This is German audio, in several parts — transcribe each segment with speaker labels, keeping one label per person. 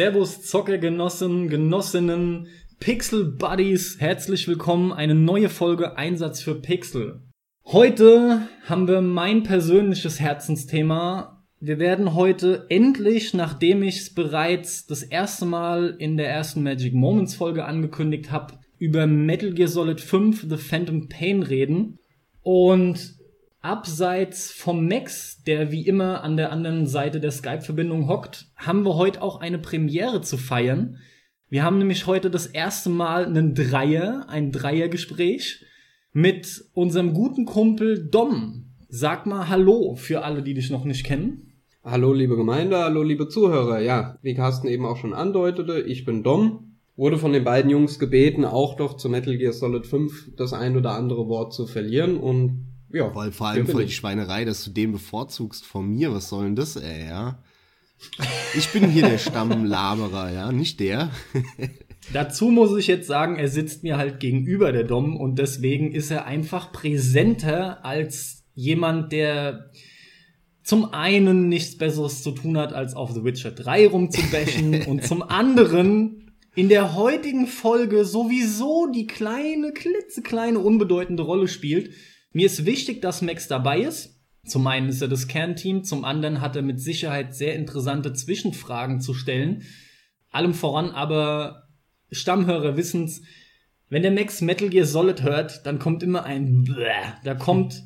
Speaker 1: Servus Zockergenossen, Genossinnen, Pixel Buddies, herzlich willkommen, eine neue Folge Einsatz für Pixel. Heute haben wir mein persönliches Herzensthema. Wir werden heute endlich, nachdem ich es bereits das erste Mal in der ersten Magic Moments Folge angekündigt habe, über Metal Gear Solid 5 The Phantom Pain reden. Und Abseits vom Max, der wie immer an der anderen Seite der Skype-Verbindung hockt, haben wir heute auch eine Premiere zu feiern. Wir haben nämlich heute das erste Mal einen Dreier, ein Dreiergespräch mit unserem guten Kumpel Dom. Sag mal Hallo für alle, die dich noch nicht kennen.
Speaker 2: Hallo liebe Gemeinde, hallo liebe Zuhörer. Ja, wie Carsten eben auch schon andeutete, ich bin Dom. Wurde von den beiden Jungs gebeten, auch doch zu Metal Gear Solid 5 das ein oder andere Wort zu verlieren und
Speaker 3: ja. Weil vor allem voll die Schweinerei, dass du den bevorzugst von mir. Was soll denn das, ey, ja? Ich bin hier der Stammlaberer, ja, nicht der.
Speaker 1: Dazu muss ich jetzt sagen, er sitzt mir halt gegenüber der Dom und deswegen ist er einfach präsenter als jemand, der zum einen nichts Besseres zu tun hat, als auf The Witcher 3 rumzubashen und zum anderen in der heutigen Folge sowieso die kleine, klitzekleine, unbedeutende Rolle spielt. Mir ist wichtig, dass Max dabei ist. Zum einen ist er das Kernteam, zum anderen hat er mit Sicherheit sehr interessante Zwischenfragen zu stellen. Allem voran aber Stammhörer wissen's, wenn der Max Metal Gear Solid hört, dann kommt immer ein Bläh. Da kommt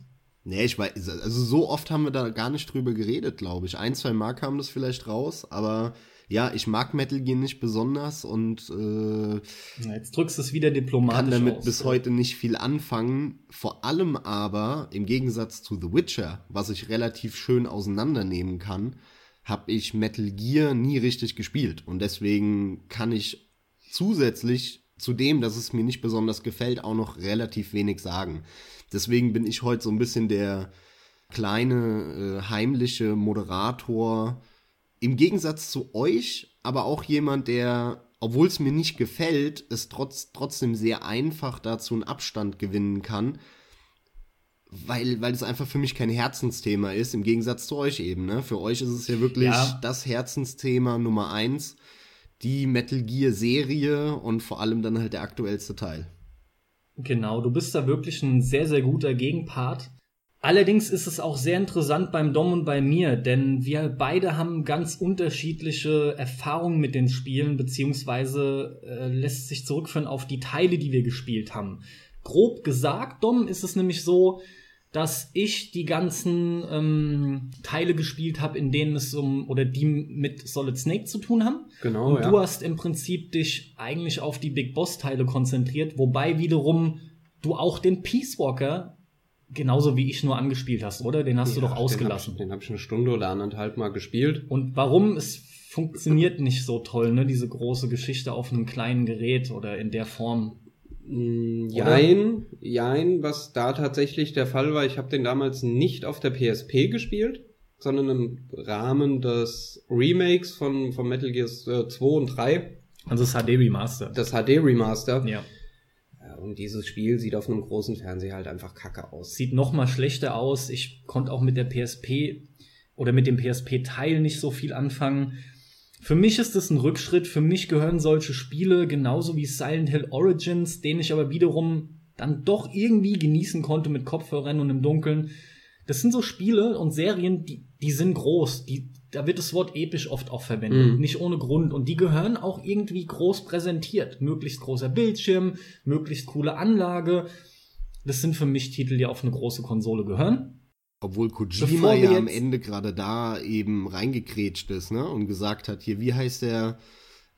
Speaker 3: Nee, ich weiß, also so oft haben wir da gar nicht drüber geredet, glaube ich. Ein, zwei Mal kam das vielleicht raus, aber ja, ich mag Metal Gear nicht besonders und äh,
Speaker 1: Na, jetzt drückst du es wieder diplomatisch
Speaker 3: kann damit aus, bis ja. heute nicht viel anfangen. Vor allem aber im Gegensatz zu The Witcher, was ich relativ schön auseinandernehmen kann, habe ich Metal Gear nie richtig gespielt und deswegen kann ich zusätzlich zu dem, dass es mir nicht besonders gefällt, auch noch relativ wenig sagen. Deswegen bin ich heute so ein bisschen der kleine äh, heimliche Moderator im Gegensatz zu euch, aber auch jemand, der, obwohl es mir nicht gefällt, es trotz, trotzdem sehr einfach dazu einen Abstand gewinnen kann, weil, weil es einfach für mich kein Herzensthema ist, im Gegensatz zu euch eben. Ne? Für euch ist es ja wirklich ja. das Herzensthema Nummer eins, die Metal Gear Serie und vor allem dann halt der aktuellste Teil.
Speaker 1: Genau, du bist da wirklich ein sehr, sehr guter Gegenpart. Allerdings ist es auch sehr interessant beim Dom und bei mir, denn wir beide haben ganz unterschiedliche Erfahrungen mit den Spielen, beziehungsweise äh, lässt sich zurückführen auf die Teile, die wir gespielt haben. Grob gesagt, Dom, ist es nämlich so, dass ich die ganzen ähm, Teile gespielt habe, in denen es um oder die mit Solid Snake zu tun haben.
Speaker 2: Genau.
Speaker 1: Und ja. du hast im Prinzip dich eigentlich auf die Big Boss Teile konzentriert, wobei wiederum du auch den Peace Walker genauso wie ich nur angespielt hast, oder? Den hast ja, du doch ausgelassen.
Speaker 2: Den habe ich, hab ich eine Stunde oder anderthalb Mal gespielt.
Speaker 1: Und warum? Es funktioniert nicht so toll, ne? Diese große Geschichte auf einem kleinen Gerät oder in der Form.
Speaker 2: Mm, jein, jein, was da tatsächlich der Fall war, ich habe den damals nicht auf der PSP gespielt, sondern im Rahmen des Remakes von, von Metal Gear 2 und 3.
Speaker 1: Also das HD Remaster.
Speaker 2: Das HD Remaster.
Speaker 1: Ja.
Speaker 2: Und dieses Spiel sieht auf einem großen Fernseher halt einfach kacke aus.
Speaker 1: Sieht noch mal schlechter aus. Ich konnte auch mit der PSP oder mit dem PSP-Teil nicht so viel anfangen. Für mich ist es ein Rückschritt. Für mich gehören solche Spiele genauso wie Silent Hill Origins, den ich aber wiederum dann doch irgendwie genießen konnte mit Kopfhörern und im Dunkeln. Das sind so Spiele und Serien, die, die sind groß, die, da wird das Wort episch oft auch verwendet, mhm. nicht ohne Grund. Und die gehören auch irgendwie groß präsentiert. Möglichst großer Bildschirm, möglichst coole Anlage. Das sind für mich Titel, die auf eine große Konsole gehören.
Speaker 3: Obwohl Kojima ja am Ende gerade da eben reingekrätscht ist, ne? Und gesagt hat, hier, wie heißt der,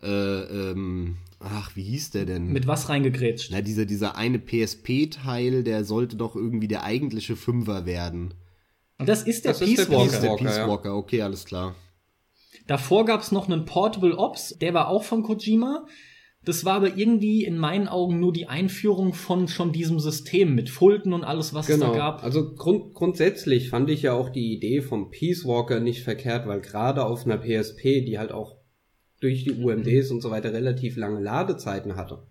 Speaker 3: äh, ähm, ach, wie hieß der denn?
Speaker 1: Mit was reingekrätscht?
Speaker 3: Na, dieser, dieser eine PSP-Teil, der sollte doch irgendwie der eigentliche Fünfer werden.
Speaker 1: Und das ist der das Peace ist der Walker.
Speaker 3: Peace, der Peace Walker, ja. okay, alles klar.
Speaker 1: Davor gab es noch einen Portable Ops, der war auch von Kojima. Das war aber irgendwie in meinen Augen nur die Einführung von schon diesem System mit Fulton und alles, was genau. es da genau. gab.
Speaker 2: Also grund grundsätzlich fand ich ja auch die Idee vom Peace Walker nicht verkehrt, weil gerade auf einer PSP, die halt auch durch die UMDs und so weiter relativ lange Ladezeiten hatte,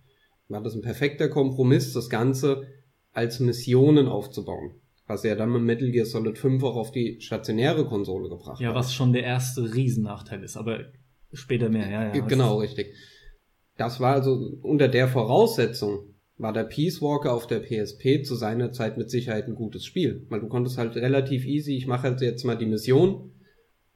Speaker 2: war das ein perfekter Kompromiss, das Ganze als Missionen aufzubauen was er dann mit Metal Gear Solid 5 auch auf die stationäre Konsole gebracht
Speaker 1: ja,
Speaker 2: hat.
Speaker 1: Ja, was schon der erste Riesennachteil ist, aber Später mehr, ja, ja.
Speaker 2: Genau, richtig. Das war also unter der Voraussetzung war der Peace Walker auf der PSP zu seiner Zeit mit Sicherheit ein gutes Spiel. Weil du konntest halt relativ easy, ich mache jetzt mal die Mission,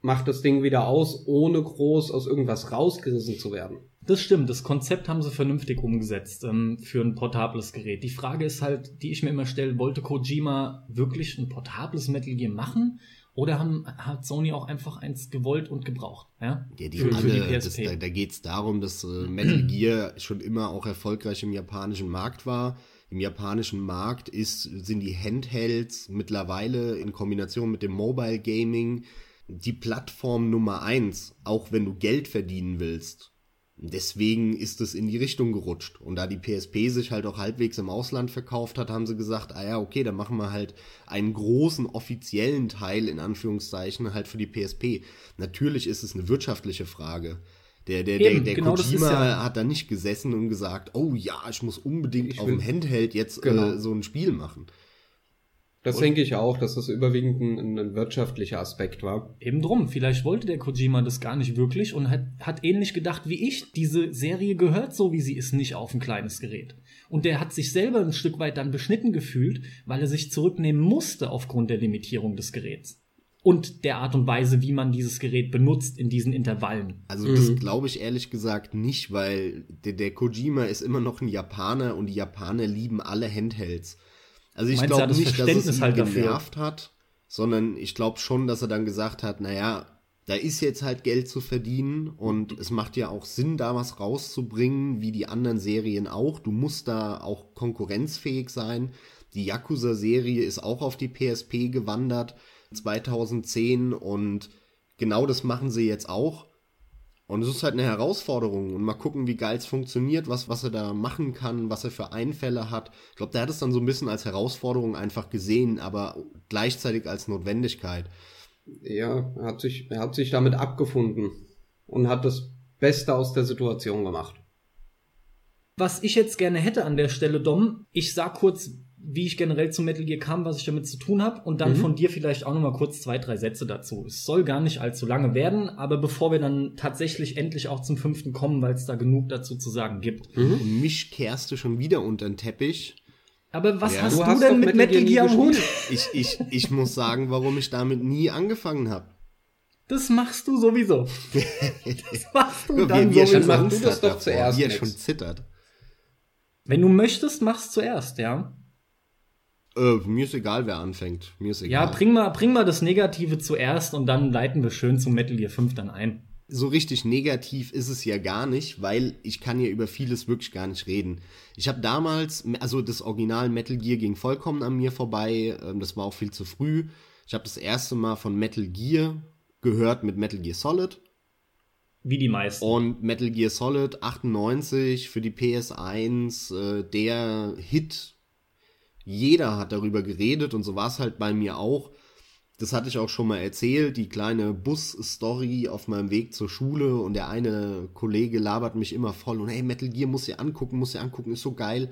Speaker 2: mach das Ding wieder aus, ohne groß aus irgendwas rausgerissen zu werden.
Speaker 1: Das stimmt, das Konzept haben sie vernünftig umgesetzt ähm, für ein portables Gerät. Die Frage ist halt, die ich mir immer stelle, wollte Kojima wirklich ein portables Metal Gear machen? Oder haben, hat Sony auch einfach eins gewollt und gebraucht? Ja,
Speaker 3: ja die für, alle, für die das, da, da geht es darum, dass äh, Metal Gear schon immer auch erfolgreich im japanischen Markt war. Im japanischen Markt ist, sind die Handhelds mittlerweile in Kombination mit dem Mobile Gaming die Plattform Nummer eins, auch wenn du Geld verdienen willst. Deswegen ist es in die Richtung gerutscht. Und da die PSP sich halt auch halbwegs im Ausland verkauft hat, haben sie gesagt, ah ja, okay, dann machen wir halt einen großen offiziellen Teil in Anführungszeichen halt für die PSP. Natürlich ist es eine wirtschaftliche Frage. Der, der, Eben, der, der genau Kojima ja hat da nicht gesessen und gesagt, oh ja, ich muss unbedingt ich auf dem Handheld jetzt genau. äh, so ein Spiel machen.
Speaker 2: Das und denke ich auch, dass das überwiegend ein, ein, wirtschaftlicher Aspekt war.
Speaker 1: Eben drum, vielleicht wollte der Kojima das gar nicht wirklich und hat, hat ähnlich gedacht wie ich, diese Serie gehört so, wie sie ist, nicht auf ein kleines Gerät. Und der hat sich selber ein Stück weit dann beschnitten gefühlt, weil er sich zurücknehmen musste aufgrund der Limitierung des Geräts. Und der Art und Weise, wie man dieses Gerät benutzt in diesen Intervallen.
Speaker 3: Also das mhm. glaube ich ehrlich gesagt nicht, weil der, der Kojima ist immer noch ein Japaner und die Japaner lieben alle Handhelds. Also ich glaube nicht, dass es ihn halt genervt dafür. hat, sondern ich glaube schon, dass er dann gesagt hat, naja, da ist jetzt halt Geld zu verdienen und es macht ja auch Sinn, da was rauszubringen, wie die anderen Serien auch. Du musst da auch konkurrenzfähig sein. Die Yakuza-Serie ist auch auf die PSP gewandert 2010 und genau das machen sie jetzt auch. Und es ist halt eine Herausforderung und mal gucken, wie geil es funktioniert, was, was er da machen kann, was er für Einfälle hat. Ich glaube, der hat es dann so ein bisschen als Herausforderung einfach gesehen, aber gleichzeitig als Notwendigkeit.
Speaker 2: Ja, er hat sich, er hat sich damit abgefunden und hat das Beste aus der Situation gemacht.
Speaker 1: Was ich jetzt gerne hätte an der Stelle, Dom, ich sag kurz, wie ich generell zu Metal Gear kam, was ich damit zu tun habe und dann mhm. von dir vielleicht auch noch mal kurz zwei, drei Sätze dazu. Es soll gar nicht allzu lange werden, aber bevor wir dann tatsächlich endlich auch zum fünften kommen, weil es da genug dazu zu sagen gibt.
Speaker 3: Mhm. Und mich kehrst du schon wieder unter den Teppich.
Speaker 1: Aber was ja. hast du, hast denn mit Metal Gear am Hut?
Speaker 3: Ich, ich, ich muss sagen, warum ich damit nie angefangen habe.
Speaker 1: Das machst du sowieso.
Speaker 3: das machst du dann wie, wie sowieso. Machst du das doch zuerst. Wie er schon zittert.
Speaker 1: Wenn du möchtest, machst zuerst, ja.
Speaker 3: Äh, mir ist egal, wer anfängt. Mir ist egal.
Speaker 1: Ja, bring mal, bring mal das Negative zuerst und dann leiten wir schön zum Metal Gear 5 dann ein.
Speaker 3: So richtig negativ ist es ja gar nicht, weil ich kann ja über vieles wirklich gar nicht reden. Ich habe damals, also das Original Metal Gear ging vollkommen an mir vorbei, ähm, das war auch viel zu früh. Ich habe das erste Mal von Metal Gear gehört mit Metal Gear Solid.
Speaker 1: Wie die meisten.
Speaker 3: Und Metal Gear Solid 98 für die PS1, äh, der Hit jeder hat darüber geredet und so war es halt bei mir auch. Das hatte ich auch schon mal erzählt, die kleine Bus-Story auf meinem Weg zur Schule und der eine Kollege labert mich immer voll und hey, Metal Gear muss ihr angucken, muss ihr angucken, ist so geil.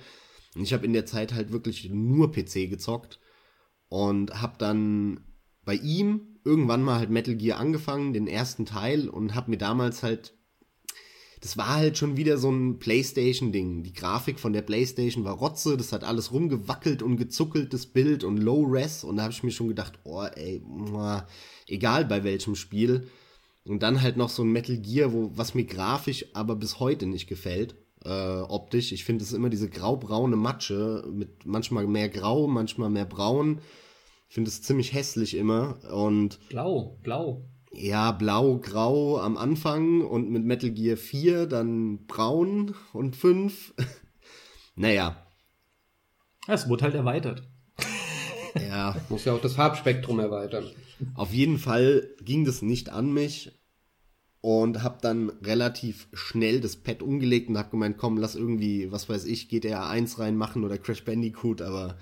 Speaker 3: Und ich habe in der Zeit halt wirklich nur PC gezockt und habe dann bei ihm irgendwann mal halt Metal Gear angefangen, den ersten Teil und habe mir damals halt das war halt schon wieder so ein PlayStation-Ding. Die Grafik von der PlayStation war Rotze, das hat alles rumgewackelt und gezuckelt, das Bild und Low Res. Und da habe ich mir schon gedacht, oh ey, muah, egal bei welchem Spiel. Und dann halt noch so ein Metal Gear, wo, was mir grafisch aber bis heute nicht gefällt, äh, optisch. Ich finde es immer diese graubraune Matsche mit manchmal mehr grau, manchmal mehr braun. Ich finde es ziemlich hässlich immer. Und
Speaker 1: blau, blau
Speaker 3: ja, blau-grau am Anfang und mit Metal Gear 4 dann braun und 5. naja.
Speaker 1: Es wurde halt erweitert.
Speaker 2: ja. Muss ja auch das Farbspektrum erweitern.
Speaker 3: Auf jeden Fall ging das nicht an mich und hab dann relativ schnell das Pad umgelegt und hab gemeint, komm, lass irgendwie, was weiß ich, GTA 1 reinmachen oder Crash Bandicoot, aber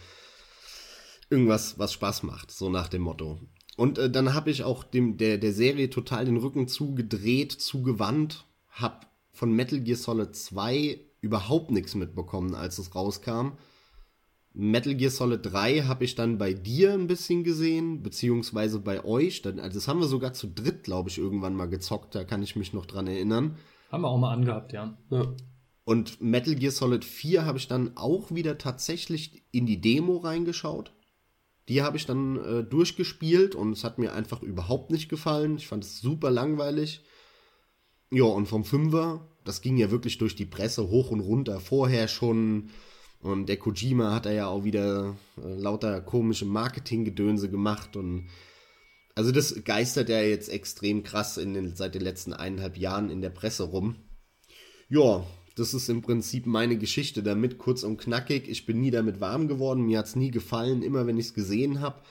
Speaker 3: irgendwas, was Spaß macht, so nach dem Motto. Und äh, dann habe ich auch dem, der, der Serie total den Rücken zugedreht, zugewandt, hab von Metal Gear Solid 2 überhaupt nichts mitbekommen, als es rauskam. Metal Gear Solid 3 habe ich dann bei dir ein bisschen gesehen, beziehungsweise bei euch. Also das haben wir sogar zu dritt, glaube ich, irgendwann mal gezockt. Da kann ich mich noch dran erinnern.
Speaker 1: Haben wir auch mal angehabt, ja. ja.
Speaker 3: Und Metal Gear Solid 4 habe ich dann auch wieder tatsächlich in die Demo reingeschaut. Die habe ich dann äh, durchgespielt und es hat mir einfach überhaupt nicht gefallen. Ich fand es super langweilig. Ja, und vom Fünfer, das ging ja wirklich durch die Presse hoch und runter. Vorher schon und der Kojima hat er ja auch wieder äh, lauter komische Marketinggedönse gemacht und also das geistert ja jetzt extrem krass in den, seit den letzten eineinhalb Jahren in der Presse rum. Ja, das ist im Prinzip meine Geschichte damit, kurz und knackig. Ich bin nie damit warm geworden, mir hat's nie gefallen, immer wenn ich's gesehen habe.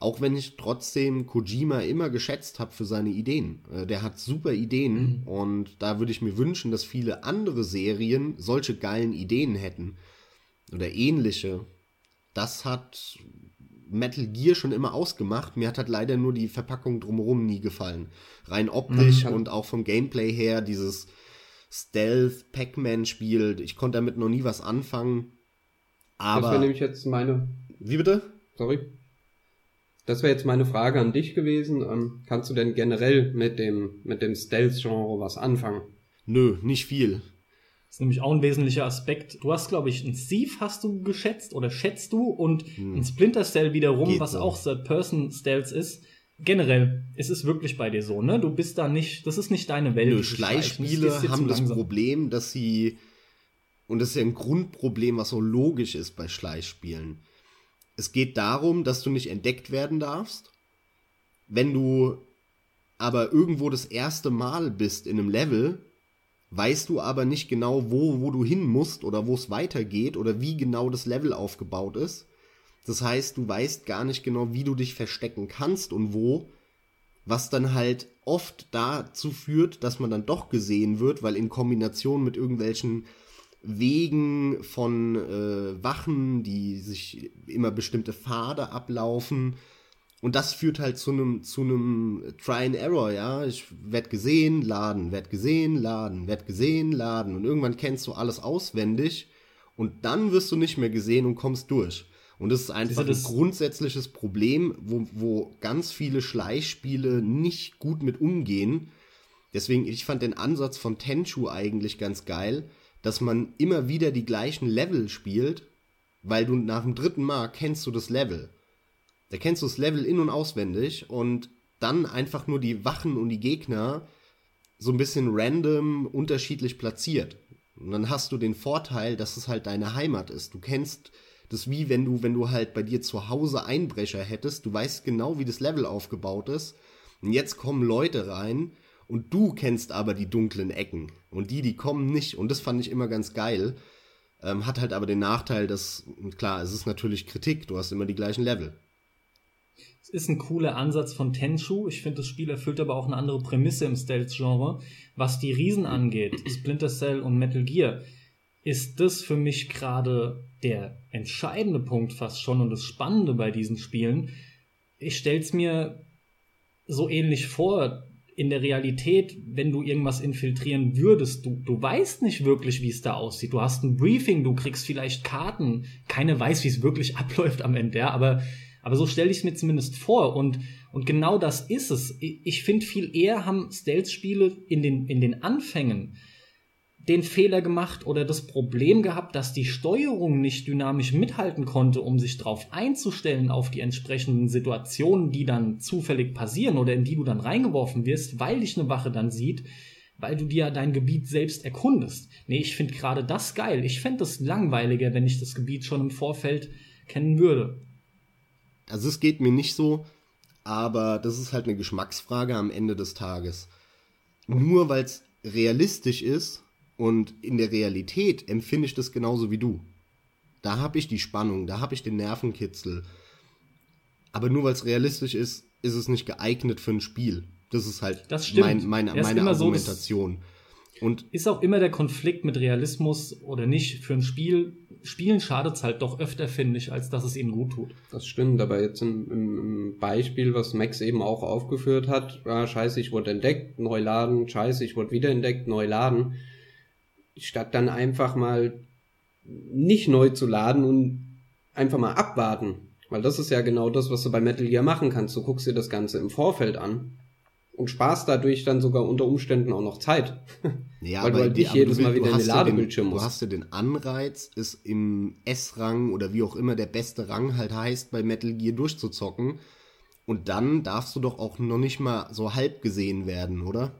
Speaker 3: Auch wenn ich trotzdem Kojima immer geschätzt habe für seine Ideen. Äh, der hat super Ideen mhm. und da würde ich mir wünschen, dass viele andere Serien solche geilen Ideen hätten oder ähnliche. Das hat Metal Gear schon immer ausgemacht. Mir hat halt leider nur die Verpackung drumherum nie gefallen. Rein optisch mhm. und auch vom Gameplay her, dieses Stealth Pac-Man-Spiel. Ich konnte damit noch nie was anfangen. Aber.
Speaker 2: Das wäre nämlich jetzt meine.
Speaker 3: Wie bitte?
Speaker 2: Sorry. Das wäre jetzt meine Frage an dich gewesen. Ähm, kannst du denn generell mit dem, mit dem Stealth-Genre was anfangen?
Speaker 3: Nö, nicht viel.
Speaker 1: Das ist nämlich auch ein wesentlicher Aspekt. Du hast, glaube ich, ein Thief hast du geschätzt oder schätzt du und hm. ein Splinter Cell wiederum, Geht was so. auch Third-Person-Stealth ist. Generell, es ist wirklich bei dir so, ne? Du bist da nicht, das ist nicht deine Welt. Nö,
Speaker 3: Schleichspiele haben das Problem, dass sie, und das ist ja ein Grundproblem, was so logisch ist bei Schleichspielen. Es geht darum, dass du nicht entdeckt werden darfst. Wenn du aber irgendwo das erste Mal bist in einem Level, weißt du aber nicht genau, wo, wo du hin musst oder wo es weitergeht oder wie genau das Level aufgebaut ist. Das heißt, du weißt gar nicht genau, wie du dich verstecken kannst und wo, was dann halt oft dazu führt, dass man dann doch gesehen wird, weil in Kombination mit irgendwelchen Wegen von äh, Wachen, die sich immer bestimmte Pfade ablaufen, und das führt halt zu einem zu einem Try and Error, ja. Ich werd gesehen, laden, werd gesehen, laden, werd gesehen, laden und irgendwann kennst du alles auswendig und dann wirst du nicht mehr gesehen und kommst durch. Und das ist einfach das ein grundsätzliches Problem, wo, wo ganz viele Schleichspiele nicht gut mit umgehen. Deswegen, ich fand den Ansatz von Tenchu eigentlich ganz geil, dass man immer wieder die gleichen Level spielt, weil du nach dem dritten Mal kennst du das Level. Da kennst du das Level in- und auswendig und dann einfach nur die Wachen und die Gegner so ein bisschen random unterschiedlich platziert. Und dann hast du den Vorteil, dass es halt deine Heimat ist. Du kennst das wie wenn du, wenn du halt bei dir zu Hause Einbrecher hättest. Du weißt genau, wie das Level aufgebaut ist. Und jetzt kommen Leute rein und du kennst aber die dunklen Ecken. Und die, die kommen nicht. Und das fand ich immer ganz geil. Ähm, hat halt aber den Nachteil, dass, klar, es ist natürlich Kritik. Du hast immer die gleichen Level.
Speaker 1: Es ist ein cooler Ansatz von Tenchu. Ich finde, das Spiel erfüllt aber auch eine andere Prämisse im Stealth-Genre. Was die Riesen angeht, Splinter Cell und Metal Gear, ist das für mich gerade der entscheidende Punkt fast schon und das Spannende bei diesen Spielen. Ich stell's mir so ähnlich vor, in der Realität, wenn du irgendwas infiltrieren würdest, du, du weißt nicht wirklich, wie es da aussieht. Du hast ein Briefing, du kriegst vielleicht Karten. Keiner weiß, wie es wirklich abläuft am Ende, ja, aber aber so stelle ich es mir zumindest vor. Und, und genau das ist es. Ich finde, viel eher haben Stealth-Spiele in den, in den Anfängen den Fehler gemacht oder das Problem gehabt, dass die Steuerung nicht dynamisch mithalten konnte, um sich darauf einzustellen auf die entsprechenden Situationen, die dann zufällig passieren oder in die du dann reingeworfen wirst, weil dich eine Wache dann sieht, weil du dir dein Gebiet selbst erkundest. Nee, ich finde gerade das geil. Ich fände es langweiliger, wenn ich das Gebiet schon im Vorfeld kennen würde.
Speaker 3: Also es geht mir nicht so, aber das ist halt eine Geschmacksfrage am Ende des Tages. Nur weil es realistisch ist und in der Realität empfinde ich das genauso wie du. Da habe ich die Spannung, da habe ich den Nervenkitzel. Aber nur weil es realistisch ist, ist es nicht geeignet für ein Spiel. Das ist halt
Speaker 1: das
Speaker 3: mein, meine, meine Argumentation.
Speaker 1: So, und ist auch immer der Konflikt mit Realismus oder nicht für ein Spiel. Spielen schadet es halt doch öfter, finde ich, als dass es ihnen gut tut.
Speaker 2: Das stimmt, aber jetzt im, im Beispiel, was Max eben auch aufgeführt hat, ah, scheiße, ich wurde entdeckt, neu laden, scheiße, ich wurde wieder entdeckt, neu laden. Statt dann einfach mal nicht neu zu laden und einfach mal abwarten. Weil das ist ja genau das, was du bei Metal Gear machen kannst. Du guckst dir das Ganze im Vorfeld an und sparst dadurch dann sogar unter Umständen auch noch Zeit.
Speaker 3: Ja,
Speaker 2: Weil du
Speaker 3: aber
Speaker 2: halt nicht jedes
Speaker 3: du
Speaker 2: Mal wieder
Speaker 3: du
Speaker 2: in den Ladebildschirm
Speaker 3: Du
Speaker 2: musst.
Speaker 3: hast ja den Anreiz, es im S-Rang oder wie auch immer der beste Rang halt heißt, bei Metal Gear durchzuzocken. Und dann darfst du doch auch noch nicht mal so halb gesehen werden, oder?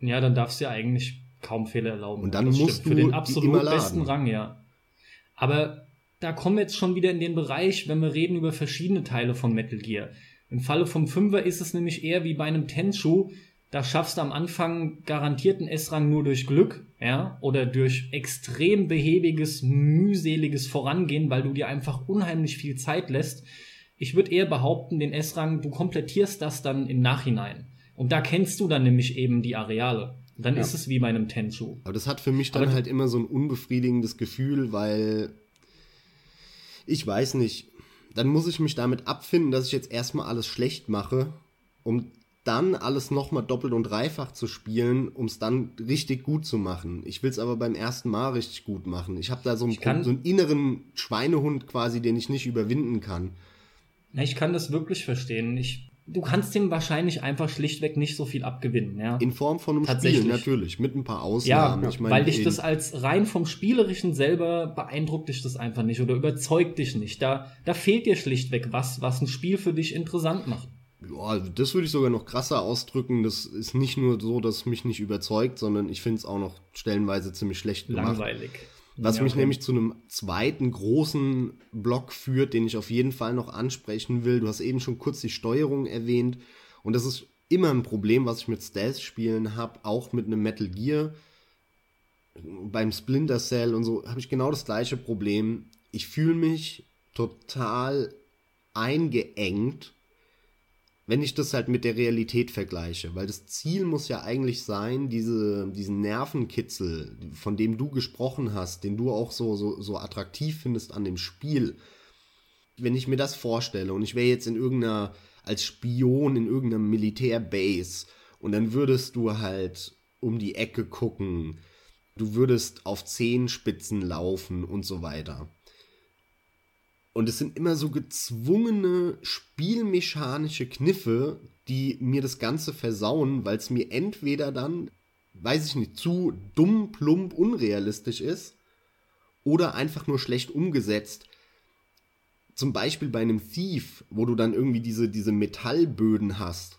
Speaker 1: Ja, dann darfst du ja eigentlich kaum Fehler erlauben.
Speaker 3: Und dann
Speaker 1: Das
Speaker 3: musst
Speaker 1: stimmt. Für
Speaker 3: du
Speaker 1: den absolut besten Rang, ja. Aber da kommen wir jetzt schon wieder in den Bereich, wenn wir reden über verschiedene Teile von Metal Gear. Im Falle vom Fünfer ist es nämlich eher wie bei einem Tenshu, da schaffst du am Anfang garantierten S-Rang nur durch Glück, ja, oder durch extrem behäbiges, mühseliges Vorangehen, weil du dir einfach unheimlich viel Zeit lässt. Ich würde eher behaupten, den S-Rang, du komplettierst das dann im Nachhinein. Und da kennst du dann nämlich eben die Areale. Dann
Speaker 2: Ja.
Speaker 1: ist es wie bei einem Tenshu.
Speaker 3: Aber das hat für mich dann
Speaker 1: Aber-
Speaker 3: halt immer so ein unbefriedigendes Gefühl, weil ich weiß nicht, dann muss ich mich damit abfinden, dass ich jetzt erstmal alles schlecht mache, um dann alles nochmal doppelt und dreifach zu spielen, um es dann richtig gut zu machen. Ich will es aber beim ersten Mal richtig gut machen. Ich habe da so einen,
Speaker 1: kann-
Speaker 3: so einen inneren Schweinehund quasi, den ich nicht überwinden kann.
Speaker 1: Na, ich kann das wirklich verstehen. Ich, du kannst dem wahrscheinlich einfach schlichtweg nicht so viel abgewinnen, ja.
Speaker 3: In Form von einem Spiel,
Speaker 1: Tatsächlich.
Speaker 3: natürlich, mit ein paar
Speaker 1: ja,
Speaker 3: Ausnahmen. ich meine,
Speaker 1: weil dich das als rein vom Spielerischen selber beeindruckt dich das einfach nicht oder überzeugt dich nicht. Da, da fehlt dir schlichtweg was, was ein Spiel für dich interessant macht.
Speaker 3: Ja, das würde ich sogar noch krasser ausdrücken. Das ist nicht nur so, dass es mich nicht überzeugt, sondern ich finde es auch noch stellenweise ziemlich schlecht gemacht.
Speaker 1: Langweilig.
Speaker 3: Was
Speaker 1: Ja,
Speaker 3: mich
Speaker 1: okay.
Speaker 3: nämlich zu einem zweiten großen Block führt, den ich auf jeden Fall noch ansprechen will. Du hast eben schon kurz die Steuerung erwähnt. Und das ist immer ein Problem, was ich mit Stealth-Spielen habe, auch mit einem Metal Gear. Beim Splinter Cell und so habe ich genau das gleiche Problem. Ich fühle mich total eingeengt, wenn ich das halt mit der Realität vergleiche. Weil das Ziel muss ja eigentlich sein, diese, diesen Nervenkitzel, von dem du gesprochen hast, den du auch so, so, so attraktiv findest an dem Spiel. Wenn ich mir das vorstelle und ich wäre jetzt in irgendeiner, als Spion in irgendeiner Militärbase und dann würdest du halt um die Ecke gucken, du würdest auf Zehenspitzen laufen und so weiter. Und es sind immer so gezwungene spielmechanische Kniffe, die mir das Ganze versauen, weil es mir entweder dann, weiß ich nicht, zu dumm, plump, unrealistisch ist oder einfach nur schlecht umgesetzt. Zum Beispiel bei einem Thief, wo du dann irgendwie diese, diese Metallböden hast.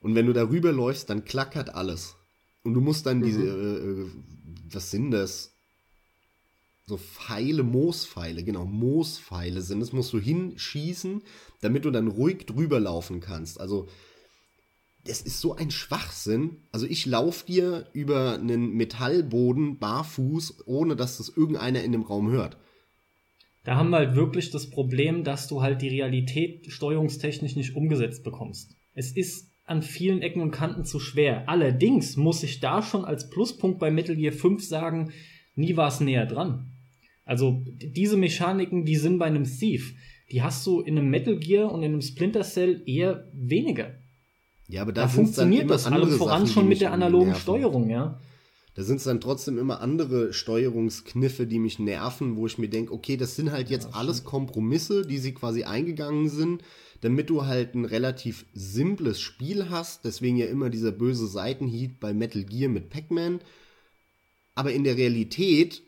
Speaker 3: Und wenn du darüber läufst, dann klackert alles. Und du musst dann diese, äh, was sind das? So Pfeile, Moospfeile, genau, Moospfeile sind. Das musst du hinschießen, damit du dann ruhig drüber laufen kannst. Also, das ist so ein Schwachsinn. Also, ich laufe dir über einen Metallboden barfuß, ohne dass das irgendeiner in dem Raum hört.
Speaker 1: Da haben wir halt wirklich das Problem, dass du halt die Realität steuerungstechnisch nicht umgesetzt bekommst. Es ist an vielen Ecken und Kanten zu schwer. Allerdings muss ich da schon als Pluspunkt bei Metal Gear 5 sagen, nie war es näher dran. Also diese Mechaniken, die sind bei einem Thief, die hast du in einem Metal Gear und in einem Splinter Cell eher weniger.
Speaker 3: Ja, aber
Speaker 1: Da,
Speaker 3: da,
Speaker 1: funktioniert das
Speaker 3: andere
Speaker 1: voran
Speaker 3: Sachen,
Speaker 1: schon mit der analogen
Speaker 3: nerven.
Speaker 1: Steuerung, ja.
Speaker 3: Da sind es dann trotzdem immer andere Steuerungskniffe, die mich nerven, wo ich mir denke, okay, das sind halt jetzt alles Kompromisse, die sie quasi eingegangen sind, damit du halt ein relativ simples Spiel hast. Deswegen ja immer dieser böse Seitenhieb bei Metal Gear mit Pac-Man. Aber in der Realität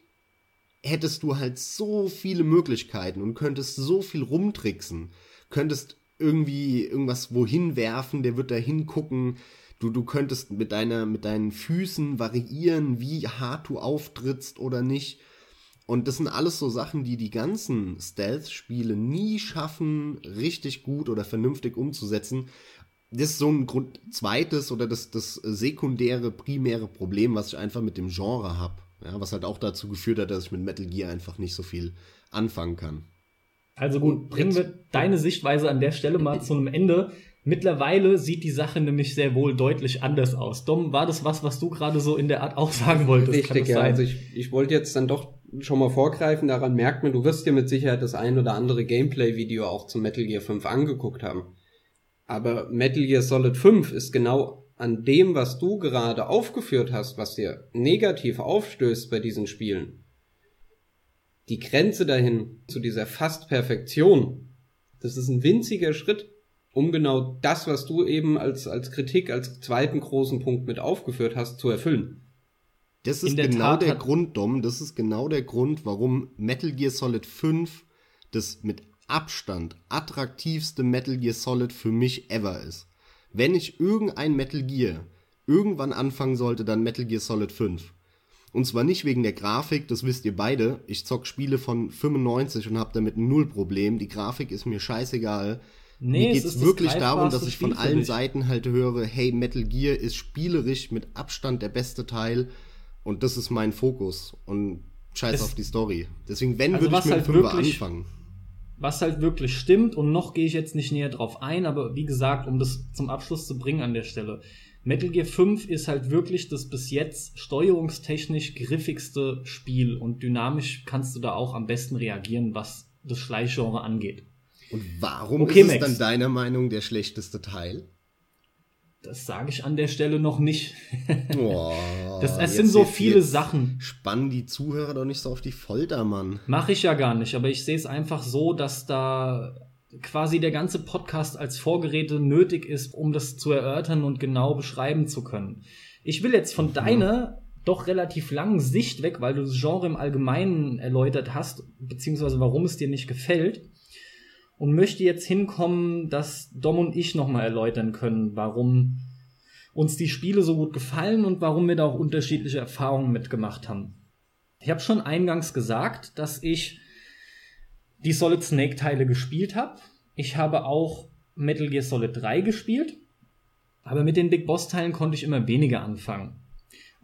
Speaker 3: hättest du halt so viele Möglichkeiten und könntest so viel rumtricksen. Könntest irgendwie irgendwas wohin werfen, der wird da hingucken. Du, du könntest mit, deiner, mit deinen Füßen variieren, wie hart du auftrittst oder nicht. Und das sind alles so Sachen, die die ganzen Stealth-Spiele nie schaffen, richtig gut oder vernünftig umzusetzen. Das ist so ein Grund, zweites oder das, das sekundäre, primäre Problem, was ich einfach mit dem Genre habe. Ja, was halt auch dazu geführt hat, dass ich mit Metal Gear einfach nicht so viel anfangen kann.
Speaker 1: Also gut, bringen wir deine Sichtweise an der Stelle mal zu einem Ende. Mittlerweile sieht die Sache nämlich sehr wohl deutlich anders aus. Dom, war das was, was du gerade so in der Art auch sagen wolltest?
Speaker 2: Richtig, ja.
Speaker 1: sein?
Speaker 2: Also ich, ich wollte jetzt dann doch schon mal vorgreifen, daran merkt man, du wirst dir mit Sicherheit das ein oder andere Gameplay-Video auch zu Metal Gear 5 angeguckt haben. Aber Metal Gear Solid 5 ist genau an dem, was du gerade aufgeführt hast, was dir negativ aufstößt bei diesen Spielen, die Grenze dahin zu dieser fast Perfektion, das ist ein winziger Schritt, um genau das, was du eben als, als Kritik, als zweiten großen Punkt mit aufgeführt hast, zu erfüllen.
Speaker 3: Das ist der genau Tat der Grund, Dom. Das ist genau der Grund, warum Metal Gear Solid 5 das mit Abstand attraktivste Metal Gear Solid für mich ever ist. Wenn ich irgendein Metal Gear irgendwann anfangen sollte, dann Metal Gear Solid 5. Und zwar nicht wegen der Grafik, das wisst ihr beide. Ich zock Spiele von 95 und hab damit null Problem. Die Grafik ist mir scheißegal. Nee, mir geht's wirklich darum, dass ich von allen Seiten halt höre, hey, Metal Gear ist spielerisch mit Abstand der beste Teil und das ist mein Fokus und scheiß es, auf die Story. Deswegen, wenn, also würde ich mit halt Fünfer anfangen.
Speaker 1: Was halt wirklich stimmt und noch gehe ich jetzt nicht näher drauf ein, aber wie gesagt, um das zum Abschluss zu bringen an der Stelle. Metal Gear 5 ist halt wirklich das bis jetzt steuerungstechnisch griffigste Spiel und dynamisch kannst du da auch am besten reagieren, was das Schleichgenre angeht.
Speaker 3: Und warum okay, ist es Max. dann deiner Meinung der schlechteste Teil?
Speaker 1: Das sage ich an der Stelle noch nicht. Boah, das, es sind so viele Sachen.
Speaker 3: Spannen die Zuhörer doch nicht so auf die Folter, Mann.
Speaker 1: Mache ich ja gar nicht, aber ich sehe es einfach so, dass da quasi der ganze Podcast als Vorgeräte nötig ist, um das zu erörtern und genau beschreiben zu können. Ich will jetzt von mhm. deiner doch relativ langen Sicht weg, weil du das Genre im Allgemeinen erläutert hast, beziehungsweise warum es dir nicht gefällt, und möchte jetzt hinkommen, dass Dom und ich nochmal erläutern können, warum uns die Spiele so gut gefallen und warum wir da auch unterschiedliche Erfahrungen mitgemacht haben. Ich habe schon eingangs gesagt, dass ich die Solid Snake Teile gespielt habe. Ich habe auch Metal Gear Solid 3 gespielt, aber mit den Big Boss Teilen konnte ich immer weniger anfangen.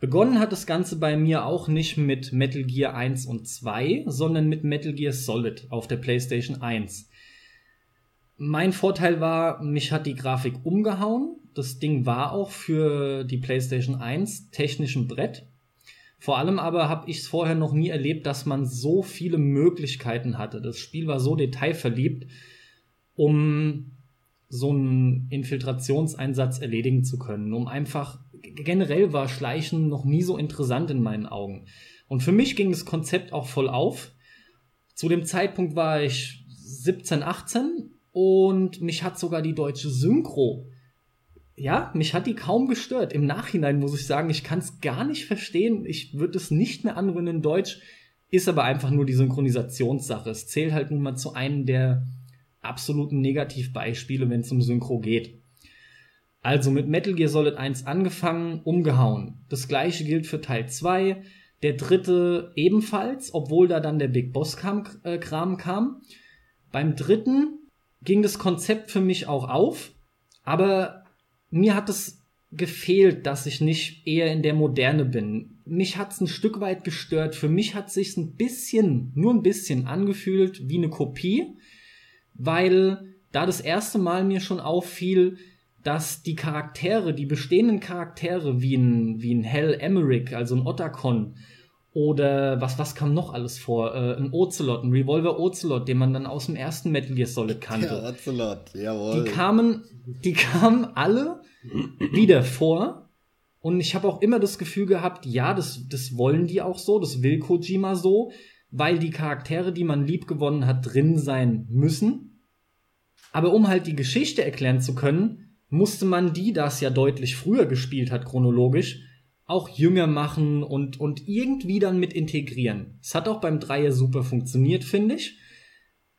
Speaker 1: Begonnen hat das Ganze bei mir auch nicht mit Metal Gear 1 und 2, sondern mit Metal Gear Solid auf der PlayStation 1. Mein Vorteil war, mich hat die Grafik umgehauen. Das Ding war auch für die PlayStation 1 technisch ein Brett. Vor allem aber habe ich es vorher noch nie erlebt, dass man so viele Möglichkeiten hatte. Das Spiel war so detailverliebt, um so einen Infiltrationseinsatz erledigen zu können. Um einfach, generell war Schleichen noch nie so interessant in meinen Augen. Und für mich ging das Konzept auch voll auf. Zu dem Zeitpunkt war ich 17, 18 und mich hat sogar die deutsche Synchro, ja, mich hat die kaum gestört. Im Nachhinein muss ich sagen, ich kann es gar nicht verstehen. Ich würde es nicht mehr anrühren in Deutsch, ist aber einfach nur die Synchronisationssache. Es zählt halt nun mal zu einem der absoluten Negativbeispiele, wenn es um Synchro geht. Also mit Metal Gear Solid 1 angefangen, umgehauen. Das gleiche gilt für Teil 2. Der dritte ebenfalls, obwohl da dann der Big Boss Kram, äh, kam. Beim dritten ging das Konzept für mich auch auf, aber mir hat es gefehlt, dass ich nicht eher in der Moderne bin. Mich hat's ein Stück weit gestört. Für mich hat sich's ein bisschen, nur ein bisschen angefühlt wie eine Kopie, weil da das erste Mal mir schon auffiel, dass die Charaktere, die bestehenden Charaktere wie ein, wie ein Hell Emmerich, also ein Otacon, oder was, was kam noch alles vor? Äh, ein Ocelot, ein Revolver Ocelot, den man dann aus dem ersten Metal Gear Solid kannte.
Speaker 3: Ja, Ocelot, jawohl.
Speaker 1: Die kamen, die kamen alle wieder vor. Und ich habe auch immer das Gefühl gehabt, ja, das, das wollen die auch so, das will Kojima so, weil die Charaktere, die man lieb gewonnen hat, drin sein müssen. Aber um halt die Geschichte erklären zu können, musste man die, das ja deutlich früher gespielt hat, chronologisch, auch jünger machen und, und irgendwie dann mit integrieren. Es hat auch beim Dreier super funktioniert, finde ich.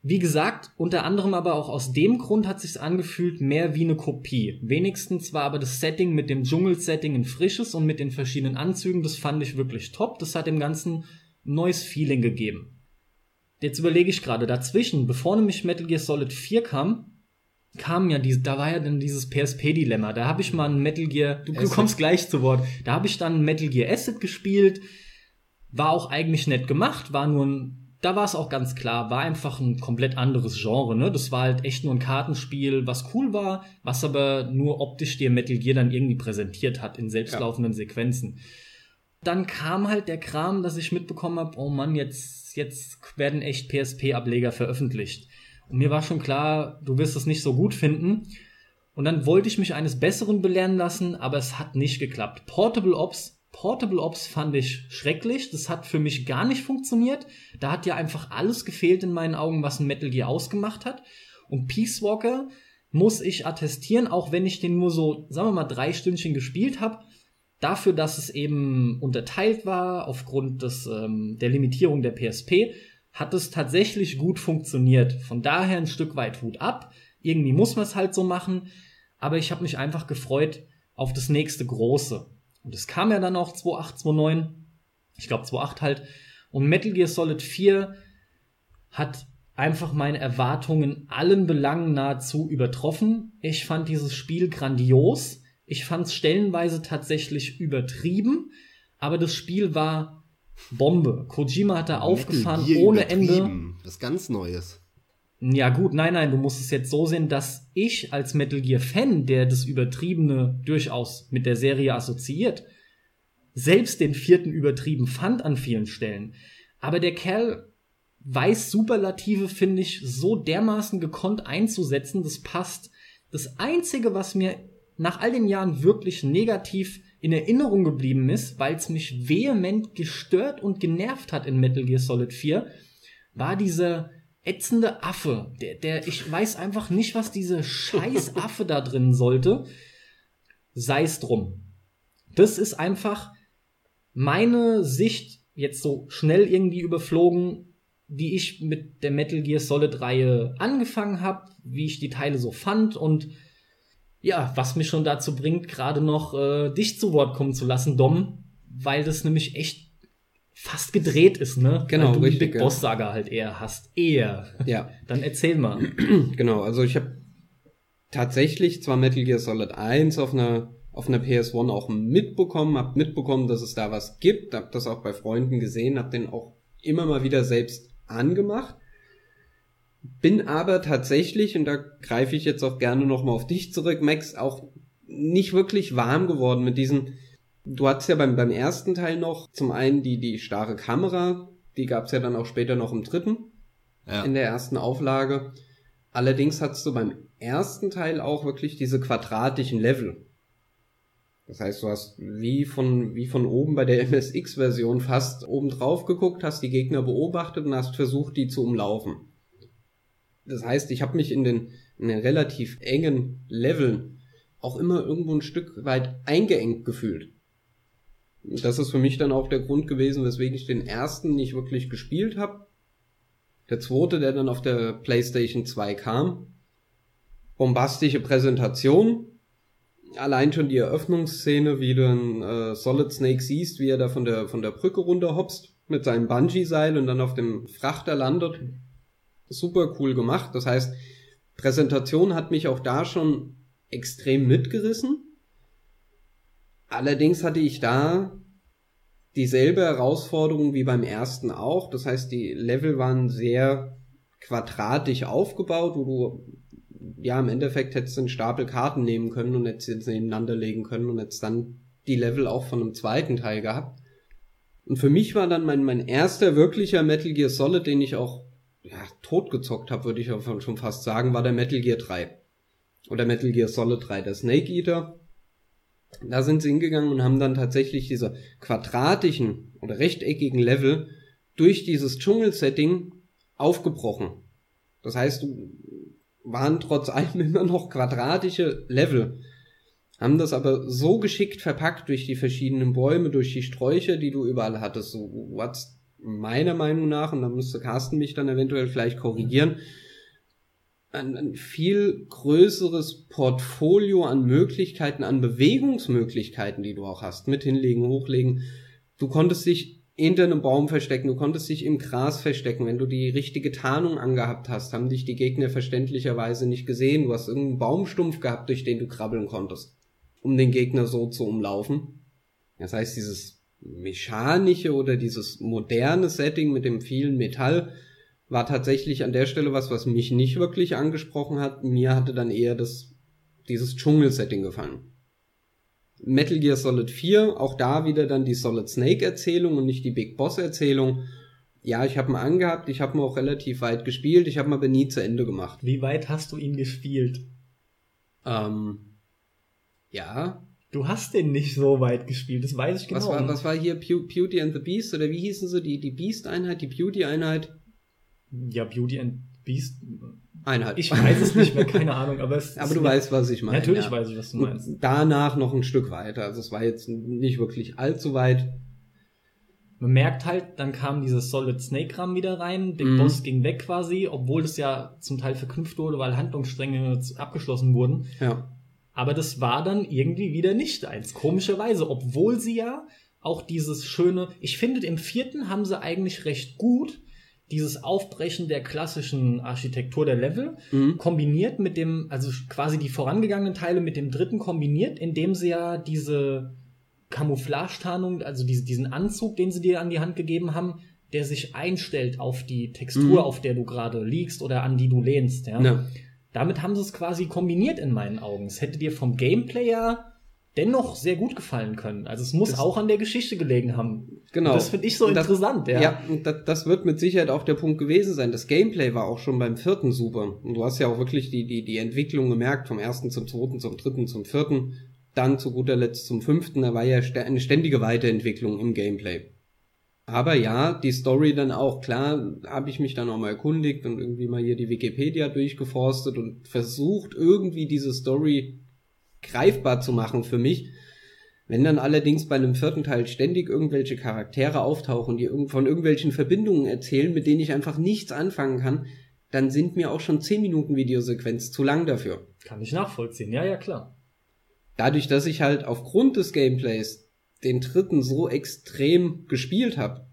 Speaker 1: Wie gesagt, unter anderem aber auch aus dem Grund hat sich's angefühlt mehr wie eine Kopie. Wenigstens war aber das Setting mit dem Dschungelsetting ein frisches und mit den verschiedenen Anzügen, das fand ich wirklich top. Das hat dem Ganzen neues Feeling gegeben. Jetzt überlege ich gerade dazwischen, bevor nämlich Metal Gear Solid 4 kam, kam ja diese, da war ja dann dieses PSP-Dilemma. Da habe ich mal ein Metal Gear, du, du kommst gleich zu Wort. Da habe ich dann Metal Gear Acid gespielt. War auch eigentlich nett gemacht, war nur ein, da war es auch ganz klar, war einfach ein komplett anderes Genre, ne? Das war halt echt nur ein Kartenspiel, was cool war, was aber nur optisch dir Metal Gear dann irgendwie präsentiert hat in selbstlaufenden ja. Sequenzen. Dann kam halt der Kram, dass ich mitbekommen habe, oh Mann, jetzt, jetzt werden echt PSP-Ableger veröffentlicht. Und mir war schon klar, du wirst es nicht so gut finden. Und dann wollte ich mich eines Besseren belehren lassen, aber es hat nicht geklappt. Portable Ops Portable Ops fand ich schrecklich. Das hat für mich gar nicht funktioniert. Da hat ja einfach alles gefehlt in meinen Augen, was ein Metal Gear ausgemacht hat. Und Peace Walker muss ich attestieren, auch wenn ich den nur so, sagen wir mal, drei Stündchen gespielt habe, dafür, dass es eben unterteilt war aufgrund des, ähm, der Limitierung der PSP, hat es tatsächlich gut funktioniert. Von daher ein Stück weit Hut ab. Irgendwie muss man es halt so machen. Aber ich habe mich einfach gefreut auf das nächste große. Und es kam ja dann auch 2.8, 2.9. Ich glaube 2.8 halt. Und Metal Gear Solid 4 hat einfach meine Erwartungen allen Belangen nahezu übertroffen. Ich fand dieses Spiel grandios. Ich fand es stellenweise tatsächlich übertrieben. Aber das Spiel war Bombe. Kojima hat da aufgefahren ohne Ende.
Speaker 3: Das ganz Neues.
Speaker 1: Ja gut, nein, nein, du musst es jetzt so sehen, dass ich als Metal Gear Fan, der das Übertriebene durchaus mit der Serie assoziiert, selbst den vierten übertrieben fand an vielen Stellen. Aber der Kerl weiß Superlative, finde ich, so dermaßen gekonnt einzusetzen, das passt. Das Einzige, was mir nach all den Jahren wirklich negativ in Erinnerung geblieben ist, weil es mich vehement gestört und genervt hat in Metal Gear Solid 4, war dieser ätzende Affe. Der, der, ich weiß einfach nicht, was diese scheiß Affe da drin sollte. Sei es drum. Das ist einfach meine Sicht, jetzt so schnell irgendwie überflogen, wie ich mit der Metal Gear Solid Reihe angefangen habe, wie ich die Teile so fand und ja, was mich schon dazu bringt, gerade noch äh, dich zu Wort kommen zu lassen, Dom, weil das nämlich echt fast gedreht ist, ne?
Speaker 2: Genau,
Speaker 1: Weil du
Speaker 2: richtig,
Speaker 1: die Big
Speaker 2: ja.
Speaker 1: Boss Saga halt eher hast. Eher.
Speaker 2: Ja,
Speaker 1: Dann erzähl mal.
Speaker 2: genau. Also ich habe tatsächlich zwar Metal Gear Solid 1 auf einer auf einer PS1 auch mitbekommen, hab mitbekommen, dass es da was gibt, hab das auch bei Freunden gesehen, hab den auch immer mal wieder selbst angemacht. Bin aber tatsächlich, und da greife ich jetzt auch gerne nochmal auf dich zurück, Max, auch nicht wirklich warm geworden mit diesem, du hattest ja beim, beim ersten Teil noch zum einen die, die starre Kamera, die gab's ja dann auch später noch im dritten,
Speaker 3: Ja.
Speaker 2: in der ersten Auflage. Allerdings hattest du beim ersten Teil auch wirklich diese quadratischen Level. Das heißt, du hast wie von, wie von oben bei der MSX-Version fast oben drauf geguckt, hast die Gegner beobachtet und hast versucht, die zu umlaufen. Das heißt, ich habe mich in den, in den relativ engen Leveln auch immer irgendwo ein Stück weit eingeengt gefühlt. Das ist für mich dann auch der Grund gewesen, weswegen ich den ersten nicht wirklich gespielt habe. Der zweite, der dann auf der PlayStation 2 kam. Bombastische Präsentation. Allein schon die Eröffnungsszene, wie du einen äh, Solid Snake siehst, wie er da von der, von der Brücke runterhopst mit seinem Bungee-Seil und dann auf dem Frachter landet. Super cool gemacht. Das heißt, Präsentation hat mich auch da schon extrem mitgerissen. Allerdings hatte ich da dieselbe Herausforderung wie beim ersten auch. Das heißt, die Level waren sehr quadratisch aufgebaut, wo du ja im Endeffekt hättest einen Stapel Karten nehmen können und hättest jetzt nebeneinander legen können und hättest dann die Level auch von einem zweiten Teil gehabt. Und für mich war dann mein, mein erster wirklicher Metal Gear Solid, den ich auch ja, totgezockt habe, würde ich schon fast sagen, war der Metal Gear 3. Oder Metal Gear Solid 3, der Snake Eater. Da sind sie hingegangen und haben dann tatsächlich diese quadratischen oder rechteckigen Level durch dieses Dschungelsetting aufgebrochen. Das heißt, waren trotz allem immer noch quadratische Level. Haben das aber so geschickt verpackt durch die verschiedenen Bäume, durch die Sträucher, die du überall hattest. So, was meiner Meinung nach, und da müsste Carsten mich dann eventuell vielleicht korrigieren, ein, ein viel größeres Portfolio an Möglichkeiten, an Bewegungsmöglichkeiten, die du auch hast, mit hinlegen, hochlegen. Du konntest dich hinter einem Baum verstecken, du konntest dich im Gras verstecken. Wenn du die richtige Tarnung angehabt hast, haben dich die Gegner verständlicherweise nicht gesehen. Du hast irgendeinen Baumstumpf gehabt, durch den du krabbeln konntest, um den Gegner so zu umlaufen. Das heißt, dieses mechanische oder dieses moderne Setting mit dem vielen Metall war tatsächlich an der Stelle was, was mich nicht wirklich angesprochen hat. Mir hatte dann eher das, dieses Dschungelsetting gefallen. Metal Gear Solid 4, auch da wieder dann die Solid Snake Erzählung und nicht die Big Boss Erzählung. Ja, ich habe ihn angehabt, ich habe ihn auch relativ weit gespielt, ich habe ihn aber nie zu Ende gemacht.
Speaker 1: Wie weit hast du ihn gespielt?
Speaker 2: Ähm, ja,
Speaker 1: Du hast den nicht so weit gespielt, das weiß ich genau.
Speaker 2: Was war, was war hier Beau- Beauty and the Beast oder wie hießen sie? Die, die Beast-Einheit, die Beauty-Einheit?
Speaker 1: ja, Beauty and Beast.
Speaker 2: Einheit.
Speaker 1: Ich weiß es nicht mehr, keine Ahnung, aber es
Speaker 2: Aber du weißt, was ich meine.
Speaker 1: Natürlich
Speaker 2: ja.
Speaker 1: weiß ich, was du
Speaker 2: Und
Speaker 1: meinst.
Speaker 2: danach noch ein Stück weiter. Also es war jetzt nicht wirklich allzu weit.
Speaker 1: Man merkt halt, dann kam dieses Solid Snake Ram wieder rein, Big
Speaker 2: Mhm.
Speaker 1: Boss ging weg quasi, obwohl es ja zum Teil verknüpft wurde, weil Handlungsstränge abgeschlossen wurden.
Speaker 2: Ja.
Speaker 1: Aber das war dann irgendwie wieder nicht eins, komischerweise, obwohl sie ja auch dieses schöne, ich finde, im vierten haben sie eigentlich recht gut dieses Aufbrechen der klassischen Architektur der Level
Speaker 2: Mhm.
Speaker 1: kombiniert mit dem, also quasi die vorangegangenen Teile mit dem dritten kombiniert, indem sie ja diese Camouflage-Tarnung, also diese, diesen Anzug, den sie dir an die Hand gegeben haben, der sich einstellt auf die Textur,
Speaker 2: Mhm.
Speaker 1: auf der du gerade liegst oder an die du lehnst. Ja?
Speaker 2: Ja.
Speaker 1: Damit haben sie es quasi kombiniert in meinen Augen. Es hätte dir vom Gameplay ja dennoch sehr gut gefallen können. Also es muss
Speaker 2: Das-
Speaker 1: auch an der Geschichte gelegen haben.
Speaker 2: Genau.
Speaker 1: Und das finde ich so
Speaker 2: das-
Speaker 1: interessant, ja.
Speaker 2: Ja, und das, das wird mit Sicherheit auch der Punkt gewesen sein. Das Gameplay war auch schon beim vierten super. Und du hast ja auch wirklich die, die, die Entwicklung gemerkt, vom ersten zum zweiten, zum dritten, zum vierten, dann zu guter Letzt zum fünften. Da war ja eine ständige Weiterentwicklung im Gameplay. Aber ja, die Story dann auch, klar, habe ich mich dann auch mal erkundigt und irgendwie mal hier die Wikipedia durchgeforstet und versucht, irgendwie diese Story greifbar zu machen für mich. Wenn dann allerdings bei einem vierten Teil ständig irgendwelche Charaktere auftauchen, die von irgendwelchen Verbindungen erzählen, mit denen ich einfach nichts anfangen kann, dann sind mir auch schon 10 Minuten Videosequenz zu lang dafür.
Speaker 1: Kann ich nachvollziehen. Ja, ja, klar.
Speaker 2: Dadurch, dass ich halt aufgrund des Gameplays den dritten so extrem gespielt habe,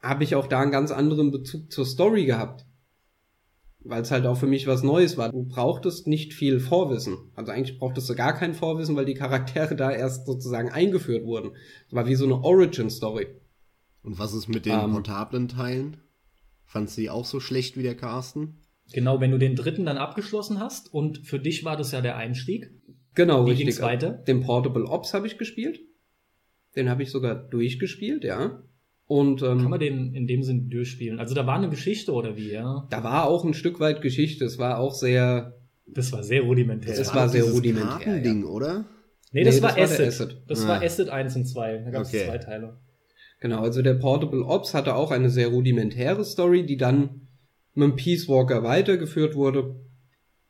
Speaker 2: habe ich auch da einen ganz anderen Bezug zur Story gehabt. Weil es halt auch für mich was Neues war. Du brauchtest nicht viel Vorwissen. Also eigentlich brauchtest du gar kein Vorwissen, weil die Charaktere da erst sozusagen eingeführt wurden. Das war wie so eine Origin-Story.
Speaker 3: Und was ist mit den
Speaker 2: Ähm.
Speaker 3: portablen Teilen? Fandst du die auch so schlecht wie der Carsten?
Speaker 1: Genau, wenn du den dritten dann abgeschlossen hast und für dich war das ja der Einstieg.
Speaker 2: Genau,
Speaker 1: Wie
Speaker 2: richtig.
Speaker 1: ging's weiter?
Speaker 2: Den Portable Ops habe ich gespielt. Den habe ich sogar durchgespielt, ja. Und ähm,
Speaker 1: Kann man den in dem Sinn durchspielen? Also da war eine Geschichte oder wie, ja?
Speaker 2: da war auch ein Stück weit Geschichte. Es war auch sehr.
Speaker 1: Das war sehr rudimentär.
Speaker 2: Das war sehr rudimentär,
Speaker 3: Kartending, oder?
Speaker 1: nee, das,
Speaker 2: Nee,
Speaker 1: war,
Speaker 2: das war
Speaker 1: Acid.
Speaker 2: der Acid.
Speaker 1: Das
Speaker 3: Ah.
Speaker 1: war Acid 1 und 2. Da gab es
Speaker 3: Okay.
Speaker 1: zwei Teile.
Speaker 2: Genau, also der Portable Ops hatte auch eine sehr rudimentäre Story, die dann mit dem Peace Walker weitergeführt wurde.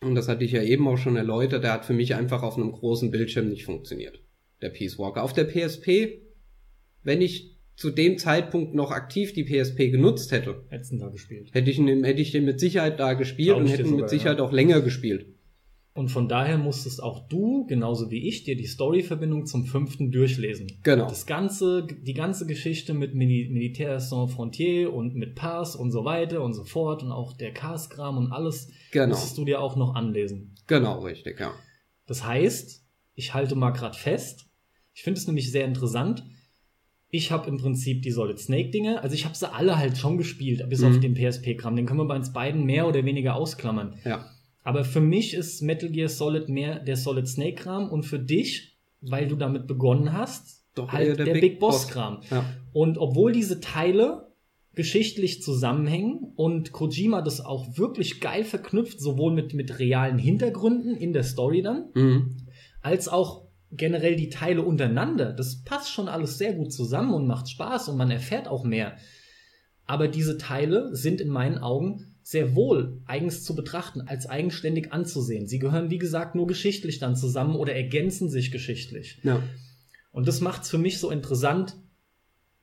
Speaker 2: Und das hatte ich ja eben auch schon erläutert. Der hat für mich einfach auf einem großen Bildschirm nicht funktioniert. Der Peace Walker. Auf der PSP, wenn ich zu dem Zeitpunkt noch aktiv die PSP genutzt hätte,
Speaker 1: Letzten Tag gespielt.
Speaker 2: hätte ich ihn, hätte ich den mit Sicherheit da gespielt und hätten mit Sicherheit
Speaker 1: ja.
Speaker 2: auch länger gespielt.
Speaker 1: Und von daher musstest auch du, genauso wie ich, dir die Story-Verbindung zum fünften durchlesen.
Speaker 2: Genau.
Speaker 1: Das ganze, die ganze Geschichte mit Mili Militaire Sans Frontier und mit Pass und so weiter und so fort und auch der Cars-Kram und alles
Speaker 2: Genau.
Speaker 1: musstest du dir auch noch anlesen.
Speaker 2: Genau, richtig, ja.
Speaker 1: Das heißt, ich halte mal grad fest, ich finde es nämlich sehr interessant. Ich habe im Prinzip die Solid Snake Dinge, also ich habe sie alle halt schon gespielt, bis
Speaker 2: Mhm.
Speaker 1: auf den PSP-Kram. Den können wir bei uns beiden mehr oder weniger ausklammern.
Speaker 2: Ja.
Speaker 1: Aber für mich ist Metal Gear Solid mehr der Solid Snake Kram und für dich, weil du damit begonnen hast,
Speaker 2: Doch
Speaker 1: halt
Speaker 2: eher
Speaker 1: der, Big, Boss Kram.
Speaker 2: Ja.
Speaker 1: Und obwohl diese Teile geschichtlich zusammenhängen und Kojima das auch wirklich geil verknüpft, sowohl mit, mit realen Hintergründen in der Story dann,
Speaker 2: Mhm.
Speaker 1: als auch generell die Teile untereinander. Das passt schon alles sehr gut zusammen und macht Spaß und man erfährt auch mehr. Aber diese Teile sind in meinen Augen sehr wohl eigens zu betrachten, als eigenständig anzusehen. Sie gehören, wie gesagt, nur geschichtlich dann zusammen oder ergänzen sich geschichtlich.
Speaker 2: Ja.
Speaker 1: Und das macht es für mich so interessant,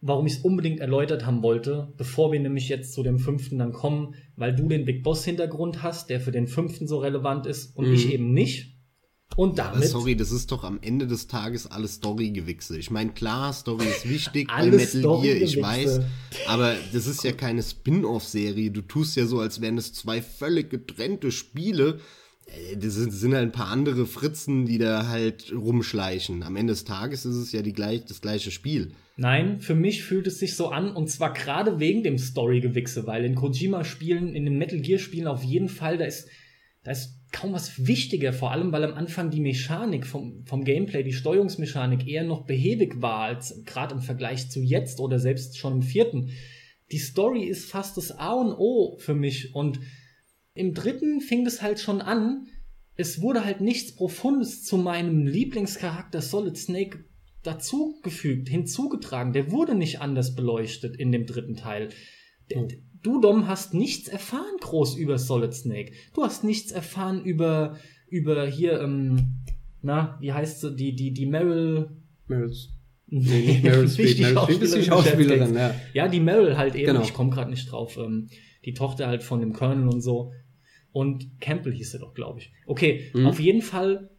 Speaker 1: warum ich es unbedingt erläutert haben wollte, bevor wir nämlich jetzt zu dem fünften dann kommen, weil du den Big Boss Hintergrund hast, der für den fünften so relevant ist und
Speaker 2: Mhm.
Speaker 1: ich eben nicht. Und
Speaker 3: Aber
Speaker 1: damit
Speaker 3: sorry, das ist doch am Ende des Tages alles Story-Gewichse. Ich meine, klar, Story ist wichtig bei Metal Gear, ich weiß. Aber das ist ja keine Spin-off-Serie. Du tust ja so, als wären es zwei völlig getrennte Spiele. Äh, Das sind, sind halt ein paar andere Fritzen, die da halt rumschleichen. Am Ende des Tages ist es ja die gleich, das gleiche Spiel.
Speaker 1: Nein, für mich fühlt es sich so an, und zwar gerade wegen dem Story-Gewichse, weil in Kojima-Spielen, in den Metal Gear-Spielen auf jeden Fall, da ist, da ist kaum was wichtiger, vor allem weil am Anfang die Mechanik vom, vom Gameplay, die Steuerungsmechanik eher noch behäbig war, als gerade im Vergleich zu jetzt oder selbst schon im vierten. Die Story ist fast das A und O für mich und im dritten fing es halt schon an, es wurde halt nichts Profundes zu meinem Lieblingscharakter Solid Snake dazugefügt, hinzugetragen. Der wurde nicht anders beleuchtet in dem dritten Teil. Der, du, Dom, hast nichts erfahren groß über Solid Snake. Du hast nichts erfahren über, über hier, ähm, na, wie heißt sie, die, die, die Meryl.
Speaker 2: Meryl. Nee, nicht Meryl Streep. Meryl Streep ist die Schauspielerin, ja.
Speaker 1: Ja, die Meryl halt eben, genau. ich komme gerade nicht drauf. Ähm, die Tochter halt von dem Colonel und so. Und Campbell hieß er doch, glaube ich. Okay, mhm. auf jeden Fall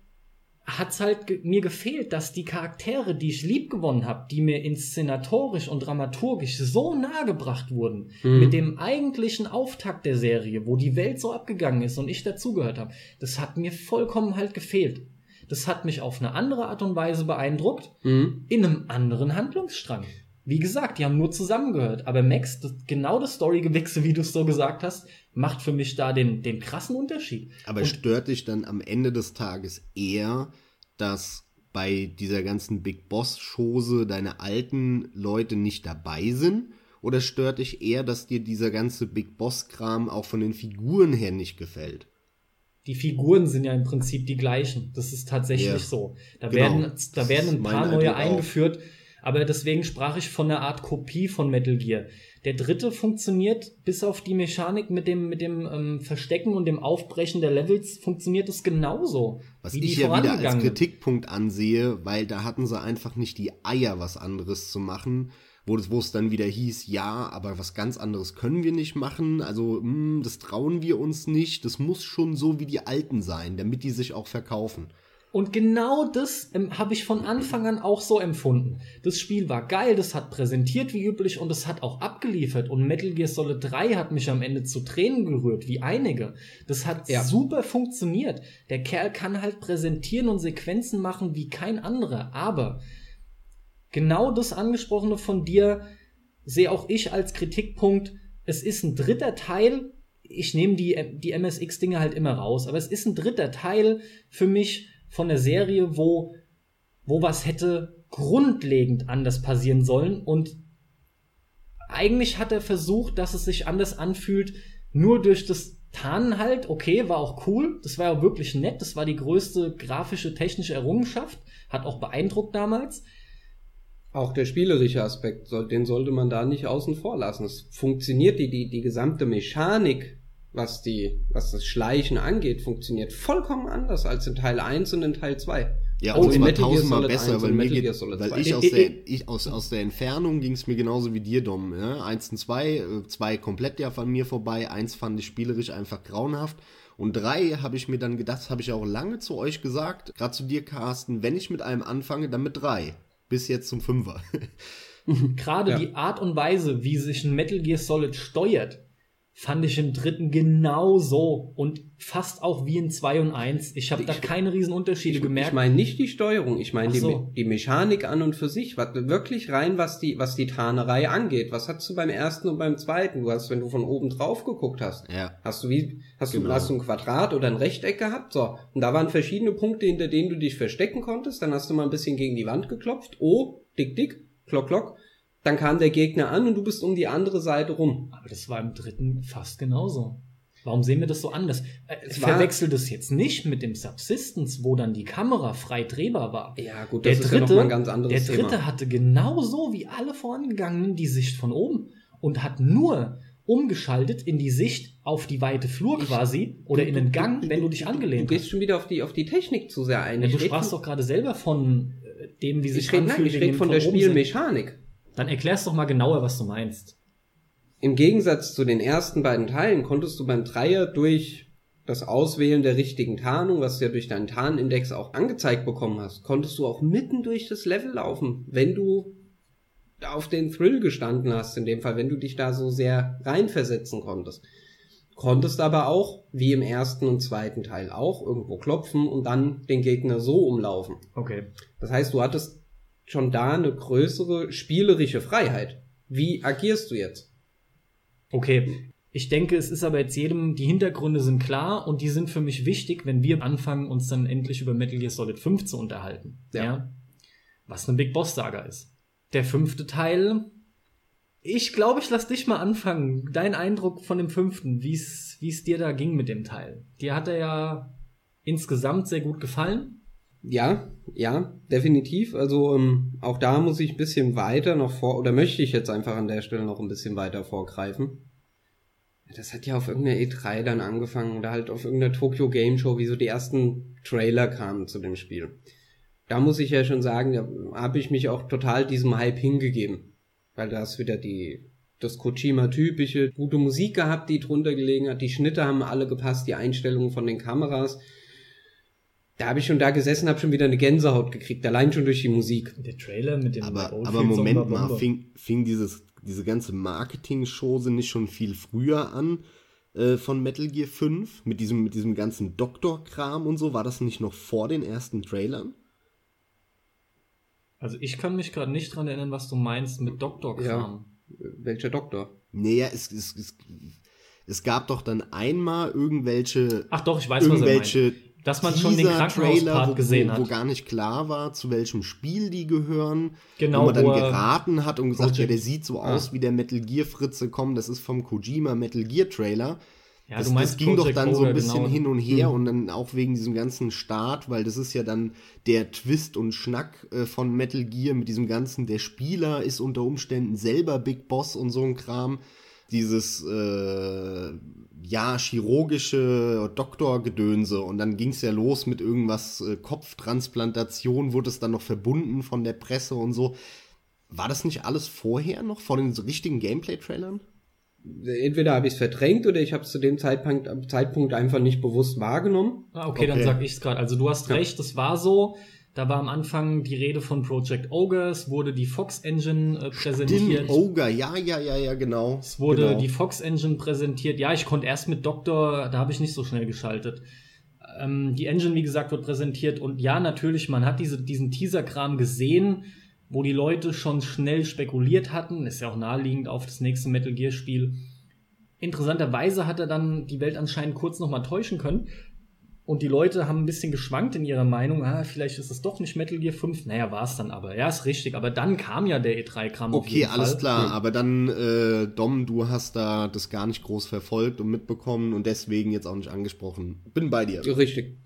Speaker 1: hat's halt ge mir gefehlt, dass die Charaktere, die ich lieb gewonnen habe, die mir inszenatorisch und dramaturgisch so nahe gebracht wurden, mhm. mit dem eigentlichen Auftakt der Serie, wo die Welt so abgegangen ist und ich dazugehört habe, das hat mir vollkommen halt gefehlt. Das hat mich auf eine andere Art und Weise beeindruckt, mhm. in einem anderen Handlungsstrang. Wie gesagt, die haben nur zusammengehört. Aber Max, das, genau das Storygewechsel, wie du es so gesagt hast, macht für mich da den, den krassen Unterschied.
Speaker 3: Aber Und stört dich dann am Ende des Tages eher, dass bei dieser ganzen Big Boss-Chose deine alten Leute nicht dabei sind? Oder stört dich eher, dass dir dieser ganze Big Boss-Kram auch von den Figuren her nicht gefällt?
Speaker 1: Die Figuren sind ja im Prinzip die gleichen. Das ist tatsächlich ja, so. Da genau. werden, da werden ein paar neue eingeführt. Aber deswegen sprach ich von einer Art Kopie von Metal Gear. Der dritte funktioniert, bis auf die Mechanik mit dem, mit dem ähm, Verstecken und dem Aufbrechen der Levels, funktioniert es genauso.
Speaker 3: Was ich ja wieder als Kritikpunkt ansehe, weil da hatten sie einfach nicht die Eier, was anderes zu machen wo es, wo es dann wieder hieß, ja, aber was ganz anderes können wir nicht machen, also mh, hm, das trauen wir uns nicht, das muss schon so wie die Alten sein, damit die sich auch verkaufen.
Speaker 1: Und genau das ähm, habe ich von Anfang an auch so empfunden. Das Spiel war geil, das hat präsentiert wie üblich und es hat auch abgeliefert. Und Metal Gear Solid 3 hat mich am Ende zu Tränen gerührt, wie einige. Das hat ja. super funktioniert. Der Kerl kann halt präsentieren und Sequenzen machen wie kein anderer. Aber genau das angesprochene von dir sehe auch ich als Kritikpunkt. Es ist ein dritter Teil. Ich nehme die, die MSX-Dinge halt immer raus, aber es ist ein dritter Teil für mich von der Serie, wo, wo was hätte grundlegend anders passieren sollen. Und eigentlich hat er versucht, dass es sich anders anfühlt, nur durch das Tarnen halt, okay, war auch cool, das war ja wirklich nett, das war die größte grafische, technische Errungenschaft, hat auch beeindruckt damals.
Speaker 2: Auch der spielerische Aspekt, den sollte man da nicht außen vor lassen. Es funktioniert, die, die, die gesamte Mechanik was die, was das Schleichen angeht, funktioniert vollkommen anders als in Teil 1 und in Teil 2.
Speaker 3: Ja, also und zwar tausendmal besser, weil, mir geht, weil ich, aus der, ich aus, aus der Entfernung ging es mir genauso wie dir, Dom. Ja? Eins und zwei, äh, zwei komplett ja von mir vorbei, eins fand ich spielerisch einfach grauenhaft. Und drei habe ich mir dann gedacht, habe ich auch lange zu euch gesagt, gerade zu dir, Carsten, wenn ich mit einem anfange, dann mit drei. Bis jetzt zum Fünfer.
Speaker 1: Gerade ja. die Art und Weise, wie sich ein Metal Gear Solid steuert, fand ich im dritten genauso und fast auch wie in 2 und 1. Ich habe da keine riesen Unterschiede
Speaker 2: ich,
Speaker 1: gemerkt.
Speaker 2: Ich meine nicht die Steuerung, ich meine so. die, die, Mechanik an und für sich, was, wirklich rein, was die, was die Tarnerei angeht. Was hast du beim ersten und beim zweiten? Du hast, wenn du von oben drauf geguckt hast, ja. hast du wie, hast genau. du, hast du ein Quadrat oder ein Rechteck gehabt? So. Und da waren verschiedene Punkte, hinter denen du dich verstecken konntest. Dann hast du mal ein bisschen gegen die Wand geklopft. Oh, dick, dick, klock, klock dann kam der Gegner an und du bist um die andere Seite rum.
Speaker 1: Aber das war im dritten fast genauso. Warum sehen wir das so anders? Äh, es verwechselt es jetzt nicht mit dem Subsistence, wo dann die Kamera frei drehbar war.
Speaker 2: Ja, gut, das der ist dritte, ja noch mal ein ganz anderes
Speaker 1: Der dritte Thema. hatte genauso wie alle vorangegangenen die Sicht von oben und hat nur umgeschaltet in die Sicht auf die weite Flur quasi ich, oder du, in den Gang, du, wenn du dich angelehnt
Speaker 2: hast. Du gehst schon wieder auf die, auf die Technik zu sehr ein.
Speaker 1: Ja, du sprachst doch gerade selber von äh, dem, wie sich
Speaker 2: ich rede, nein, ich rede von der Spielmechanik.
Speaker 1: Dann erklärst doch mal genauer, was du meinst.
Speaker 2: Im Gegensatz zu den ersten beiden Teilen konntest du beim Dreier durch das Auswählen der richtigen Tarnung, was du ja durch deinen Tarnindex auch angezeigt bekommen hast, konntest du auch mitten durch das Level laufen, wenn du auf den Thrill gestanden hast, in dem Fall, wenn du dich da so sehr reinversetzen konntest. Konntest aber auch, wie im ersten und zweiten Teil auch, irgendwo klopfen und dann den Gegner so umlaufen.
Speaker 1: Okay.
Speaker 2: Das heißt, du hattest schon da eine größere spielerische Freiheit. Wie agierst du jetzt?
Speaker 1: Okay. Ich denke, es ist aber jetzt jedem, die Hintergründe sind klar und die sind für mich wichtig, wenn wir anfangen, uns dann endlich über Metal Gear Solid 5 zu unterhalten. Ja. ja? Was eine Big Boss Saga ist. Der fünfte Teil. Ich glaube, ich lass dich mal anfangen. Dein Eindruck von dem fünften, wie es wie es dir da ging mit dem Teil. Dir hat er ja insgesamt sehr gut gefallen.
Speaker 2: Ja, ja, definitiv. Also ähm, auch da muss ich ein bisschen weiter noch vor, oder möchte ich jetzt einfach an der Stelle noch ein bisschen weiter vorgreifen. Das hat ja auf irgendeiner E3 dann angefangen oder halt auf irgendeiner Tokyo Game Show, wie so die ersten Trailer kamen zu dem Spiel. Da muss ich ja schon sagen, da habe ich mich auch total diesem Hype hingegeben. Weil da ist wieder die, das Kojima-typische, gute Musik gehabt, die drunter gelegen hat, die Schnitte haben alle gepasst, die Einstellungen von den Kameras. Da habe ich schon da gesessen, habe schon wieder eine Gänsehaut gekriegt, allein schon durch die Musik.
Speaker 1: Der Trailer mit dem
Speaker 3: Aber,
Speaker 1: Oldfield
Speaker 3: aber Moment mal, fing, fing dieses, diese ganze Marketing-Chose nicht schon viel früher an äh, von Metal Gear 5? Mit diesem, mit diesem ganzen Doktor-Kram und so? War das nicht noch vor den ersten Trailern?
Speaker 1: Also ich kann mich gerade nicht dran erinnern, was du meinst mit Doktor-Kram.
Speaker 2: Welcher Doktor?
Speaker 3: Naja, es, es, es, es gab doch dann einmal irgendwelche,
Speaker 1: Ach doch, ich weiß, was er meint. Dass man schon den Krankenhauspart
Speaker 3: wo,
Speaker 1: gesehen
Speaker 3: wo,
Speaker 1: hat.
Speaker 3: wo gar nicht klar war, zu welchem Spiel die gehören.
Speaker 1: Genau,
Speaker 3: wo man dann
Speaker 1: wo er-
Speaker 3: geraten hat und gesagt,
Speaker 1: Project-
Speaker 3: ja, der sieht so aus wie der Metal Gear Fritze, komm, das ist vom Kojima Metal Gear Trailer.
Speaker 1: Ja,
Speaker 3: das,
Speaker 1: du meinst
Speaker 3: das ging doch
Speaker 1: Project
Speaker 3: dann so ein bisschen
Speaker 1: genau.
Speaker 3: hin und her
Speaker 2: Mhm.
Speaker 3: und dann auch wegen diesem ganzen Start, weil das ist ja dann der Twist und Schnack äh, von Metal Gear mit diesem ganzen, der Spieler ist unter Umständen selber Big Boss und so ein Kram. Dieses, äh, ja, chirurgische Doktorgedönse und dann ging es ja los mit irgendwas, äh, Kopftransplantation, wurde es dann noch verbunden von der Presse und so. War das nicht alles vorher noch, vor den richtigen Gameplay-Trailern?
Speaker 2: Entweder habe ich es verdrängt oder ich habe es zu dem Zeitpunkt, Zeitpunkt einfach nicht bewusst wahrgenommen.
Speaker 1: Ah, okay, dann
Speaker 3: Okay.
Speaker 1: sag ich's gerade. Also du hast
Speaker 2: Ja.
Speaker 1: recht, das war so. Da war am Anfang die Rede von Project Ogre, es wurde die Fox Engine äh, präsentiert.
Speaker 3: Stimmt, Ogre, ja, ja, ja, ja, genau.
Speaker 1: Es wurde
Speaker 3: genau.
Speaker 1: die Fox Engine präsentiert. Ja, ich konnte erst mit Doktor, da habe ich nicht so schnell geschaltet. Ähm, die Engine, wie gesagt, wird präsentiert und ja, natürlich, man hat diese, diesen Teaser-Kram gesehen, wo die Leute schon schnell spekuliert hatten. Ist ja auch naheliegend auf das nächste Metal Gear-Spiel. Interessanterweise hat er dann die Welt anscheinend kurz nochmal täuschen können. Und die Leute haben ein bisschen geschwankt in ihrer Meinung, ah, vielleicht ist es doch nicht Metal Gear 5. Naja, war es dann aber. Ja, ist richtig. Aber dann kam ja der E3-Kram. auf
Speaker 3: Okay,
Speaker 1: jeden
Speaker 3: alles
Speaker 1: Fall.
Speaker 3: klar,
Speaker 2: Hm.
Speaker 3: aber dann, äh, Dom, du hast da das gar nicht groß verfolgt und mitbekommen und deswegen jetzt auch nicht angesprochen. Bin bei dir.
Speaker 2: Richtig.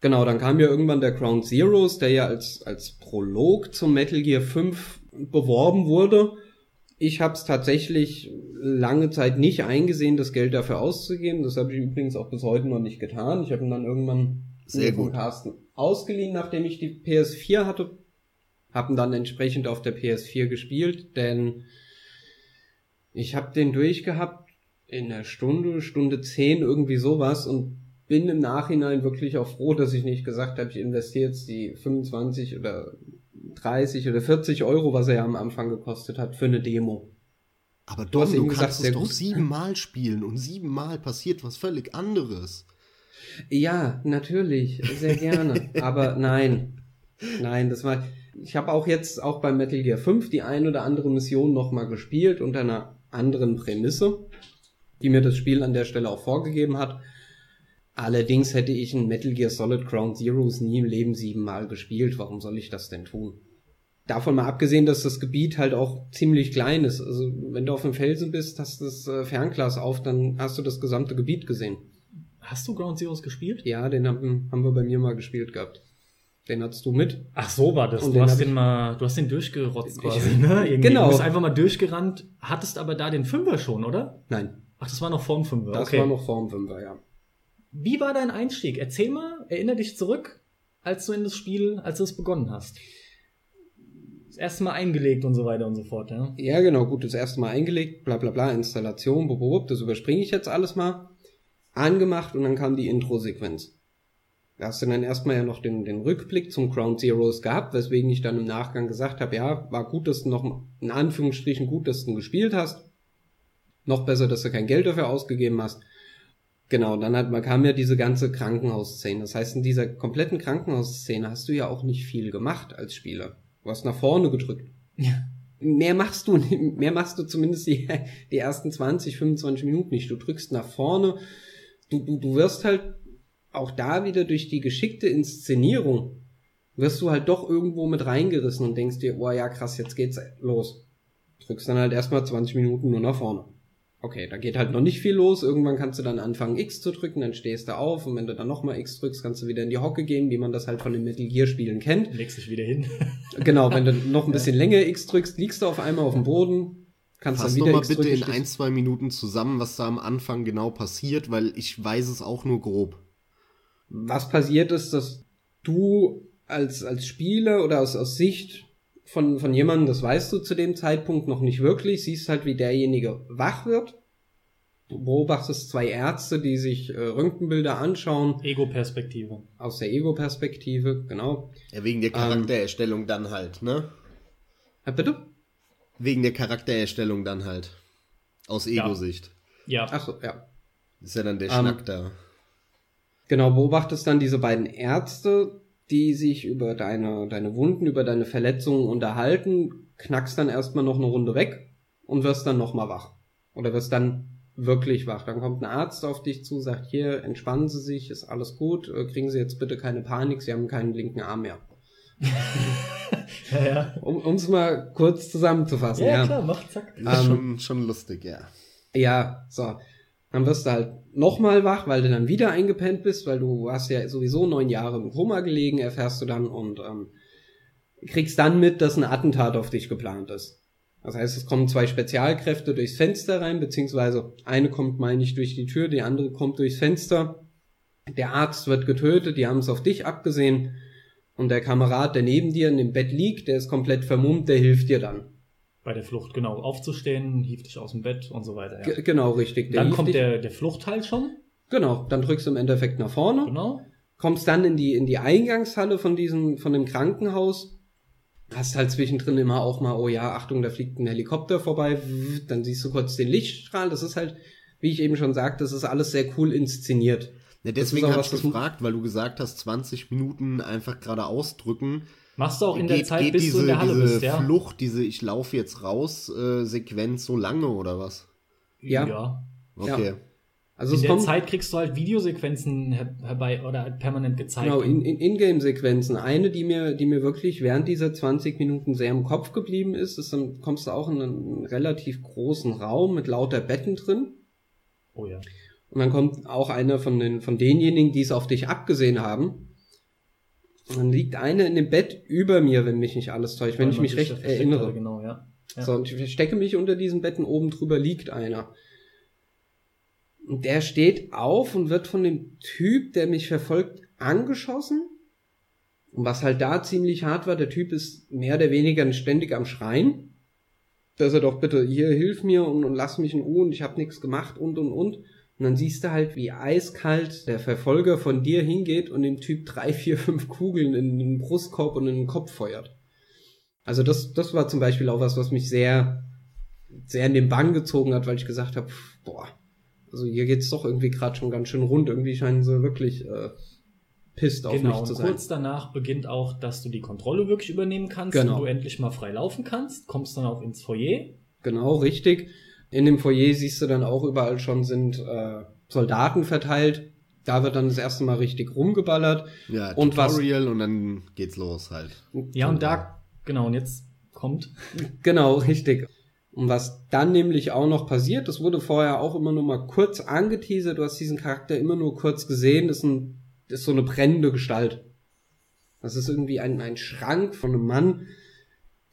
Speaker 2: Genau, dann kam ja irgendwann der Ground Zeroes, der ja als, als Prolog zum Metal Gear 5 beworben wurde. Ich habe es tatsächlich lange Zeit nicht eingesehen, das Geld dafür auszugeben. Das habe ich übrigens auch bis heute noch nicht getan. Ich habe ihn dann irgendwann
Speaker 3: Sehr gut.
Speaker 2: Carsten ausgeliehen, nachdem ich die PS4 hatte. Habe ihn dann entsprechend auf der PS4 gespielt, denn ich habe den durchgehabt in einer Stunde, Stunde zehn, irgendwie sowas und bin im Nachhinein wirklich auch froh, dass ich nicht gesagt habe, ich investiere jetzt die 25 oder 30 oder 40 Euro, was er ja am Anfang gekostet hat, für eine Demo.
Speaker 3: Aber Dom, du, kannst
Speaker 2: gesagt,
Speaker 3: es doch
Speaker 2: gut.
Speaker 3: siebenmal spielen und siebenmal passiert was völlig anderes.
Speaker 2: Ja, natürlich, sehr gerne. aber nein. Nein, das war. Ich habe auch jetzt auch bei Metal Gear 5 die ein oder andere Mission nochmal gespielt unter einer anderen Prämisse, die mir das Spiel an der Stelle auch vorgegeben hat. Allerdings hätte ich ein Metal Gear Solid Ground Zeroes nie im Leben siebenmal gespielt. Warum soll ich das denn tun? Davon mal abgesehen, dass das Gebiet halt auch ziemlich klein ist. Also wenn du auf dem Felsen bist, hast das äh, Fernglas auf, dann hast du das gesamte Gebiet gesehen.
Speaker 1: Hast du Ground Zeroes gespielt?
Speaker 2: Ja, den haben, haben wir bei mir mal gespielt gehabt. Den hattest du mit.
Speaker 1: Ach so war das.
Speaker 2: Und
Speaker 1: du hast den
Speaker 2: ich-
Speaker 1: mal, du hast den durchgerotzt
Speaker 2: Ich-
Speaker 1: quasi, ne? Irgendwie.
Speaker 2: Genau.
Speaker 1: Du bist einfach mal durchgerannt, hattest aber da den Fünfer schon, oder?
Speaker 2: Nein,
Speaker 1: Ach, das war noch vorm Fünfer.
Speaker 2: das
Speaker 1: okay.
Speaker 2: war noch vorm Fünfer, ja.
Speaker 1: Wie war dein Einstieg? Erzähl mal, erinnere dich zurück, als du in das Spiel, als du es begonnen hast. Das erste Mal eingelegt und so weiter und so fort, ja?
Speaker 2: Ja, genau, gut, das erste Mal eingelegt, bla bla bla, Installation, bub, bub, das überspringe ich jetzt alles mal. Angemacht und dann kam die Intro-Sequenz. Da hast du dann erstmal ja noch den, den Rückblick zum Ground Zeroes gehabt, weswegen ich dann im Nachgang gesagt habe, ja, war gut, dass du noch, in Anführungsstrichen gut, dass du gespielt hast. Noch besser, dass du kein Geld dafür ausgegeben hast. Genau, dann hat, man kam ja diese ganze Krankenhausszene. Das heißt, in dieser kompletten Krankenhausszene hast du ja auch nicht viel gemacht als Spieler. Du hast nach vorne gedrückt.
Speaker 1: Ja.
Speaker 2: Mehr machst du, mehr machst du zumindest die, die ersten 20, 25 Minuten nicht. Du drückst nach vorne. Du, du, du wirst halt auch da wieder durch die geschickte Inszenierung wirst du halt doch irgendwo mit reingerissen und denkst dir, oh ja, krass, jetzt geht's los. Drückst dann halt erstmal 20 Minuten nur nach vorne. Okay, da geht halt noch nicht viel los. Irgendwann kannst du dann anfangen, X zu drücken, dann stehst du auf und wenn du dann nochmal X drückst, kannst du wieder in die Hocke gehen, wie man das halt von den Metal Gear Spielen kennt.
Speaker 1: Legst dich wieder hin.
Speaker 2: Genau, wenn du noch ein bisschen länger X drückst, liegst du auf einmal auf dem Boden, kannst
Speaker 3: Fass
Speaker 2: dann
Speaker 3: doch
Speaker 2: wieder
Speaker 3: mal
Speaker 2: X
Speaker 3: bitte
Speaker 2: drücken.
Speaker 3: in ein, zwei Minuten zusammen, was da am Anfang genau passiert, weil ich weiß es auch nur grob.
Speaker 2: was passiert ist, dass du als, als Spieler oder aus, aus Sicht von, von jemandem, das weißt du zu dem Zeitpunkt noch nicht wirklich, siehst halt, wie derjenige wach wird. Du beobachtest zwei Ärzte, die sich äh, Röntgenbilder anschauen,
Speaker 1: Ego-Perspektive.
Speaker 2: aus der Ego-Perspektive, genau.
Speaker 3: Ja, wegen der Charaktererstellung dann halt, ne?
Speaker 2: Äh, bitte?
Speaker 3: Wegen der Charaktererstellung dann halt. Aus
Speaker 1: Ja.
Speaker 3: Ego-Sicht.
Speaker 1: Ja.
Speaker 2: Achso, ja.
Speaker 3: Ist ja dann der
Speaker 2: Ähm,
Speaker 3: Schnack da.
Speaker 2: Genau, beobachtest dann diese beiden Ärzte, die sich über deine, deine Wunden, über deine Verletzungen unterhalten, knackst dann erstmal noch eine Runde weg und wirst dann nochmal wach. Oder wirst dann wirklich wach. Dann kommt ein Arzt auf dich zu, sagt, hier, entspannen Sie sich, ist alles gut, äh, kriegen Sie jetzt bitte keine Panik, Sie haben keinen linken Arm mehr.
Speaker 1: Ja, ja.
Speaker 2: Um es mal kurz zusammenzufassen,
Speaker 1: Ja,
Speaker 2: ja.
Speaker 1: klar, mach, zack.
Speaker 2: Ähm,
Speaker 3: schon, schon lustig, ja.
Speaker 2: Ja, so. Dann wirst du halt nochmal wach, weil du dann wieder eingepennt bist, weil du hast ja sowieso neun Jahre im Koma gelegen, erfährst du dann und ähm, kriegst dann mit, dass ein Attentat auf dich geplant ist. Das heißt, es kommen zwei Spezialkräfte durchs Fenster rein, beziehungsweise eine kommt, meine ich, durch die Tür, die andere kommt durchs Fenster. Der Arzt wird getötet, die haben es auf dich abgesehen. Und der Kamerad, der neben dir in dem Bett liegt, der ist komplett vermummt, der hilft dir dann.
Speaker 1: Bei der Flucht, genau. Aufzustehen, hief dich aus dem Bett und so weiter. Ja.
Speaker 2: Genau, richtig. Der
Speaker 1: Dann kommt
Speaker 2: dich.
Speaker 1: der, der Fluchtteil schon.
Speaker 2: Genau, dann drückst du im Endeffekt nach vorne.
Speaker 1: Genau.
Speaker 2: kommst dann in die, in die Eingangshalle von diesem, von dem Krankenhaus, hast halt zwischendrin immer auch mal, oh ja, Achtung, da fliegt ein Helikopter vorbei, dann siehst du kurz den Lichtstrahl, das ist halt, wie ich eben schon sagte, das ist alles sehr cool inszeniert.
Speaker 3: Ja, deswegen habe ich gefragt, weil du gesagt hast, 20 Minuten einfach gerade ausdrücken.
Speaker 1: Machst du auch in der
Speaker 3: geht
Speaker 1: Zeit,
Speaker 3: geht
Speaker 1: bis
Speaker 3: diese,
Speaker 1: du in der Halle
Speaker 3: diese
Speaker 1: bist, ja?
Speaker 3: Flucht, diese Ich laufe jetzt raus äh, Sequenz so lange oder was?
Speaker 2: Ja.
Speaker 1: ja.
Speaker 3: Okay.
Speaker 2: Also
Speaker 1: In der
Speaker 2: kommt,
Speaker 1: Zeit kriegst du halt Videosequenzen her herbei oder halt permanent gezeigt.
Speaker 2: genau, in, in Ingame-Sequenzen. Eine, die mir, die mir wirklich während dieser 20 Minuten sehr im Kopf geblieben ist, ist dann kommst du auch in einen relativ großen Raum mit lauter Betten drin.
Speaker 1: oh ja.
Speaker 2: Und dann kommt auch einer von den, von denjenigen, die es auf dich abgesehen haben. Dann liegt einer in dem Bett über mir, wenn mich nicht alles täuscht, wenn ich mich recht erinnere.
Speaker 1: Genau, ja. Ja.
Speaker 2: So, und ich verstecke mich unter diesen Betten, oben drüber liegt einer. Und der steht auf und wird von dem Typ, der mich verfolgt, angeschossen. Und was halt da ziemlich hart war, der Typ ist mehr oder weniger ständig am Schreien. Dass er doch bitte, hier, hilf mir und, und lass mich in Ruhe und ich habe nichts gemacht und und und. Und dann siehst du halt, wie eiskalt der Verfolger von dir hingeht und dem Typ drei, vier, fünf Kugeln in den Brustkorb und in den Kopf feuert. Also das, das war zum Beispiel auch was, was mich sehr, sehr in den Bann gezogen hat, weil ich gesagt habe, boah, also hier geht's doch irgendwie gerade schon ganz schön rund. Irgendwie scheinen sie wirklich äh, pisst auf
Speaker 1: Genau,
Speaker 2: mich zu
Speaker 1: und
Speaker 2: sein.
Speaker 1: kurz danach beginnt auch, dass du die Kontrolle wirklich übernehmen kannst
Speaker 2: Genau.
Speaker 1: und du endlich mal frei laufen kannst, kommst dann auch ins Foyer.
Speaker 2: Genau, richtig. In dem Foyer siehst du dann auch überall schon sind äh, Soldaten verteilt. Da wird dann das erste Mal richtig rumgeballert.
Speaker 3: Ja,
Speaker 2: Und was-
Speaker 3: Tutorial und dann geht's los halt.
Speaker 1: Ja, und da, genau, und jetzt kommt.
Speaker 2: Genau, richtig. Und was dann nämlich auch noch passiert, das wurde vorher auch immer nur mal kurz angeteasert, du hast diesen Charakter immer nur kurz gesehen, das ist, ein, ist so eine brennende Gestalt. Das ist irgendwie ein, ein Schrank von einem Mann,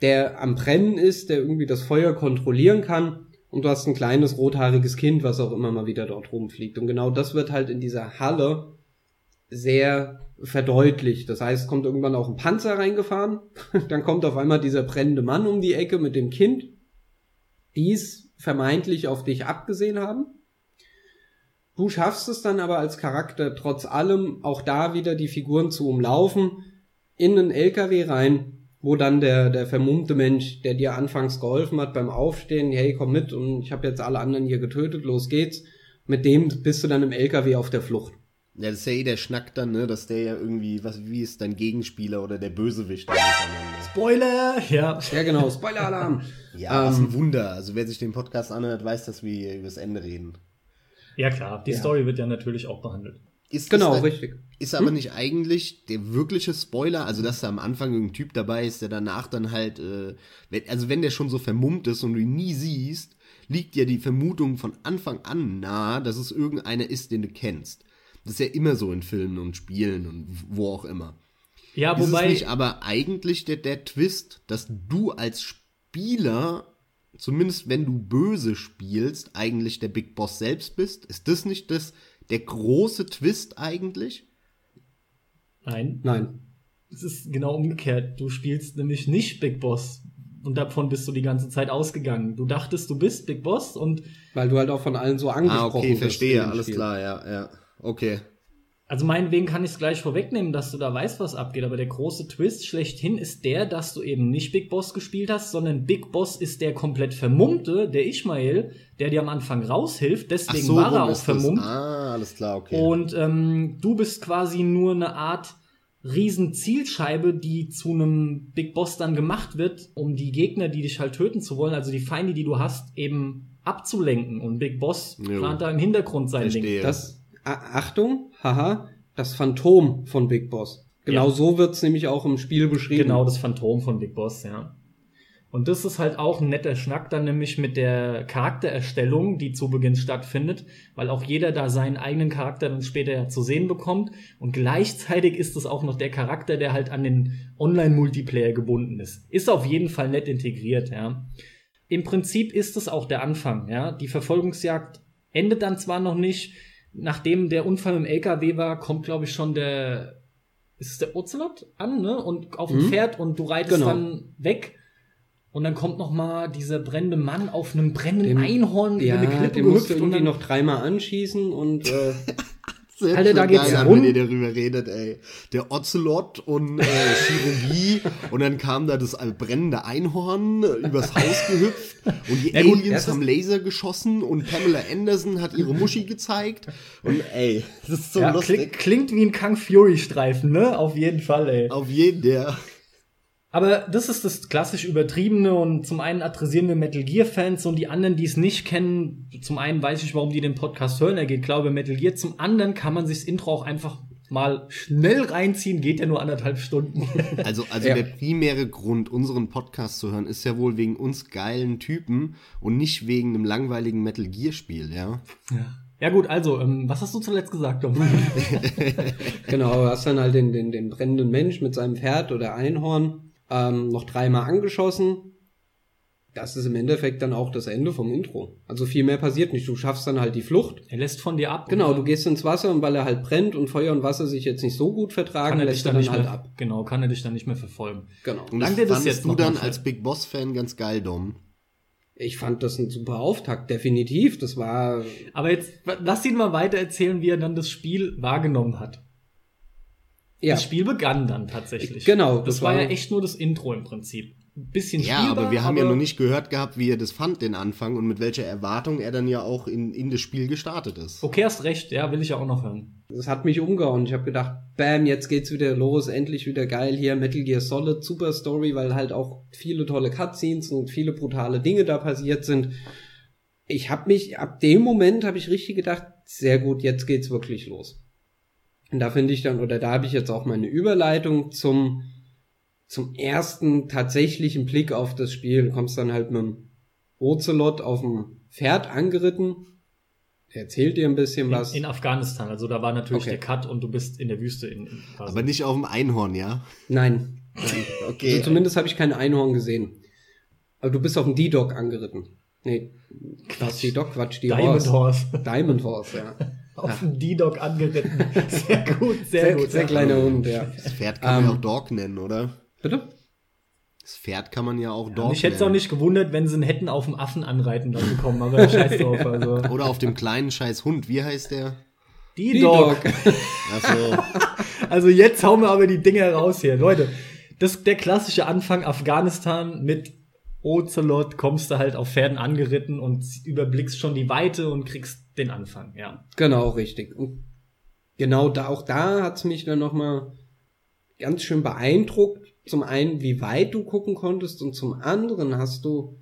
Speaker 2: der am Brennen ist, der irgendwie das Feuer kontrollieren kann. Und du hast ein kleines rothaariges Kind, was auch immer mal wieder dort rumfliegt. Und genau das wird halt in dieser Halle sehr verdeutlicht. Das heißt, kommt irgendwann auch ein Panzer reingefahren, dann kommt auf einmal dieser brennende Mann um die Ecke mit dem Kind, dies vermeintlich auf dich abgesehen haben. Du schaffst es dann aber als Charakter trotz allem auch da wieder die Figuren zu umlaufen, in einen LKW rein, wo dann der, der vermummte Mensch, der dir anfangs geholfen hat beim Aufstehen, hey, komm mit und ich habe jetzt alle anderen hier getötet, los geht's. Mit dem bist du dann im LKW auf der Flucht.
Speaker 3: Ja, das ist ja eh der Schnack dann, ne, dass der ja irgendwie, was, wie ist dein Gegenspieler oder der Bösewicht.
Speaker 1: Spoiler! Ja.
Speaker 2: Ja, genau, Spoiler-Alarm.
Speaker 3: Ja, was
Speaker 2: Ähm,
Speaker 3: ein Wunder. Also wer sich den Podcast anhört, weiß, dass wir über das Ende reden.
Speaker 1: Ja, klar, die
Speaker 2: Ja.
Speaker 1: Story wird ja natürlich auch behandelt.
Speaker 3: Ist
Speaker 2: Genau,
Speaker 3: das dann-
Speaker 2: richtig.
Speaker 3: Ist aber nicht eigentlich der wirkliche Spoiler, also dass da am Anfang ein Typ dabei ist, der danach dann halt, äh, wenn, also wenn der schon so vermummt ist und du ihn nie siehst, liegt ja die Vermutung von Anfang an nahe, dass es irgendeiner ist, den du kennst. Das ist ja immer so in Filmen und Spielen und wo auch immer.
Speaker 1: Ja,
Speaker 3: Ist es
Speaker 1: wobei.
Speaker 3: nicht aber eigentlich der, der Twist, dass du als Spieler, zumindest wenn du böse spielst, eigentlich der Big Boss selbst bist? Ist das nicht das, der große Twist eigentlich?
Speaker 1: Nein,
Speaker 2: Nein.
Speaker 1: es ist genau umgekehrt. Du spielst nämlich nicht Big Boss. Und davon bist du die ganze Zeit ausgegangen. Du dachtest, du bist Big Boss und
Speaker 2: Weil du halt auch von allen so angesprochen
Speaker 3: Ah, okay, verstehe, alles
Speaker 2: Spiel.
Speaker 3: klar, ja, ja. Okay.
Speaker 1: Also meinetwegen kann ich es gleich vorwegnehmen, dass du da weißt, was abgeht, aber der große Twist schlechthin ist der, dass du eben nicht Big Boss gespielt hast, sondern Big Boss ist der komplett vermummte, der Ishmael, der dir am Anfang raushilft, deswegen war er auch
Speaker 3: ist das.
Speaker 1: vermummt.
Speaker 3: Ah, alles klar, okay.
Speaker 1: Und ähm, du bist quasi nur eine Art riesen Zielscheibe, die zu einem Big Boss dann gemacht wird, um die Gegner, die dich halt töten zu wollen, also die Feinde, die du hast, eben abzulenken. Und Big Boss
Speaker 3: Jo.
Speaker 1: plant da im Hintergrund sein Ding.
Speaker 3: Verstehe.
Speaker 2: Das, A- Achtung, haha, das Phantom von Big Boss. Genau
Speaker 1: Ja.
Speaker 2: so wird's nämlich auch im Spiel beschrieben.
Speaker 1: Genau, das Phantom von Big Boss, ja. Und das ist halt auch ein netter Schnack dann nämlich mit der Charaktererstellung, die zu Beginn stattfindet, weil auch jeder da seinen eigenen Charakter dann später ja zu sehen bekommt. Und gleichzeitig ist es auch noch der Charakter, der halt an den Online-Multiplayer gebunden ist. Ist auf jeden Fall nett integriert, ja. Im Prinzip ist es auch der Anfang, ja. Die Verfolgungsjagd endet dann zwar noch nicht, nachdem der Unfall im LKW war, kommt glaube ich schon der ist es der Ocelot an, ne? Und auf dem
Speaker 2: Mhm.
Speaker 1: Pferd und du reitest
Speaker 2: Genau.
Speaker 1: dann weg. Und dann kommt noch mal dieser brennende Mann auf einem brennenden
Speaker 2: Dem-
Speaker 1: Einhorn über
Speaker 2: Ja,
Speaker 1: eine Klippe
Speaker 2: den musst du
Speaker 1: und
Speaker 2: irgendwie noch dreimal anschießen und äh,
Speaker 3: Sehr
Speaker 1: Alter, da geht's
Speaker 3: an,
Speaker 1: rum.
Speaker 3: wenn ihr darüber redet, ey. Der Ocelot und äh, Chirurgie und dann kam da das brennende Einhorn äh, übers Haus gehüpft und die
Speaker 1: Ja gut,
Speaker 3: Aliens haben Laser geschossen und Pamela Anderson hat ihre Muschi gezeigt und ey, das ist so
Speaker 1: ja,
Speaker 3: lustig.
Speaker 1: klingt, klingt wie ein Kang Fury Streifen, ne? Auf jeden Fall, ey.
Speaker 3: Auf jeden, der
Speaker 1: Aber das ist das klassisch übertriebene und zum einen adressieren wir Metal Gear Fans und die anderen, die es nicht kennen, zum einen weiß ich, warum die den Podcast hören, er geht glaube Metal Gear, zum anderen kann man sich das Intro auch einfach mal schnell reinziehen, geht ja nur anderthalb Stunden.
Speaker 3: Also, also
Speaker 2: Ja.
Speaker 3: der primäre Grund, unseren Podcast zu hören, ist ja wohl wegen uns geilen Typen und nicht wegen einem langweiligen Metal Gear Spiel, ja.
Speaker 1: ja gut, also, ähm, was hast du zuletzt gesagt, Dom?
Speaker 2: genau, du hast dann halt den, den, den brennenden Mensch mit seinem Pferd oder Einhorn ähm, noch dreimal angeschossen. Das ist im Endeffekt dann auch das Ende vom Intro. Also viel mehr passiert nicht. Du schaffst dann halt die Flucht.
Speaker 1: er lässt von dir ab.
Speaker 2: Genau,
Speaker 1: oder?
Speaker 2: du gehst ins Wasser und weil er halt brennt und Feuer und Wasser sich jetzt nicht so gut vertragen,
Speaker 1: kann er dich
Speaker 2: lässt
Speaker 1: dann
Speaker 2: er
Speaker 1: nicht
Speaker 2: dann halt
Speaker 1: mehr,
Speaker 2: ab.
Speaker 1: genau, kann er dich dann nicht mehr verfolgen.
Speaker 2: Genau.
Speaker 3: Und das
Speaker 1: das
Speaker 3: fandest
Speaker 1: jetzt
Speaker 3: du dann als Big Boss Fan ganz geil, Dom.
Speaker 2: Ich fand das ein super Auftakt, definitiv. Das war
Speaker 1: Aber jetzt lass ihn mal weiter erzählen, wie er dann das Spiel wahrgenommen hat.
Speaker 2: Ja
Speaker 1: Das Spiel begann dann tatsächlich.
Speaker 2: Genau,
Speaker 1: Das,
Speaker 2: das
Speaker 1: war
Speaker 2: war-
Speaker 1: ja echt nur das Intro im Prinzip. Ein bisschen
Speaker 3: Ja,
Speaker 1: spielbar,
Speaker 3: aber wir haben ja noch nicht gehört gehabt, wie er das fand, den Anfang, und mit welcher Erwartung er dann ja auch in, in das Spiel gestartet ist.
Speaker 1: Okay, hast recht, ja, will ich ja auch noch hören.
Speaker 2: Das hat mich umgehauen. Ich habe gedacht, bam, jetzt geht's wieder los, endlich wieder geil hier, Metal Gear Solid, super Story, weil halt auch viele tolle Cutscenes und viele brutale Dinge da passiert sind. Ich habe mich, ab dem Moment habe ich richtig gedacht, sehr gut, jetzt geht's wirklich los. Und da finde ich dann, oder da habe ich jetzt auch meine Überleitung zum, zum ersten tatsächlichen Blick auf das Spiel. Du kommst dann halt mit dem Ocelot auf dem Pferd angeritten. Er erzählt dir ein bisschen was.
Speaker 1: In, in Afghanistan, also da war natürlich
Speaker 2: Okay.
Speaker 1: der Cut und du bist in der Wüste in, in quasi.
Speaker 3: Aber nicht auf dem Einhorn, ja?
Speaker 2: Nein. Nein.
Speaker 3: Okay.
Speaker 2: Also zumindest habe ich kein Einhorn gesehen. Aber du bist auf dem D-Dog angeritten. Nee, Quatsch, D-Dog, Quatsch, die
Speaker 1: Diamond.
Speaker 2: Horse. Diamond Horse, ja.
Speaker 1: Auf dem D-Dog angeritten. Sehr gut, sehr,
Speaker 2: Sehr,
Speaker 1: gut.
Speaker 2: sehr kleiner Hund, ja.
Speaker 3: Das Pferd kann man ja auch Dog nennen, oder?
Speaker 2: Bitte?
Speaker 3: Das Pferd kann man ja auch
Speaker 1: Ja,
Speaker 3: Dog
Speaker 1: mich hätte es auch nicht gewundert, wenn sie einen hätten auf dem Affen anreiten dann bekommen, aber scheiß drauf. Also.
Speaker 3: Oder auf dem kleinen scheiß Hund. Wie heißt der?
Speaker 1: D-Dog.
Speaker 3: Achso.
Speaker 1: Also jetzt hauen wir aber die Dinger raus hier. Leute, das, der klassische Anfang Afghanistan mit Ocelot kommst du halt auf Pferden angeritten und überblickst schon die Weite und kriegst den Anfang, ja.
Speaker 2: Genau, richtig. Und genau da, auch da hat's mich dann nochmal ganz schön beeindruckt. Zum einen, wie weit du gucken konntest und zum anderen hast du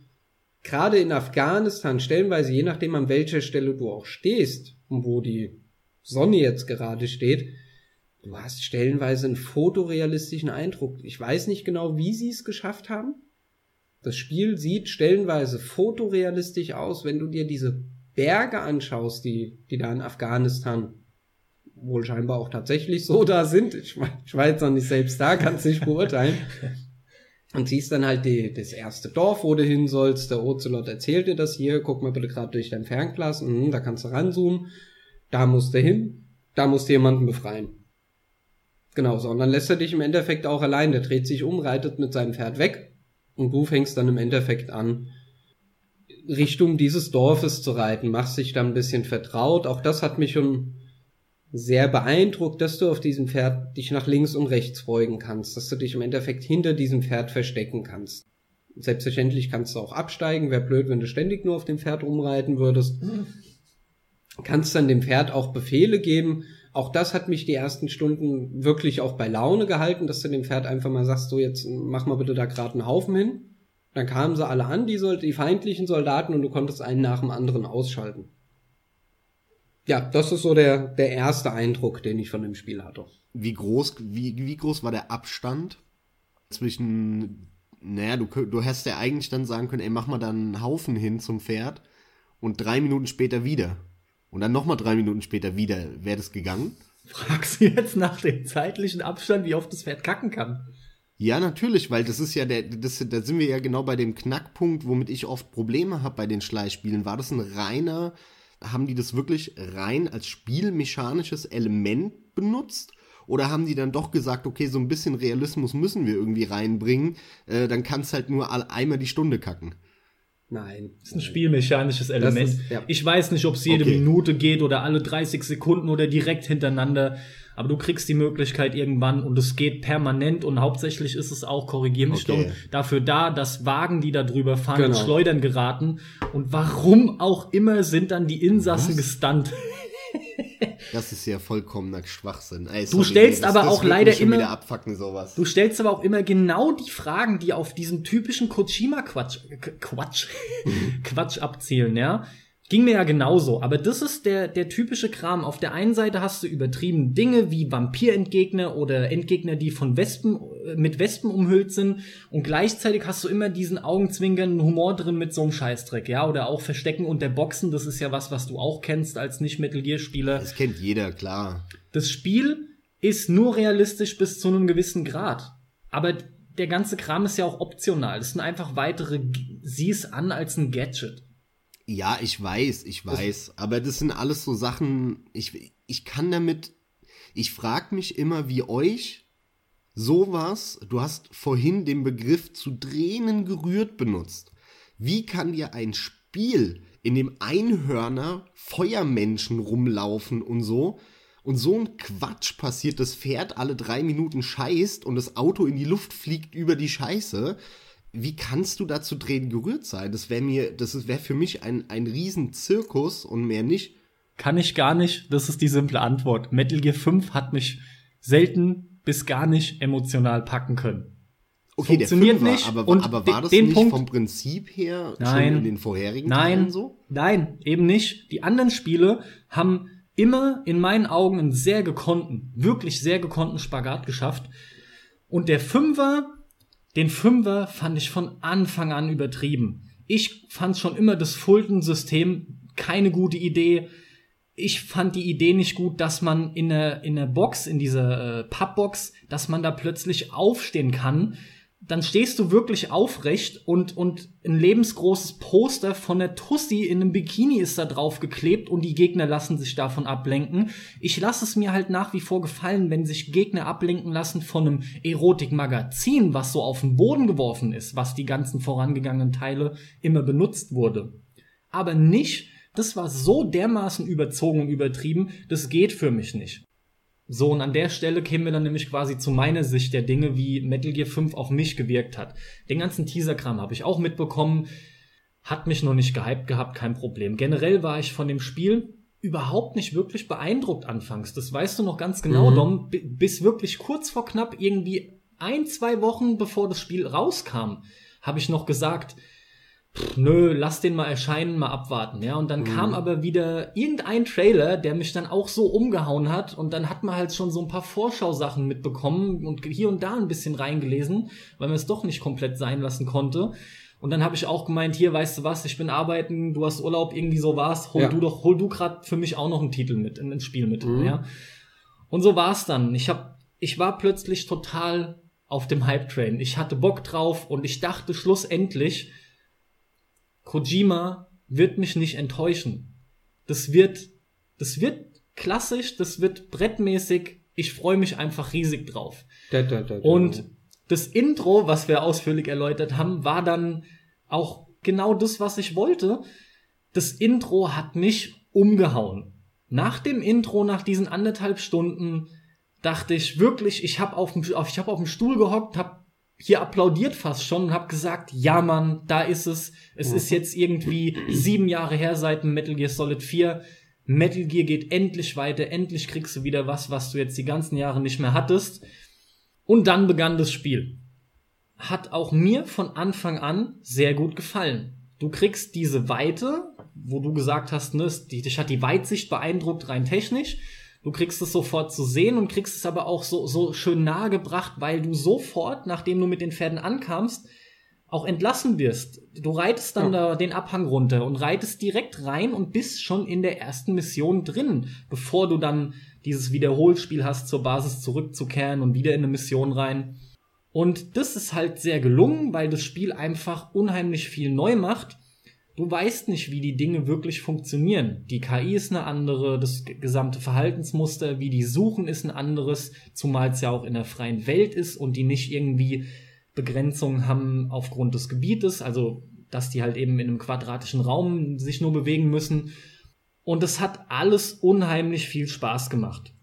Speaker 2: gerade in Afghanistan stellenweise, je nachdem an welcher Stelle du auch stehst und wo die Sonne jetzt gerade steht, du hast stellenweise einen fotorealistischen Eindruck. Ich weiß nicht genau, wie sie es geschafft haben. Das Spiel sieht stellenweise fotorealistisch aus, wenn du dir diese Berge anschaust, die, die da in Afghanistan wohl scheinbar auch tatsächlich so da sind. Ich, ich war jetzt noch nicht selbst da, kann es nicht beurteilen. Und siehst dann halt die, das erste Dorf, wo du hin sollst. Der Ocelot erzählt dir das hier. Guck mal bitte gerade durch dein Fernglas. Mhm, da kannst du ranzoomen. Da musst du hin. Da musst du jemanden befreien. Genau so. Und dann lässt er dich im Endeffekt auch allein. Der dreht sich um, reitet mit seinem Pferd weg. Und du fängst dann im Endeffekt an, Richtung dieses Dorfes zu reiten. Machst dich dann ein bisschen vertraut. Auch das hat mich schon sehr beeindruckt, dass du auf diesem Pferd dich nach links und rechts beugen kannst, dass du dich im Endeffekt hinter diesem Pferd verstecken kannst. Selbstverständlich kannst du auch absteigen, wäre blöd, wenn du ständig nur auf dem Pferd rumreiten würdest. Kannst dann dem Pferd auch Befehle geben. Auch das hat mich die ersten Stunden wirklich auch bei Laune gehalten, dass du dem Pferd einfach mal sagst, so jetzt mach mal bitte da gerade einen Haufen hin. Dann kamen sie alle an, die, die feindlichen Soldaten, und du konntest einen nach dem anderen ausschalten ja, das ist so der, der erste Eindruck, den ich von dem Spiel hatte.
Speaker 3: Wie groß, wie, wie groß war der Abstand zwischen, naja, du, du hättest ja eigentlich dann sagen können, ey, mach mal da einen Haufen hin zum Pferd und drei Minuten später wieder. Und dann nochmal drei Minuten später wieder. Wäre das gegangen?
Speaker 1: Fragst du jetzt nach dem zeitlichen Abstand, wie oft das Pferd kacken kann?
Speaker 3: Ja, natürlich, weil das ist ja der, das, da sind wir ja genau bei dem Knackpunkt, womit ich oft Probleme habe bei den Schleichspielen. War das ein reiner haben die das wirklich rein als spielmechanisches Element benutzt? Oder haben die dann doch gesagt, okay, so ein bisschen Realismus müssen wir irgendwie reinbringen, äh, dann kannst halt nur einmal die Stunde kacken?
Speaker 1: Nein. Das ist ein spielmechanisches Element. Ist, ja. Ich weiß nicht, ob es jede okay. Minute geht oder alle 30 Sekunden oder direkt hintereinander. Aber du kriegst die Möglichkeit irgendwann und es geht permanent und hauptsächlich ist es auch, korrigier mich okay. doch, dafür da, dass Wagen, die da drüber fahren, genau. Schleudern geraten. Und warum auch immer sind dann die Insassen Was? gestunt.
Speaker 3: Das ist ja vollkommener Schwachsinn.
Speaker 1: Ey, sorry, du stellst das, aber das auch leider immer abfacken, sowas. Du stellst aber auch immer genau die Fragen, die auf diesen typischen Kojima Quatsch Quatsch Quatsch abzielen, ja? Ging mir ja genauso, aber das ist der, der typische Kram. Auf der einen Seite hast du übertrieben Dinge wie Vampirentgegner oder Entgegner, die von Wespen, äh, mit Wespen umhüllt sind und gleichzeitig hast du immer diesen augenzwinkernden Humor drin mit so einem Scheißdreck, ja, oder auch Verstecken und der Boxen, das ist ja was, was du auch kennst als Nicht-Metal Gear-Spieler.
Speaker 3: Das kennt jeder, klar.
Speaker 1: Das Spiel ist nur realistisch bis zu einem gewissen Grad. Aber der ganze Kram ist ja auch optional. Das sind einfach weitere, sieh es an als ein Gadget.
Speaker 3: Ja, ich weiß, ich weiß. Das aber das sind alles so Sachen, ich, ich kann damit, ich frage mich immer, wie euch sowas, du hast vorhin den Begriff zu Tränen gerührt benutzt. Wie kann dir ein Spiel, in dem Einhörner Feuermenschen rumlaufen und so, und so ein Quatsch passiert, das Pferd alle drei Minuten scheißt und das Auto in die Luft fliegt über die Scheiße, wie kannst du da zu Tränen gerührt sein? Das wäre mir, das wäre für mich ein, ein Riesenzirkus und mehr nicht.
Speaker 1: Kann ich gar nicht. Das ist die simple Antwort. Metal Gear 5 hat mich selten bis gar nicht emotional packen können.
Speaker 3: Okay, Funktioniert der nicht. Aber, und aber war das nicht Punkt, vom Prinzip her
Speaker 1: nein,
Speaker 3: schon in den vorherigen
Speaker 1: nein, Teilen so? Nein, eben nicht. Die anderen Spiele haben immer in meinen Augen einen sehr gekonnten, wirklich sehr gekonnten Spagat geschafft. Und der Fünfer den Fünfer fand ich von Anfang an übertrieben. Ich fand schon immer das Fulton-System keine gute Idee. Ich fand die Idee nicht gut, dass man in der, in der Box, in dieser äh, Pappbox, dass man da plötzlich aufstehen kann dann stehst du wirklich aufrecht und, und ein lebensgroßes Poster von der Tussi in einem Bikini ist da drauf geklebt und die Gegner lassen sich davon ablenken. Ich lasse es mir halt nach wie vor gefallen, wenn sich Gegner ablenken lassen von einem Erotikmagazin, was so auf den Boden geworfen ist, was die ganzen vorangegangenen Teile immer benutzt wurde. Aber nicht, das war so dermaßen überzogen und übertrieben, das geht für mich nicht. So, und an der Stelle kämen wir dann nämlich quasi zu meiner Sicht der Dinge, wie Metal Gear 5 auf mich gewirkt hat. Den ganzen Teaser-Kram habe ich auch mitbekommen, hat mich noch nicht gehypt gehabt, kein Problem. Generell war ich von dem Spiel überhaupt nicht wirklich beeindruckt anfangs. Das weißt du noch ganz genau, mhm. Dom, bis wirklich kurz vor knapp irgendwie ein, zwei Wochen bevor das Spiel rauskam, habe ich noch gesagt, nö, lass den mal erscheinen, mal abwarten, ja. Und dann mhm. kam aber wieder irgendein Trailer, der mich dann auch so umgehauen hat. Und dann hat man halt schon so ein paar Vorschausachen mitbekommen und hier und da ein bisschen reingelesen, weil man es doch nicht komplett sein lassen konnte. Und dann habe ich auch gemeint, hier, weißt du was, ich bin arbeiten, du hast Urlaub, irgendwie so war's, hol
Speaker 2: Ja.
Speaker 1: du doch, hol du grad für mich auch noch einen Titel mit, ins Spiel mit,
Speaker 2: Mhm.
Speaker 1: ja. Und so war's dann. Ich hab, ich war plötzlich total auf dem Hype-Train. Ich hatte Bock drauf und ich dachte schlussendlich, Kojima wird mich nicht enttäuschen. Das wird, das wird klassisch, das wird brettmäßig. Ich freue mich einfach riesig drauf.
Speaker 2: Da, da, da.
Speaker 1: Und das Intro, was wir ausführlich erläutert haben, war dann auch genau das, was ich wollte. Das Intro hat mich umgehauen. Nach dem Intro, nach diesen anderthalb Stunden, dachte ich wirklich, ich habe auf dem, ich hab auf dem Stuhl gehockt, habe hier applaudiert fast schon und habe gesagt, ja Mann, da ist es. Es ist jetzt irgendwie sieben Jahre her seit Metal Gear Solid 4. Metal Gear geht endlich weiter, endlich kriegst du wieder was, was du jetzt die ganzen Jahre nicht mehr hattest. Und dann begann das Spiel. Hat auch mir von Anfang an sehr gut gefallen. Du kriegst diese Weite, wo du gesagt hast, ne, dich hat die Weitsicht beeindruckt, rein technisch. Du kriegst es sofort zu sehen und kriegst es aber auch so, so schön nahegebracht, weil du sofort, nachdem du mit den Pferden ankamst, auch entlassen wirst. Du reitest dann
Speaker 2: Ja.
Speaker 1: da den Abhang runter und reitest direkt rein und bist schon in der ersten Mission drin, bevor du dann dieses Wiederholspiel hast, zur Basis zurückzukehren und wieder in eine Mission rein. Und das ist halt sehr gelungen, weil das Spiel einfach unheimlich viel neu macht. Du weißt nicht, wie die Dinge wirklich funktionieren. Die KI ist eine andere, das gesamte Verhaltensmuster, wie die suchen, ist ein anderes, zumal es ja auch in der freien Welt ist und die nicht irgendwie Begrenzungen haben aufgrund des Gebietes, also dass die halt eben in einem quadratischen Raum sich nur bewegen müssen. Und es hat alles unheimlich viel Spaß gemacht.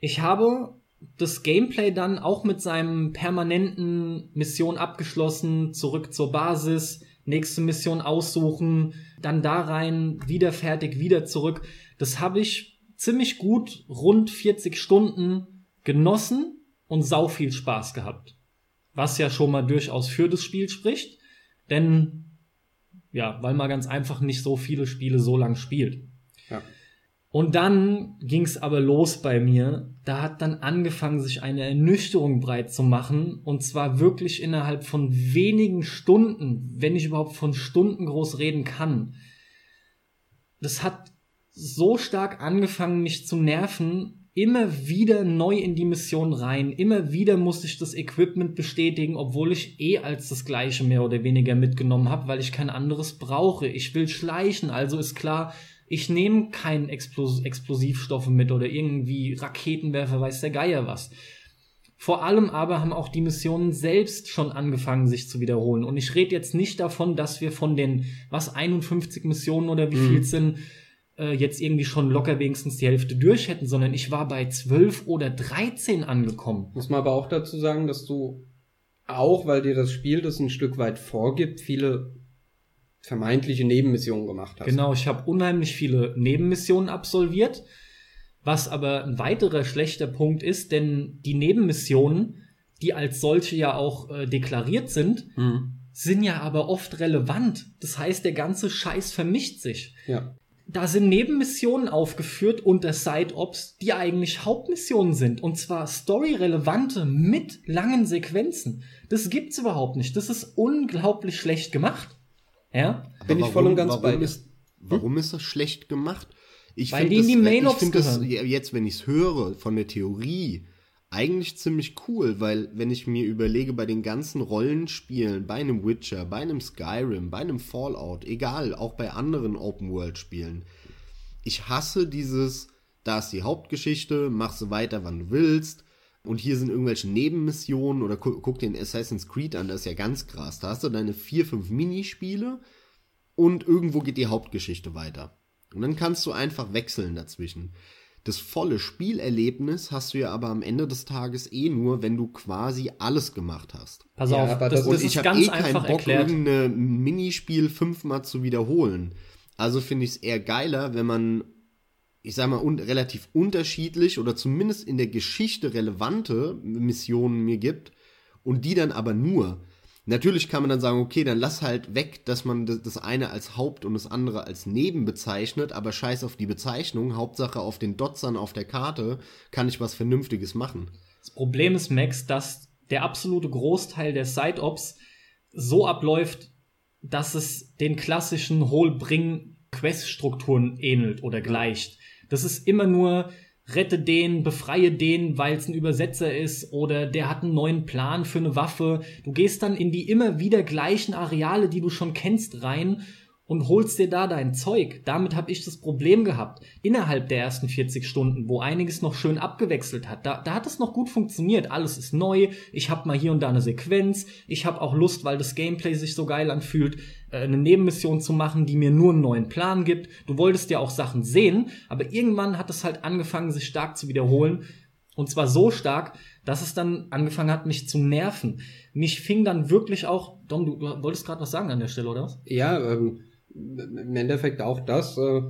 Speaker 1: Ich habe das Gameplay dann auch mit seinem permanenten Mission abgeschlossen, zurück zur Basis, nächste Mission aussuchen, dann da rein, wieder fertig, wieder zurück. Das habe ich ziemlich gut rund 40 Stunden genossen und sau viel Spaß gehabt. Was ja schon mal durchaus für das Spiel spricht, denn ja, weil man ganz einfach nicht so viele Spiele so lang spielt. Und dann ging's aber los bei mir. Da hat dann angefangen, sich eine Ernüchterung breit zu machen. Und zwar wirklich innerhalb von wenigen Stunden, wenn ich überhaupt von Stunden groß reden kann. Das hat so stark angefangen, mich zu nerven. Immer wieder neu in die Mission rein. Immer wieder musste ich das Equipment bestätigen, obwohl ich eh als das gleiche mehr oder weniger mitgenommen habe, weil ich kein anderes brauche. Ich will schleichen, also ist klar, ich nehme keinen Explos Explosivstoffe mit oder irgendwie Raketenwerfer, weiß der Geier was. Vor allem aber haben auch die Missionen selbst schon angefangen, sich zu wiederholen. Und ich rede jetzt nicht davon, dass wir von den, was, 51 Missionen oder wie
Speaker 2: Mhm.
Speaker 1: viel sind, äh, jetzt irgendwie schon locker wenigstens die Hälfte durch hätten, sondern ich war bei 12 oder 13 angekommen.
Speaker 2: Muss man aber auch dazu sagen, dass du auch, weil dir das Spiel das ein Stück weit vorgibt, viele vermeintliche Nebenmissionen gemacht hast.
Speaker 1: Genau, ich habe unheimlich viele Nebenmissionen absolviert, was aber ein weiterer schlechter Punkt ist, denn die Nebenmissionen, die als solche ja auch äh, deklariert sind,
Speaker 2: Mhm.
Speaker 1: sind ja aber oft relevant. Das heißt, der ganze Scheiß vermischt sich.
Speaker 2: Ja.
Speaker 1: Da sind Nebenmissionen aufgeführt unter Side-Ops, die eigentlich Hauptmissionen sind. Und zwar storyrelevante mit langen Sequenzen. Das gibt's überhaupt nicht. Das ist unglaublich schlecht gemacht. Ja?
Speaker 2: Bin
Speaker 3: Aber
Speaker 2: ich voll und ganz
Speaker 3: warum
Speaker 2: bei dir.
Speaker 3: Ist, warum ist das schlecht gemacht? Ich
Speaker 1: Weil die in
Speaker 3: das-
Speaker 1: die Main-Ops
Speaker 3: Ich finde das jetzt, wenn ich es höre, von der Theorie, eigentlich ziemlich cool, weil wenn ich mir überlege, bei den ganzen Rollenspielen, bei einem Witcher, bei einem Skyrim, bei einem Fallout, egal, auch bei anderen Open-World-Spielen, ich hasse dieses, da ist die Hauptgeschichte, mach sie weiter, wann du willst. Und hier sind irgendwelche Nebenmissionen oder gu guck den Assassin's Creed an, das ist ja ganz krass. Da hast du deine vier, fünf Minispiele und irgendwo geht die Hauptgeschichte weiter. Und dann kannst du einfach wechseln dazwischen. Das volle Spielerlebnis hast du ja aber am Ende des Tages eh nur, wenn du quasi alles gemacht hast.
Speaker 1: Pass
Speaker 2: Ja,
Speaker 1: auf,
Speaker 2: aber
Speaker 1: das,
Speaker 2: das-
Speaker 1: das
Speaker 3: Und ich
Speaker 1: ist
Speaker 3: habe
Speaker 1: ganz
Speaker 3: eh keinen
Speaker 1: einfach
Speaker 3: Bock,
Speaker 1: erklärt.
Speaker 3: irgendein Minispiel fünfmal zu wiederholen. Also finde ich es eher geiler, wenn man, ich sag mal, un relativ unterschiedlich oder zumindest in der Geschichte relevante Missionen mir gibt und die dann aber nur. Natürlich kann man dann sagen, okay, dann lass halt weg, dass man das- das eine als Haupt und das andere als Neben bezeichnet, aber scheiß auf die Bezeichnung. Hauptsache auf den Dotzern auf der Karte kann ich was Vernünftiges machen.
Speaker 1: Das Problem ist, Max, dass der absolute Großteil der Side-Ops so abläuft, dass es den klassischen Hol-Bring-Quest-Strukturen ähnelt oder gleicht. Das ist immer nur, rette den, befreie den, weil es ein Übersetzer ist oder der hat einen neuen Plan für eine Waffe. Du gehst dann in die immer wieder gleichen Areale, die du schon kennst, rein und holst dir da dein Zeug. Damit habe ich das Problem gehabt. Innerhalb der ersten 40 Stunden, wo einiges noch schön abgewechselt hat, da, da hat es noch gut funktioniert. Alles ist neu. Ich habe mal hier und da eine Sequenz. Ich habe auch Lust, weil das Gameplay sich so geil anfühlt, äh, eine Nebenmission zu machen, die mir nur einen neuen Plan gibt. Du wolltest ja auch Sachen sehen, aber irgendwann hat es halt angefangen, sich stark zu wiederholen. Und zwar so stark, dass es dann angefangen hat, mich zu nerven. Mich fing dann wirklich auch, Dom, du, wolltest gerade was sagen an der Stelle, oder was?
Speaker 2: Ja, ähm, im Endeffekt auch das. Äh,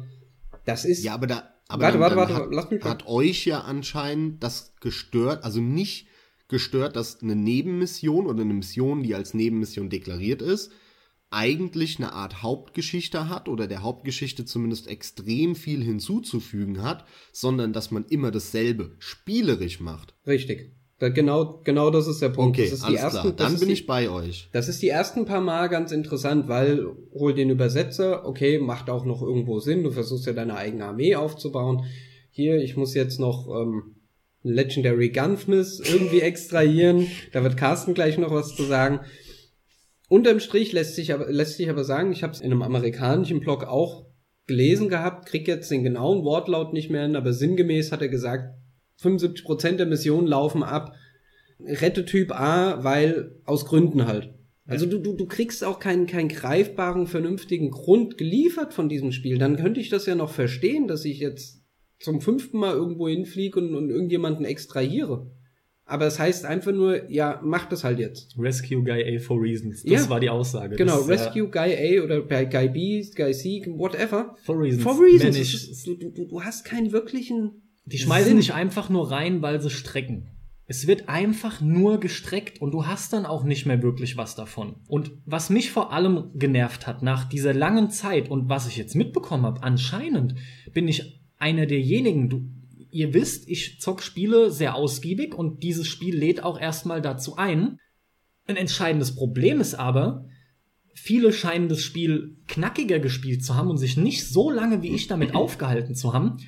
Speaker 2: das ist.
Speaker 3: Ja, aber da. Aber
Speaker 2: warte,
Speaker 3: dann,
Speaker 2: warte,
Speaker 3: dann
Speaker 2: warte,
Speaker 3: hat,
Speaker 2: lass mich mal-
Speaker 3: hat euch ja anscheinend das gestört, also nicht gestört, dass eine Nebenmission oder eine Mission, die als Nebenmission deklariert ist, eigentlich eine Art Hauptgeschichte hat oder der Hauptgeschichte zumindest extrem viel hinzuzufügen hat, sondern dass man immer dasselbe spielerisch macht.
Speaker 2: Richtig. Da, genau, genau das ist der Punkt.
Speaker 3: Okay,
Speaker 2: das ist die ersten,
Speaker 3: klar. Dann bin
Speaker 2: die,
Speaker 3: ich bei euch.
Speaker 2: Das ist die ersten paar Mal ganz interessant, weil hol den Übersetzer, okay, macht auch noch irgendwo Sinn, du versuchst ja deine eigene Armee aufzubauen. Hier, ich muss jetzt noch ähm, Legendary Gunsmith irgendwie extrahieren, da wird Carsten gleich noch was zu sagen. Unterm Strich lässt sich aber, lässt sich aber sagen, ich habe es in einem amerikanischen Blog auch gelesen gehabt, krieg jetzt den genauen Wortlaut nicht mehr hin, aber sinngemäß hat er gesagt, 75% der Missionen laufen ab, rette Typ A, weil aus Gründen halt. Also du, du, du kriegst auch keinen, keinen greifbaren, vernünftigen Grund geliefert von diesem Spiel. Dann könnte ich das ja noch verstehen, dass ich jetzt zum fünften Mal irgendwo hinfliege und, und irgendjemanden extrahiere. Aber es heißt einfach nur, ja, mach das halt jetzt.
Speaker 1: Rescue Guy A for Reasons. Das
Speaker 2: Ja.
Speaker 1: war die Aussage.
Speaker 2: Genau,
Speaker 1: das,
Speaker 2: Rescue Guy A oder Guy B, Guy C, whatever.
Speaker 1: Äh, for Reasons.
Speaker 2: For reasons. Du, du- du hast keinen wirklichen.
Speaker 1: Die schmeißen
Speaker 2: Sinn.
Speaker 1: nicht einfach nur rein, weil sie strecken. Es wird einfach nur gestreckt und du hast dann auch nicht mehr wirklich was davon. Und was mich vor allem genervt hat nach dieser langen Zeit und was ich jetzt mitbekommen habe, anscheinend bin ich einer derjenigen, du, ihr wisst, ich zock Spiele sehr ausgiebig und dieses Spiel lädt auch erstmal dazu ein. Ein entscheidendes Problem ist aber, viele scheinen das Spiel knackiger gespielt zu haben und sich nicht so lange wie ich damit aufgehalten zu haben.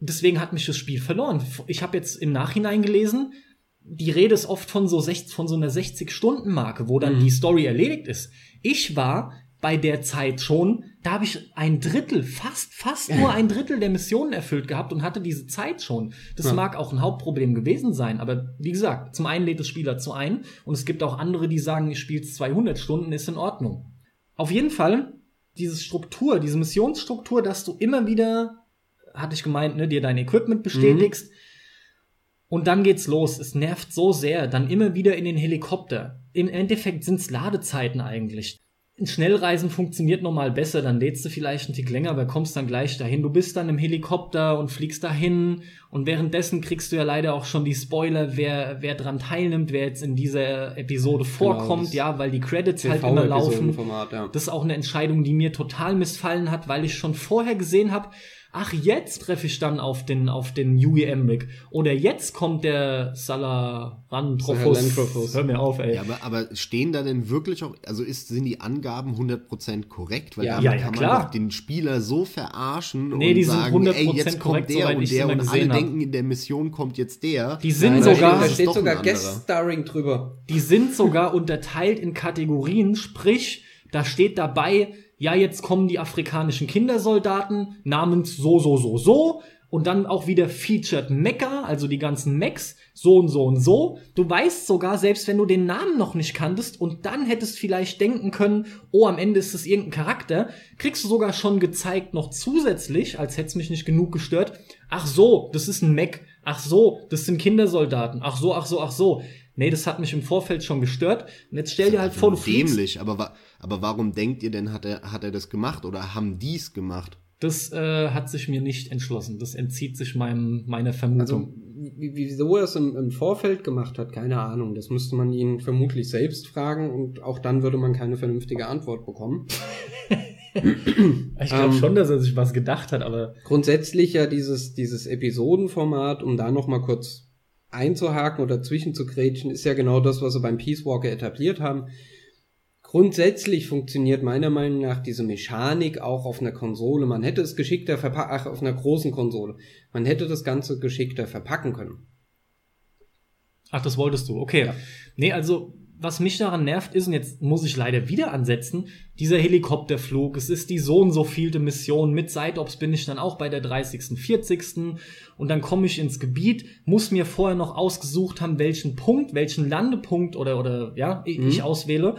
Speaker 1: Deswegen hat mich das Spiel verloren. Ich habe jetzt im Nachhinein gelesen, die Rede ist oft von so, 60, von so einer 60-Stunden-Marke, wo dann
Speaker 2: Mhm.
Speaker 1: die Story erledigt ist. Ich war bei der Zeit schon, da habe ich ein Drittel, fast, fast nur ein Drittel der Missionen erfüllt gehabt und hatte diese Zeit schon. Das
Speaker 2: Ja.
Speaker 1: mag auch ein Hauptproblem gewesen sein, aber wie gesagt, zum einen lädt das Spiel dazu ein und es gibt auch andere, die sagen, ich spiele 200 Stunden, ist in Ordnung. Auf jeden Fall, diese Struktur, diese Missionsstruktur, dass du immer wieder, hatte ich gemeint, ne, dir dein Equipment bestätigst, und dann geht's los. Es nervt so sehr. Dann immer wieder in den Helikopter. Im Endeffekt sind's Ladezeiten eigentlich. Ein Schnellreisen funktioniert normal besser, dann lädst du vielleicht einen Tick länger, aber kommst dann gleich dahin. Du bist dann im Helikopter und fliegst dahin und währenddessen kriegst du ja leider auch schon die Spoiler, wer, wer dran teilnimmt, wer jetzt in dieser Episode vorkommt,
Speaker 2: das
Speaker 1: ja, weil die Credits halt immer laufen.
Speaker 2: Ja.
Speaker 1: Das ist auch eine Entscheidung, die mir total missfallen hat, weil ich schon vorher gesehen habe, ach, jetzt treffe ich dann auf den, auf den Yui Emrick. Oder jetzt kommt der Salaranthropus.
Speaker 2: Sahelanthropus.
Speaker 1: Hör mir auf, ey.
Speaker 3: Ja, aber, aber stehen da denn wirklich auch, also ist, sind die Angaben 100% korrekt? Weil
Speaker 2: Ja.
Speaker 3: damit
Speaker 1: Ja, ja,
Speaker 3: kann man
Speaker 1: klar.
Speaker 3: doch den Spieler so verarschen
Speaker 1: Nee,
Speaker 3: und
Speaker 1: die sind
Speaker 3: sagen,
Speaker 1: 100%
Speaker 3: ey, jetzt kommt
Speaker 1: korrekt,
Speaker 3: der und der und alle
Speaker 1: hab.
Speaker 3: denken, in der Mission kommt jetzt der.
Speaker 1: Die sind
Speaker 2: Nein,
Speaker 1: sogar-
Speaker 2: Da steht sogar. Guest Starring drüber.
Speaker 1: Die sind sogar unterteilt in Kategorien, sprich, da steht dabei, ja, jetzt kommen die afrikanischen Kindersoldaten namens so, so, so, so. Und dann auch wieder featured Mecha, also die ganzen Mechs, so und so und so. Du weißt sogar, selbst wenn du den Namen noch nicht kanntest und dann hättest vielleicht denken können, oh, am Ende ist es irgendein Charakter, kriegst du sogar schon gezeigt, noch zusätzlich, als hätte es mich nicht genug gestört, ach so, das ist ein Mech, ach so, das sind Kindersoldaten, ach so, ach so, ach so. Nee, das hat mich im Vorfeld schon gestört. Und jetzt stell dir halt vor, du fliegst.
Speaker 3: Dämlich, aber, wa- aber warum denkt ihr denn, hat er, hat er das gemacht oder haben die's gemacht?
Speaker 1: Das äh, hat sich mir nicht entschlossen. Das entzieht sich meinem, meiner Vermutung.
Speaker 2: Also, wie- wieso er es im, im Vorfeld gemacht hat, keine Ahnung. Das müsste man ihn vermutlich selbst fragen und auch dann würde man keine vernünftige Antwort bekommen.
Speaker 1: ich glaube
Speaker 2: ähm,
Speaker 1: schon, dass er sich was gedacht hat, aber
Speaker 2: Grundsätzlich ja dieses, dieses Episodenformat, um da noch mal kurz einzuhaken oder zwischenzugrätschen, ist ja genau das, was sie beim Peace Walker etabliert haben. Grundsätzlich funktioniert meiner Meinung nach diese Mechanik auch auf einer Konsole. Man hätte es geschickter verpacken, ach, auf einer großen Konsole. Man hätte das Ganze geschickter verpacken können.
Speaker 1: Ach, das wolltest du, okay. Ja. Nee, also was mich daran nervt ist, und jetzt muss ich leider wieder ansetzen, dieser Helikopterflug, es ist die so und so vielte Mission, mit Seitops bin ich dann auch bei der 30., 40. und dann komme ich ins Gebiet, muss mir vorher noch ausgesucht haben, welchen Punkt, welchen Landepunkt oder, oder, ja, mhm. ich auswähle.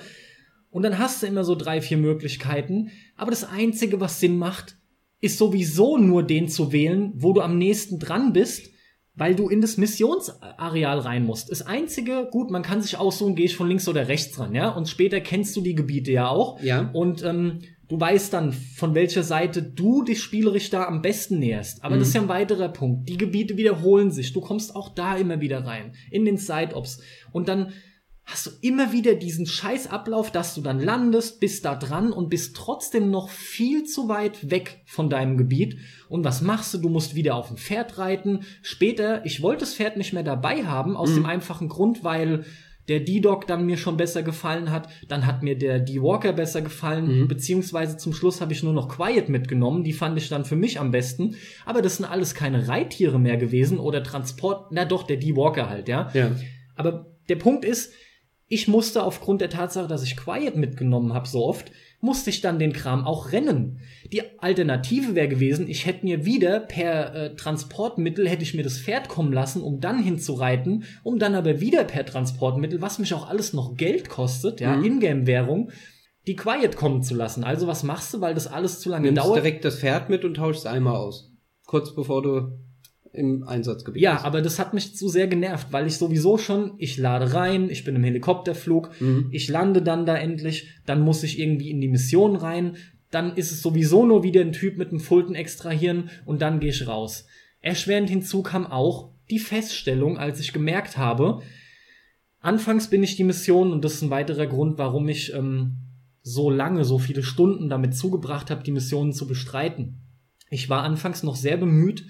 Speaker 1: Und dann hast du immer so drei, vier Möglichkeiten, aber das Einzige, was Sinn macht, ist sowieso nur den zu wählen, wo du am nächsten dran bist, weil du in das Missionsareal rein musst. Das einzige, gut, man kann sich aussuchen, gehe ich von links oder rechts ran, ja. Und später kennst du die Gebiete ja auch.
Speaker 2: Ja.
Speaker 1: Und ähm, du weißt dann, von welcher Seite du dich spielerisch da am besten näherst. Aber mhm. das ist ja ein weiterer Punkt. Die Gebiete wiederholen sich. Du kommst auch da immer wieder rein. In den Side-Ops. Und dann hast du immer wieder diesen Scheißablauf, dass du dann landest, bist da dran und bist trotzdem noch viel zu weit weg von deinem Gebiet. Und was machst du? Du musst wieder auf ein Pferd reiten. Später, ich wollte das Pferd nicht mehr dabei haben, aus mhm. dem einfachen Grund, weil der D-Dog dann mir schon besser gefallen hat, dann hat mir der D-Walker besser gefallen, mhm. beziehungsweise zum Schluss habe ich nur noch Quiet mitgenommen, die fand ich dann für mich am besten, aber das sind alles keine Reittiere mehr gewesen oder Transport, na doch, der D-Walker halt, ja.
Speaker 2: ja.
Speaker 1: Aber der Punkt ist, ich musste aufgrund der Tatsache, dass ich Quiet mitgenommen habe so oft, musste ich dann den Kram auch rennen. Die Alternative wäre gewesen, ich hätte mir wieder per äh, Transportmittel hätte ich mir das Pferd kommen lassen, um dann hinzureiten, um dann aber wieder per Transportmittel, was mich auch alles noch Geld kostet, ja, mhm. Ingame-Währung, die Quiet kommen zu lassen. Also was machst du, weil das alles zu lange
Speaker 2: Nimmst
Speaker 1: dauert?
Speaker 2: direkt das Pferd mit und tauschst es einmal aus. Kurz bevor du im Einsatzgebiet
Speaker 1: ja, ist. aber das hat mich zu sehr genervt, weil ich sowieso schon, ich lade rein, ich bin im Helikopterflug, mhm. ich lande dann da endlich, dann muss ich irgendwie in die Mission rein, dann ist es sowieso nur wieder ein Typ mit einem Fulton extrahieren und dann gehe ich raus. Erschwerend hinzu kam auch die Feststellung, als ich gemerkt habe, anfangs bin ich die Mission und das ist ein weiterer Grund, warum ich ähm, so lange, so viele Stunden damit zugebracht habe, die Missionen zu bestreiten. Ich war anfangs noch sehr bemüht,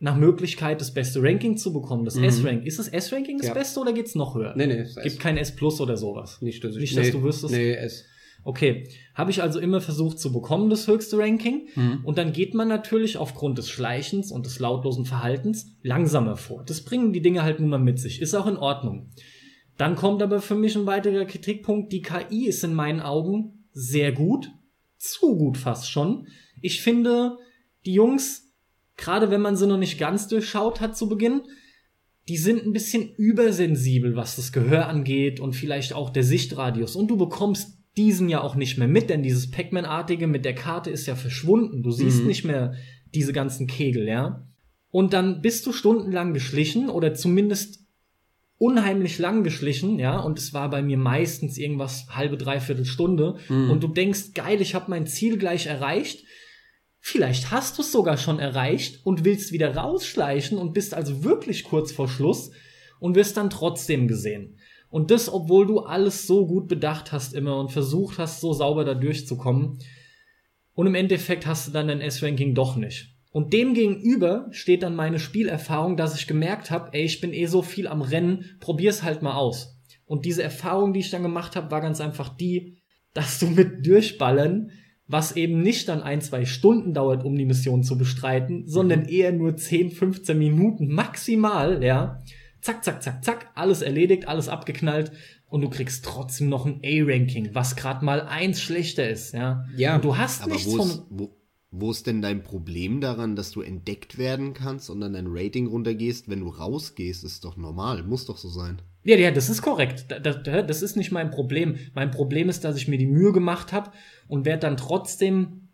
Speaker 1: nach Möglichkeit das beste Ranking zu bekommen, das mhm. S-Rank. Ist das S-Ranking das ja. Beste oder geht's noch höher?
Speaker 2: Nee, nee.
Speaker 1: Es gibt kein S Plus oder sowas.
Speaker 2: Nicht, dass,
Speaker 1: Nicht, dass nee, du wüsstest.
Speaker 2: Nee, S.
Speaker 1: Okay, habe ich also immer versucht zu bekommen, das höchste Ranking. Mhm. Und dann geht man natürlich aufgrund des Schleichens und des lautlosen Verhaltens langsamer vor. Das bringen die Dinge halt nun mal mit sich. Ist auch in Ordnung. Dann kommt aber für mich ein weiterer Kritikpunkt. Die KI ist in meinen Augen sehr gut. Zu gut fast schon. Ich finde, die Jungs gerade wenn man sie noch nicht ganz durchschaut hat zu Beginn, die sind ein bisschen übersensibel, was das Gehör angeht und vielleicht auch der Sichtradius. Und du bekommst diesen ja auch nicht mehr mit, denn dieses Pac-Man-artige mit der Karte ist ja verschwunden. Du siehst mhm. nicht mehr diese ganzen Kegel, ja. Und dann bist du stundenlang geschlichen oder zumindest unheimlich lang geschlichen, ja, und es war bei mir meistens irgendwas halbe, dreiviertel Stunde. Mhm. Und du denkst, geil, ich habe mein Ziel gleich erreicht. Vielleicht hast du es sogar schon erreicht und willst wieder rausschleichen und bist also wirklich kurz vor Schluss und wirst dann trotzdem gesehen. Und das, obwohl du alles so gut bedacht hast immer und versucht hast, so sauber da durchzukommen. Und im Endeffekt hast du dann dein S-Ranking doch nicht. Und dem gegenüber steht dann meine Spielerfahrung, dass ich gemerkt habe, ey, ich bin eh so viel am Rennen, probier's halt mal aus. Und diese Erfahrung, die ich dann gemacht habe, war ganz einfach die, dass du mit Durchballern was eben nicht dann ein, zwei Stunden dauert, um die Mission zu bestreiten, sondern mhm. eher nur 10, 15 Minuten maximal, ja. Zack, zack, zack, zack, alles erledigt, alles abgeknallt und du kriegst trotzdem noch ein A-Ranking, was gerade mal eins schlechter ist, ja.
Speaker 2: Ja.
Speaker 1: Und du hast
Speaker 3: aber
Speaker 1: nichts
Speaker 3: von. Wo, wo ist denn dein Problem daran, dass du entdeckt werden kannst und dann dein Rating runtergehst, wenn du rausgehst? Ist doch normal, muss doch so sein.
Speaker 1: Ja, ja, das ist korrekt. Das, das ist nicht mein Problem. Mein Problem ist, dass ich mir die Mühe gemacht habe und werde dann trotzdem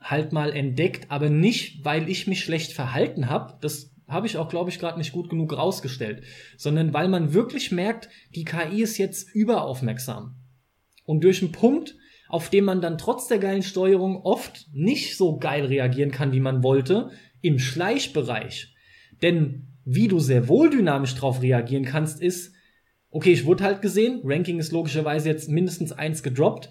Speaker 1: halt mal entdeckt, aber nicht, weil ich mich schlecht verhalten habe. Das habe ich auch, glaube ich, gerade nicht gut genug rausgestellt, sondern weil man wirklich merkt, die KI ist jetzt überaufmerksam. Und durch einen Punkt, auf dem man dann trotz der geilen Steuerung oft nicht so geil reagieren kann, wie man wollte, im Schleichbereich. Denn wie du sehr wohl dynamisch drauf reagieren kannst, ist, okay, ich wurde halt gesehen, Ranking ist logischerweise jetzt mindestens eins gedroppt.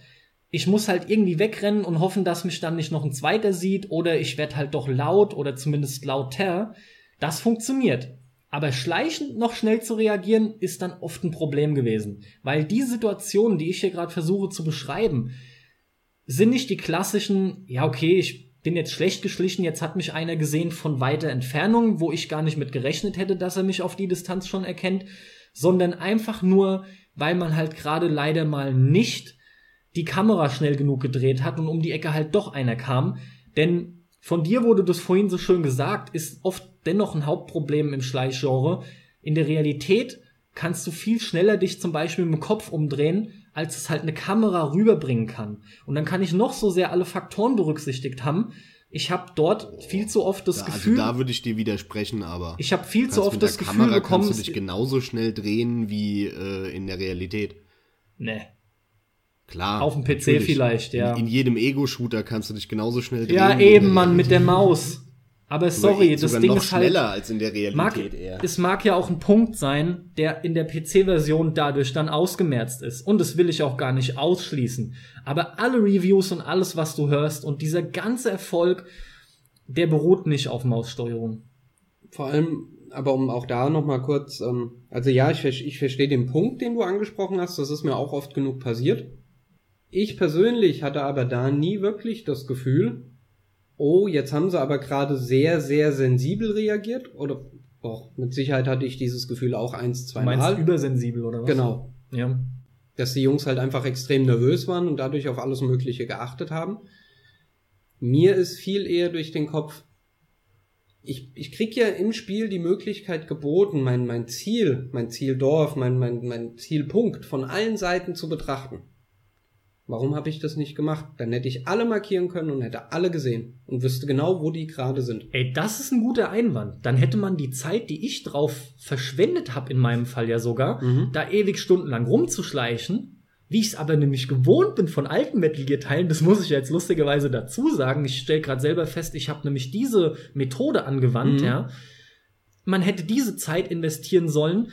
Speaker 1: Ich muss halt irgendwie wegrennen und hoffen, dass mich dann nicht noch ein zweiter sieht oder ich werde halt doch laut oder zumindest lauter. Das funktioniert. Aber schleichend noch schnell zu reagieren, ist dann oft ein Problem gewesen. Weil die Situationen, die ich hier gerade versuche zu beschreiben, sind nicht die klassischen, ja, okay, ich bin jetzt schlecht geschlichen, jetzt hat mich einer gesehen von weiter Entfernung, wo ich gar nicht mit gerechnet hätte, dass er mich auf die Distanz schon erkennt, sondern einfach nur, weil man halt gerade leider mal nicht die Kamera schnell genug gedreht hat und um die Ecke halt doch einer kam. Denn von dir wurde das vorhin so schön gesagt, ist oft dennoch ein Hauptproblem im Schleichgenre. In der Realität kannst du viel schneller dich zum Beispiel mit dem Kopf umdrehen, als es halt eine Kamera rüberbringen kann. Und dann kann ich noch so sehr alle Faktoren berücksichtigt haben. Ich habe dort viel zu oft das
Speaker 3: Da,
Speaker 1: Gefühl,
Speaker 3: also da würde ich dir widersprechen, aber
Speaker 1: ich habe viel zu oft das Gefühl
Speaker 3: Kamera
Speaker 1: bekommen,
Speaker 3: kannst du dich genauso schnell drehen wie äh, in der Realität.
Speaker 1: nee,
Speaker 3: Klar.
Speaker 1: Auf dem PC
Speaker 3: natürlich.
Speaker 1: vielleicht, ja.
Speaker 3: In, in jedem Ego-Shooter kannst du dich genauso schnell drehen.
Speaker 1: Ja, eben, Mann, mit der. Maus. Aber
Speaker 3: Sogar-
Speaker 1: sorry, das
Speaker 3: sogar
Speaker 1: Ding
Speaker 3: noch
Speaker 1: ist halt.
Speaker 3: schneller als in der Realität
Speaker 1: Mag,
Speaker 3: eher.
Speaker 1: es mag ja auch ein Punkt sein, der in der PC-Version dadurch dann ausgemerzt ist. Und das will ich auch gar nicht ausschließen. Aber alle Reviews und alles, was du hörst und dieser ganze Erfolg, der beruht nicht auf Maussteuerung.
Speaker 2: Vor allem, aber um auch da nochmal kurz, ähm, also ja, ich, ich verstehe den Punkt, den du angesprochen hast, das ist mir auch oft genug passiert. Ich persönlich hatte aber da nie wirklich das Gefühl, oh, jetzt haben sie aber gerade sehr, sehr sensibel reagiert. Oder doch, mit Sicherheit hatte ich dieses Gefühl auch eins, zwei
Speaker 1: meinst
Speaker 2: Mal.
Speaker 1: übersensibel oder was?
Speaker 2: Genau.
Speaker 1: Ja.
Speaker 2: Dass die Jungs halt einfach extrem nervös waren und dadurch auf alles Mögliche geachtet haben. Mir ist viel eher durch den Kopf, ich, ich krieg ja im Spiel die Möglichkeit geboten, mein, mein Ziel, mein Zieldorf, mein, mein, mein Zielpunkt von allen Seiten zu betrachten. Warum habe ich das nicht gemacht? Dann hätte ich alle markieren können und hätte alle gesehen und wüsste genau, wo die gerade sind.
Speaker 1: Ey, das ist ein guter Einwand. Dann hätte man die Zeit, die ich drauf verschwendet habe, in meinem Fall ja sogar,
Speaker 2: Mhm.
Speaker 1: da ewig stundenlang rumzuschleichen, wie ich es aber nämlich gewohnt bin von alten Metal Gear Teilen, das muss ich ja jetzt lustigerweise dazu sagen. Ich stelle gerade selber fest, ich habe nämlich diese Methode angewandt,
Speaker 2: Mhm.
Speaker 1: ja. Man hätte diese Zeit investieren sollen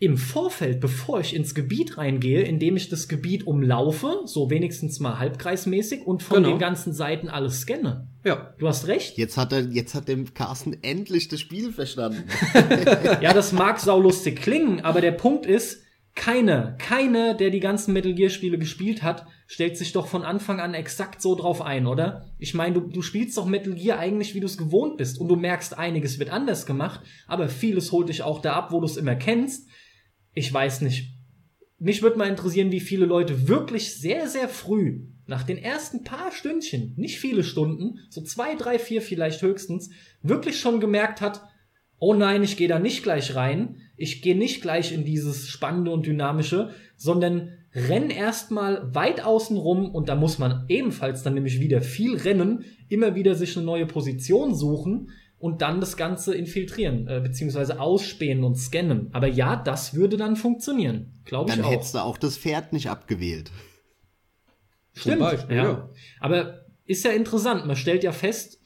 Speaker 1: im Vorfeld, bevor ich ins Gebiet reingehe, indem ich das Gebiet umlaufe, so wenigstens mal halbkreismäßig und von
Speaker 2: Genau.
Speaker 1: den ganzen Seiten alles scanne.
Speaker 2: Ja,
Speaker 1: Du hast recht.
Speaker 3: Jetzt hat er, jetzt hat der Carsten endlich das Spiel verstanden.
Speaker 1: Ja, das mag saulustig klingen, aber der Punkt ist, keiner, keiner, der die ganzen Metal Gear Spiele gespielt hat, stellt sich doch von Anfang an exakt so drauf ein, oder? Ich meine, du, du spielst doch Metal Gear eigentlich, wie du es gewohnt bist und du merkst, einiges wird anders gemacht, aber vieles holt dich auch da ab, wo du es immer kennst. Ich weiß nicht. Mich würde mal interessieren, wie viele Leute wirklich sehr, sehr früh, nach den ersten paar Stündchen, nicht viele Stunden, so zwei, drei, vier vielleicht höchstens, wirklich schon gemerkt hat, oh nein, ich gehe da nicht gleich rein, ich gehe nicht gleich in dieses Spannende und Dynamische, sondern renn erstmal weit außen rum und da muss man ebenfalls dann nämlich wieder viel rennen, immer wieder sich eine neue Position suchen und dann das Ganze infiltrieren, äh, beziehungsweise ausspähen und scannen. Aber ja, das würde dann funktionieren, glaube ich
Speaker 3: Dann
Speaker 1: auch.
Speaker 3: hättest du auch das Pferd nicht abgewählt.
Speaker 1: Stimmt,
Speaker 2: Beispiel,
Speaker 1: ja.
Speaker 2: ja.
Speaker 1: Aber ist ja interessant, man stellt ja fest,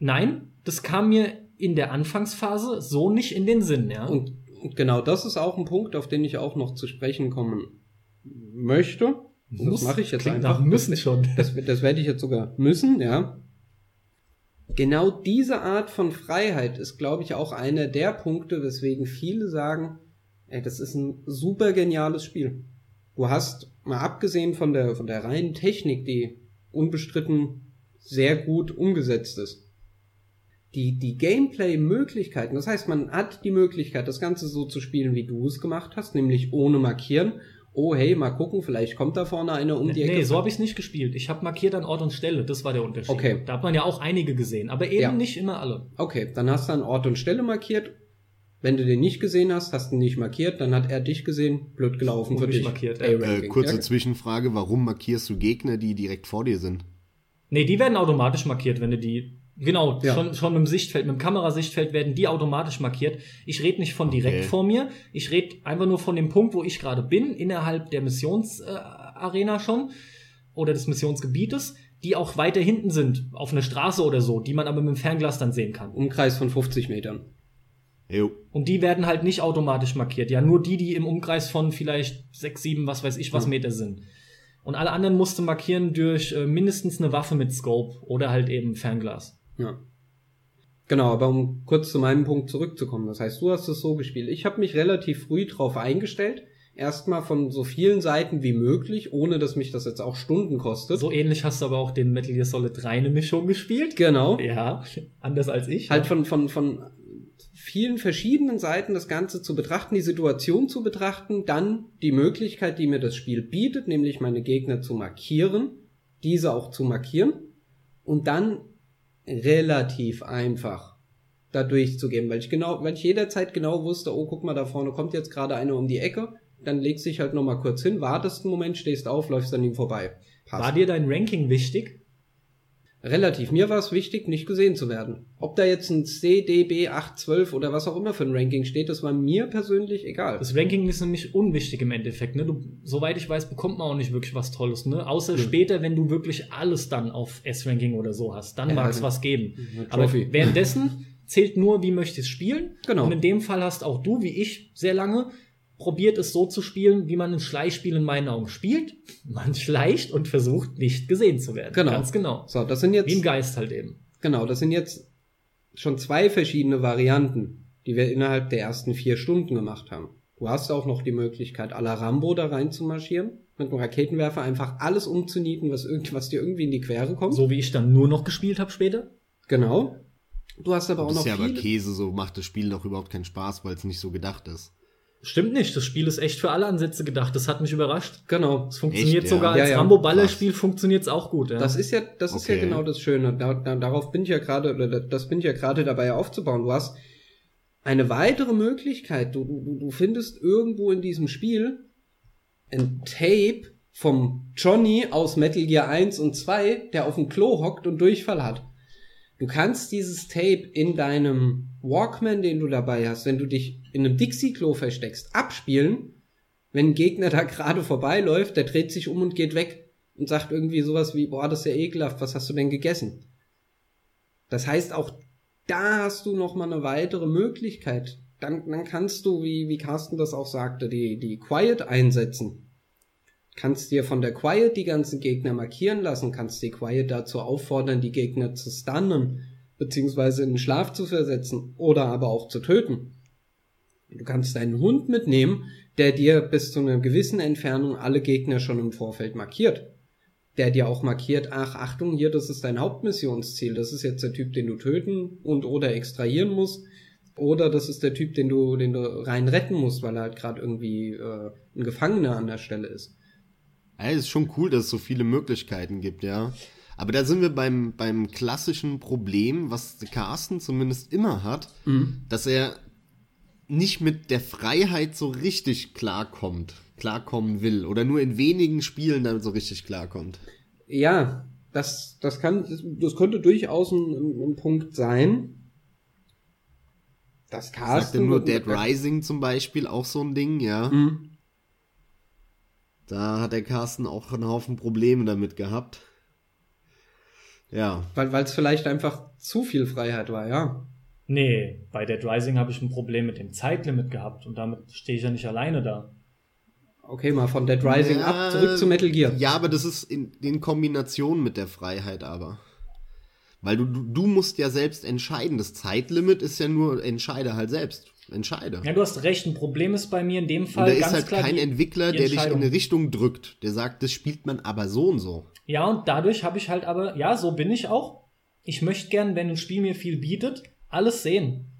Speaker 1: nein, das kam mir in der Anfangsphase so nicht in den Sinn, ja.
Speaker 2: Und, und genau das ist auch ein Punkt, auf den ich auch noch zu sprechen kommen möchte. Und das mache ich jetzt einfach.
Speaker 1: nach müssen schon.
Speaker 2: Das, das werde ich jetzt sogar müssen, ja. Genau diese Art von Freiheit ist, glaube ich, auch einer der Punkte, weswegen viele sagen, ey, das ist ein super geniales Spiel. Du hast, mal abgesehen von der, von der reinen Technik, die unbestritten sehr gut umgesetzt ist, die, die Gameplay-Möglichkeiten, das heißt, man hat die Möglichkeit, das Ganze so zu spielen, wie du es gemacht hast, nämlich ohne Markieren. Oh, hey, mal gucken, vielleicht kommt da vorne einer um die Ecke.
Speaker 1: Nee, so habe ich nicht gespielt. Ich habe markiert an Ort und Stelle, das war der Unterschied.
Speaker 2: Okay.
Speaker 1: Da hat man ja auch einige gesehen, aber eben
Speaker 2: Ja.
Speaker 1: nicht immer alle.
Speaker 2: Okay, dann hast du an Ort und Stelle markiert. Wenn du den nicht gesehen hast, hast du ihn nicht markiert, dann hat er dich gesehen, blöd gelaufen für dich.
Speaker 1: markiert, ja.
Speaker 3: Äh, kurze
Speaker 2: ja.
Speaker 3: Zwischenfrage, warum markierst du Gegner, die direkt vor dir sind?
Speaker 1: Nee, die werden automatisch markiert, wenn du die. Genau,
Speaker 2: Ja.
Speaker 1: schon, schon im Sichtfeld, mit dem Kamerasichtfeld werden die automatisch markiert. Ich rede nicht von direkt
Speaker 3: Okay.
Speaker 1: vor mir, ich rede einfach nur von dem Punkt, wo ich gerade bin, innerhalb der Missionsarena äh, Arena schon oder des Missionsgebietes, die auch weiter hinten sind, auf einer Straße oder so, die man aber mit dem Fernglas dann sehen kann.
Speaker 2: Umkreis von 50 Metern.
Speaker 3: Jo.
Speaker 1: Und die werden halt nicht automatisch markiert. Ja, nur die, die im Umkreis von vielleicht sechs, sieben, was weiß ich, was
Speaker 2: Ja.
Speaker 1: Meter sind. Und alle anderen musste markieren durch äh, mindestens eine Waffe mit Scope oder halt eben Fernglas.
Speaker 2: Ja. Genau, aber um kurz zu meinem Punkt zurückzukommen. Das heißt, du hast es so gespielt. Ich habe mich relativ früh drauf eingestellt. Erstmal von so vielen Seiten wie möglich, ohne dass mich das jetzt auch Stunden kostet.
Speaker 1: So ähnlich hast du aber auch den Metal Gear Solid 3 eine Mischung gespielt.
Speaker 2: Genau.
Speaker 1: Ja, anders als ich.
Speaker 2: Halt von, von, von vielen verschiedenen Seiten das Ganze zu betrachten, die Situation zu betrachten, dann die Möglichkeit, die mir das Spiel bietet, nämlich meine Gegner zu markieren, diese auch zu markieren und dann relativ einfach da durchzugehen, weil ich genau, weil ich jederzeit genau wusste, oh, guck mal, da vorne kommt jetzt gerade einer um die Ecke, dann legst dich halt nochmal kurz hin, wartest einen Moment, stehst auf, läufst an ihm vorbei.
Speaker 1: Passt. War dir dein Ranking wichtig?
Speaker 2: Relativ. Mir war es wichtig, nicht gesehen zu werden. Ob da jetzt ein CDB 812 oder was auch immer für ein Ranking steht, das war mir persönlich egal.
Speaker 1: Das Ranking ist nämlich unwichtig im Endeffekt. Ne? Du, soweit ich weiß, bekommt man auch nicht wirklich was Tolles. Ne? Außer hm. später, wenn du wirklich alles dann auf S-Ranking oder so hast. Dann ja, mag es was geben. Aber währenddessen zählt nur, wie möchtest du spielen. Genau. Und in dem Fall hast auch du, wie ich, sehr lange probiert es so zu spielen, wie man ein Schleichspiel in meinen Augen spielt. Man schleicht und versucht nicht gesehen zu werden.
Speaker 2: Genau.
Speaker 1: Ganz genau.
Speaker 2: So, das sind jetzt.
Speaker 1: Wie im Geist halt eben.
Speaker 2: Genau, das sind jetzt schon zwei verschiedene Varianten, die wir innerhalb der ersten vier Stunden gemacht haben. Du hast auch noch die Möglichkeit, à la Rambo da rein zu marschieren, mit einem Raketenwerfer einfach alles umzunieten, was, was dir irgendwie in die Quere kommt.
Speaker 1: So wie ich dann nur noch gespielt habe später.
Speaker 2: Genau. Du hast aber auch noch.
Speaker 3: Das ist ja aber Käse, so macht das Spiel doch überhaupt keinen Spaß, weil es nicht so gedacht ist.
Speaker 1: Stimmt nicht, das Spiel ist echt für alle Ansätze gedacht. Das hat mich überrascht.
Speaker 2: Genau.
Speaker 1: Es funktioniert echt, sogar ja. als ja, ja. Rambo-Ballerspiel funktioniert es auch gut. Ja.
Speaker 2: Das ist ja, das okay. ist ja genau das Schöne. Da, da, darauf bin ich ja gerade, oder das bin ich ja gerade dabei aufzubauen. Du hast eine weitere Möglichkeit. Du, du, du findest irgendwo in diesem Spiel ein Tape vom Johnny aus Metal Gear 1 und 2, der auf dem Klo hockt und Durchfall hat. Du kannst dieses Tape in deinem Walkman, den du dabei hast, wenn du dich in einem Dixie-Klo versteckst, abspielen, wenn ein Gegner da gerade vorbeiläuft, der dreht sich um und geht weg und sagt irgendwie sowas wie, boah, das ist ja ekelhaft, was hast du denn gegessen? Das heißt, auch da hast du noch mal eine weitere Möglichkeit. Dann, dann kannst du, wie, wie Carsten das auch sagte, die, die Quiet einsetzen kannst dir von der Quiet die ganzen Gegner markieren lassen, kannst die Quiet dazu auffordern, die Gegner zu stunnen, beziehungsweise in den Schlaf zu versetzen oder aber auch zu töten. Du kannst deinen Hund mitnehmen, der dir bis zu einer gewissen Entfernung alle Gegner schon im Vorfeld markiert. Der dir auch markiert, ach, Achtung, hier, das ist dein Hauptmissionsziel, das ist jetzt der Typ, den du töten und oder extrahieren musst. Oder das ist der Typ, den du, den du rein retten musst, weil er halt gerade irgendwie äh, ein Gefangener an der Stelle ist.
Speaker 3: Ja, ist schon cool, dass es so viele Möglichkeiten gibt, ja. Aber da sind wir beim, beim klassischen Problem, was Carsten zumindest immer hat, mhm. dass er nicht mit der Freiheit so richtig klarkommt, klarkommen will oder nur in wenigen Spielen damit so richtig klarkommt.
Speaker 2: Ja, das, das kann, das könnte durchaus ein, ein Punkt sein.
Speaker 3: Das Carsten. Sagt nur Dead Rising zum Beispiel auch so ein Ding, ja. Mhm. Da hat der Carsten auch einen Haufen Probleme damit gehabt.
Speaker 2: Ja. Weil es vielleicht einfach zu viel Freiheit war, ja.
Speaker 1: Nee, bei Dead Rising habe ich ein Problem mit dem Zeitlimit gehabt und damit stehe ich ja nicht alleine da.
Speaker 2: Okay, mal von Dead Rising ja, ab, zurück zu Metal Gear.
Speaker 3: Ja, aber das ist in, in Kombination mit der Freiheit aber. Weil du, du, du musst ja selbst entscheiden. Das Zeitlimit ist ja nur, entscheide halt selbst entscheide.
Speaker 1: Ja, du hast recht. Ein Problem ist bei mir in dem Fall
Speaker 3: und da ist halt kein die, Entwickler, die der dich in eine Richtung drückt. Der sagt, das spielt man aber so und so.
Speaker 1: Ja, und dadurch habe ich halt aber, ja, so bin ich auch. Ich möchte gern, wenn ein Spiel mir viel bietet, alles sehen.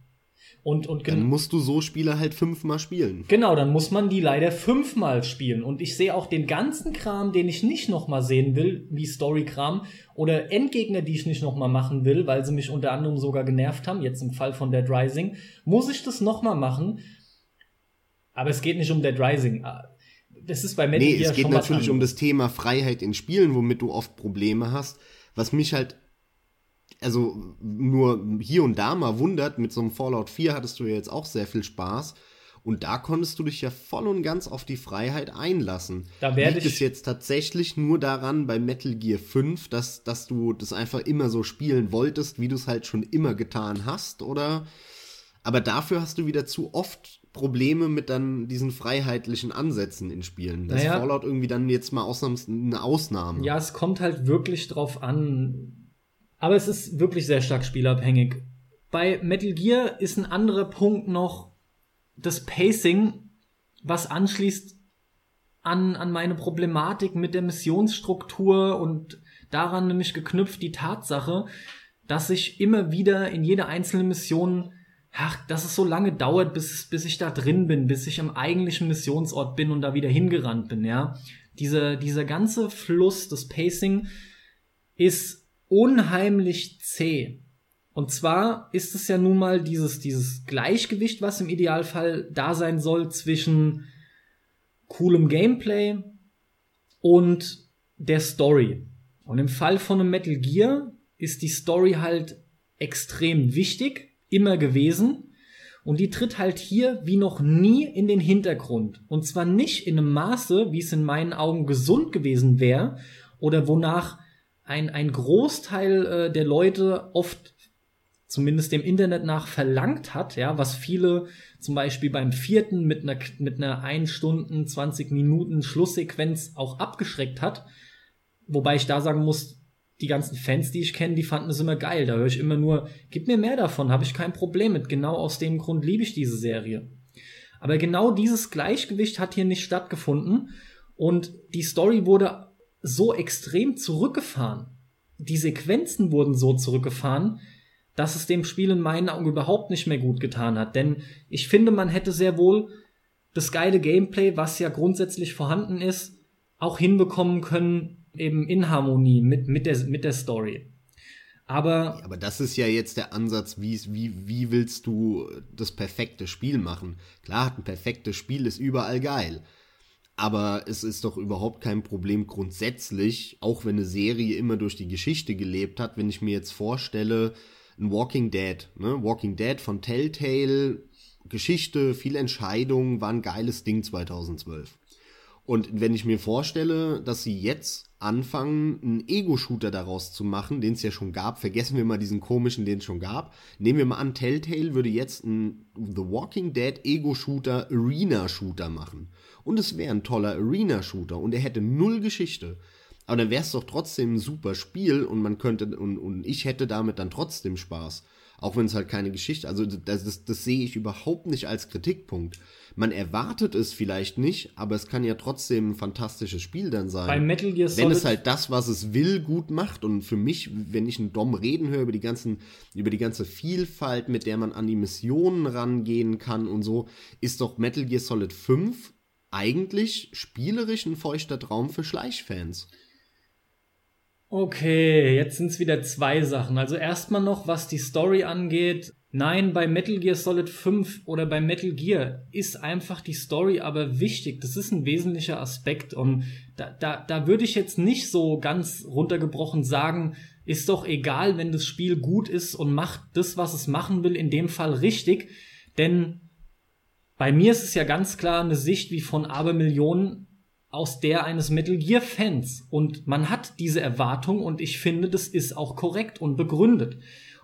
Speaker 1: Und, und
Speaker 3: dann musst du so Spiele halt fünfmal spielen.
Speaker 1: Genau, dann muss man die leider fünfmal spielen. Und ich sehe auch den ganzen Kram, den ich nicht nochmal sehen will, wie Story-Kram oder Endgegner, die ich nicht nochmal machen will, weil sie mich unter anderem sogar genervt haben, jetzt im Fall von Dead Rising, muss ich das nochmal machen. Aber es geht nicht um Dead Rising. Das ist bei
Speaker 3: Metal Nee, es geht natürlich um das Thema Freiheit in Spielen, womit du oft Probleme hast. Was mich halt also nur hier und da mal wundert, mit so einem Fallout 4 hattest du ja jetzt auch sehr viel Spaß. Und da konntest du dich ja voll und ganz auf die Freiheit einlassen.
Speaker 1: Da werde
Speaker 3: Liegt es jetzt tatsächlich nur daran bei Metal Gear 5, dass, dass du das einfach immer so spielen wolltest, wie du es halt schon immer getan hast, oder? Aber dafür hast du wieder zu oft Probleme mit dann diesen freiheitlichen Ansätzen in Spielen. Das naja, Fallout irgendwie dann jetzt mal ausnahms eine Ausnahme.
Speaker 1: Ja, es kommt halt wirklich drauf an, aber es ist wirklich sehr stark spielabhängig. bei Metal Gear ist ein anderer Punkt noch das Pacing, was anschließt an, an meine Problematik mit der Missionsstruktur und daran nämlich geknüpft die Tatsache, dass ich immer wieder in jeder einzelnen Mission, ach, dass es so lange dauert, bis, bis ich da drin bin, bis ich am eigentlichen Missionsort bin und da wieder hingerannt bin, ja. Dieser, dieser ganze Fluss, das Pacing ist unheimlich zäh. Und zwar ist es ja nun mal dieses, dieses Gleichgewicht, was im Idealfall da sein soll zwischen coolem Gameplay und der Story. Und im Fall von einem Metal Gear ist die Story halt extrem wichtig, immer gewesen. Und die tritt halt hier wie noch nie in den Hintergrund. Und zwar nicht in einem Maße, wie es in meinen Augen gesund gewesen wäre oder wonach ein, ein Großteil äh, der Leute oft zumindest dem Internet nach verlangt hat, ja, was viele zum Beispiel beim vierten mit einer, mit einer 1 Stunden, 20 Minuten Schlusssequenz auch abgeschreckt hat. Wobei ich da sagen muss, die ganzen Fans, die ich kenne, die fanden es immer geil. Da höre ich immer nur, gib mir mehr davon, habe ich kein Problem mit. Genau aus dem Grund liebe ich diese Serie. Aber genau dieses Gleichgewicht hat hier nicht stattgefunden und die Story wurde so extrem zurückgefahren. Die Sequenzen wurden so zurückgefahren, dass es dem Spiel in meinen Augen überhaupt nicht mehr gut getan hat. Denn ich finde, man hätte sehr wohl das geile Gameplay, was ja grundsätzlich vorhanden ist, auch hinbekommen können, eben in Harmonie mit, mit, der, mit der Story. Aber,
Speaker 3: aber das ist ja jetzt der Ansatz, wie, wie, wie willst du das perfekte Spiel machen? Klar, ein perfektes Spiel ist überall geil. Aber es ist doch überhaupt kein Problem grundsätzlich, auch wenn eine Serie immer durch die Geschichte gelebt hat, wenn ich mir jetzt vorstelle, ein Walking Dead, ne? Walking Dead von Telltale, Geschichte, viel Entscheidungen, war ein geiles Ding 2012. Und wenn ich mir vorstelle, dass sie jetzt anfangen, einen Ego-Shooter daraus zu machen, den es ja schon gab, vergessen wir mal diesen komischen, den es schon gab. Nehmen wir mal an, Telltale würde jetzt einen The Walking Dead Ego-Shooter Arena-Shooter machen. Und es wäre ein toller Arena-Shooter und er hätte null Geschichte. Aber dann wäre es doch trotzdem ein super Spiel und man könnte, und, und ich hätte damit dann trotzdem Spaß. Auch wenn es halt keine Geschichte, also das, das, das sehe ich überhaupt nicht als Kritikpunkt. Man erwartet es vielleicht nicht, aber es kann ja trotzdem ein fantastisches Spiel dann sein.
Speaker 1: Bei Metal Gear
Speaker 3: Solid. Wenn es halt das, was es will, gut macht. Und für mich, wenn ich einen Dom reden höre über die ganzen, über die ganze Vielfalt, mit der man an die Missionen rangehen kann und so, ist doch Metal Gear Solid 5 eigentlich spielerisch ein feuchter Traum für Schleichfans.
Speaker 1: Okay, jetzt sind es wieder zwei Sachen. Also erstmal noch, was die Story angeht. Nein, bei Metal Gear Solid 5 oder bei Metal Gear ist einfach die Story aber wichtig. Das ist ein wesentlicher Aspekt. Und da, da, da würde ich jetzt nicht so ganz runtergebrochen sagen, ist doch egal, wenn das Spiel gut ist und macht das, was es machen will, in dem Fall richtig. Denn bei mir ist es ja ganz klar eine Sicht wie von Abermillionen aus der eines Metal Gear Fans. Und man hat diese Erwartung und ich finde, das ist auch korrekt und begründet.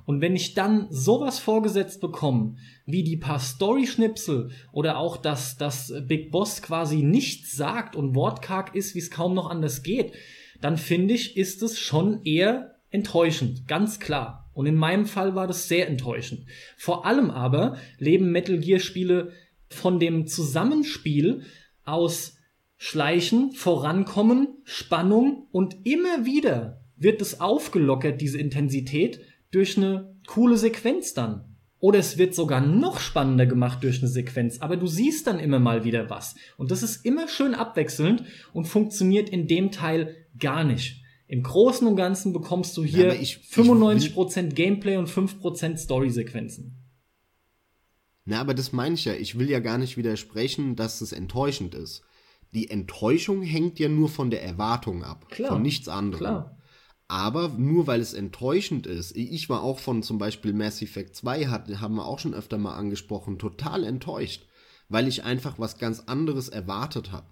Speaker 1: Und wenn ich dann sowas vorgesetzt bekomme, wie die paar Story-Schnipsel oder auch, dass das Big Boss quasi nichts sagt und wortkarg ist, wie es kaum noch anders geht, dann finde ich, ist es schon eher enttäuschend, ganz klar. Und in meinem Fall war das sehr enttäuschend. Vor allem aber leben Metal Gear Spiele von dem Zusammenspiel aus Schleichen, Vorankommen, Spannung und immer wieder wird es aufgelockert, diese Intensität, durch eine coole Sequenz dann. Oder es wird sogar noch spannender gemacht durch eine Sequenz, aber du siehst dann immer mal wieder was. Und das ist immer schön abwechselnd und funktioniert in dem Teil gar nicht. Im Großen und Ganzen bekommst du hier ja, ich, 95% ich Gameplay und 5% Story-Sequenzen.
Speaker 3: Na, aber das meine ich ja. Ich will ja gar nicht widersprechen, dass es enttäuschend ist die Enttäuschung hängt ja nur von der Erwartung ab, klar, von nichts anderem. Klar. Aber nur weil es enttäuschend ist, ich war auch von zum Beispiel Mass Effect 2, hat, haben wir auch schon öfter mal angesprochen, total enttäuscht, weil ich einfach was ganz anderes erwartet habe.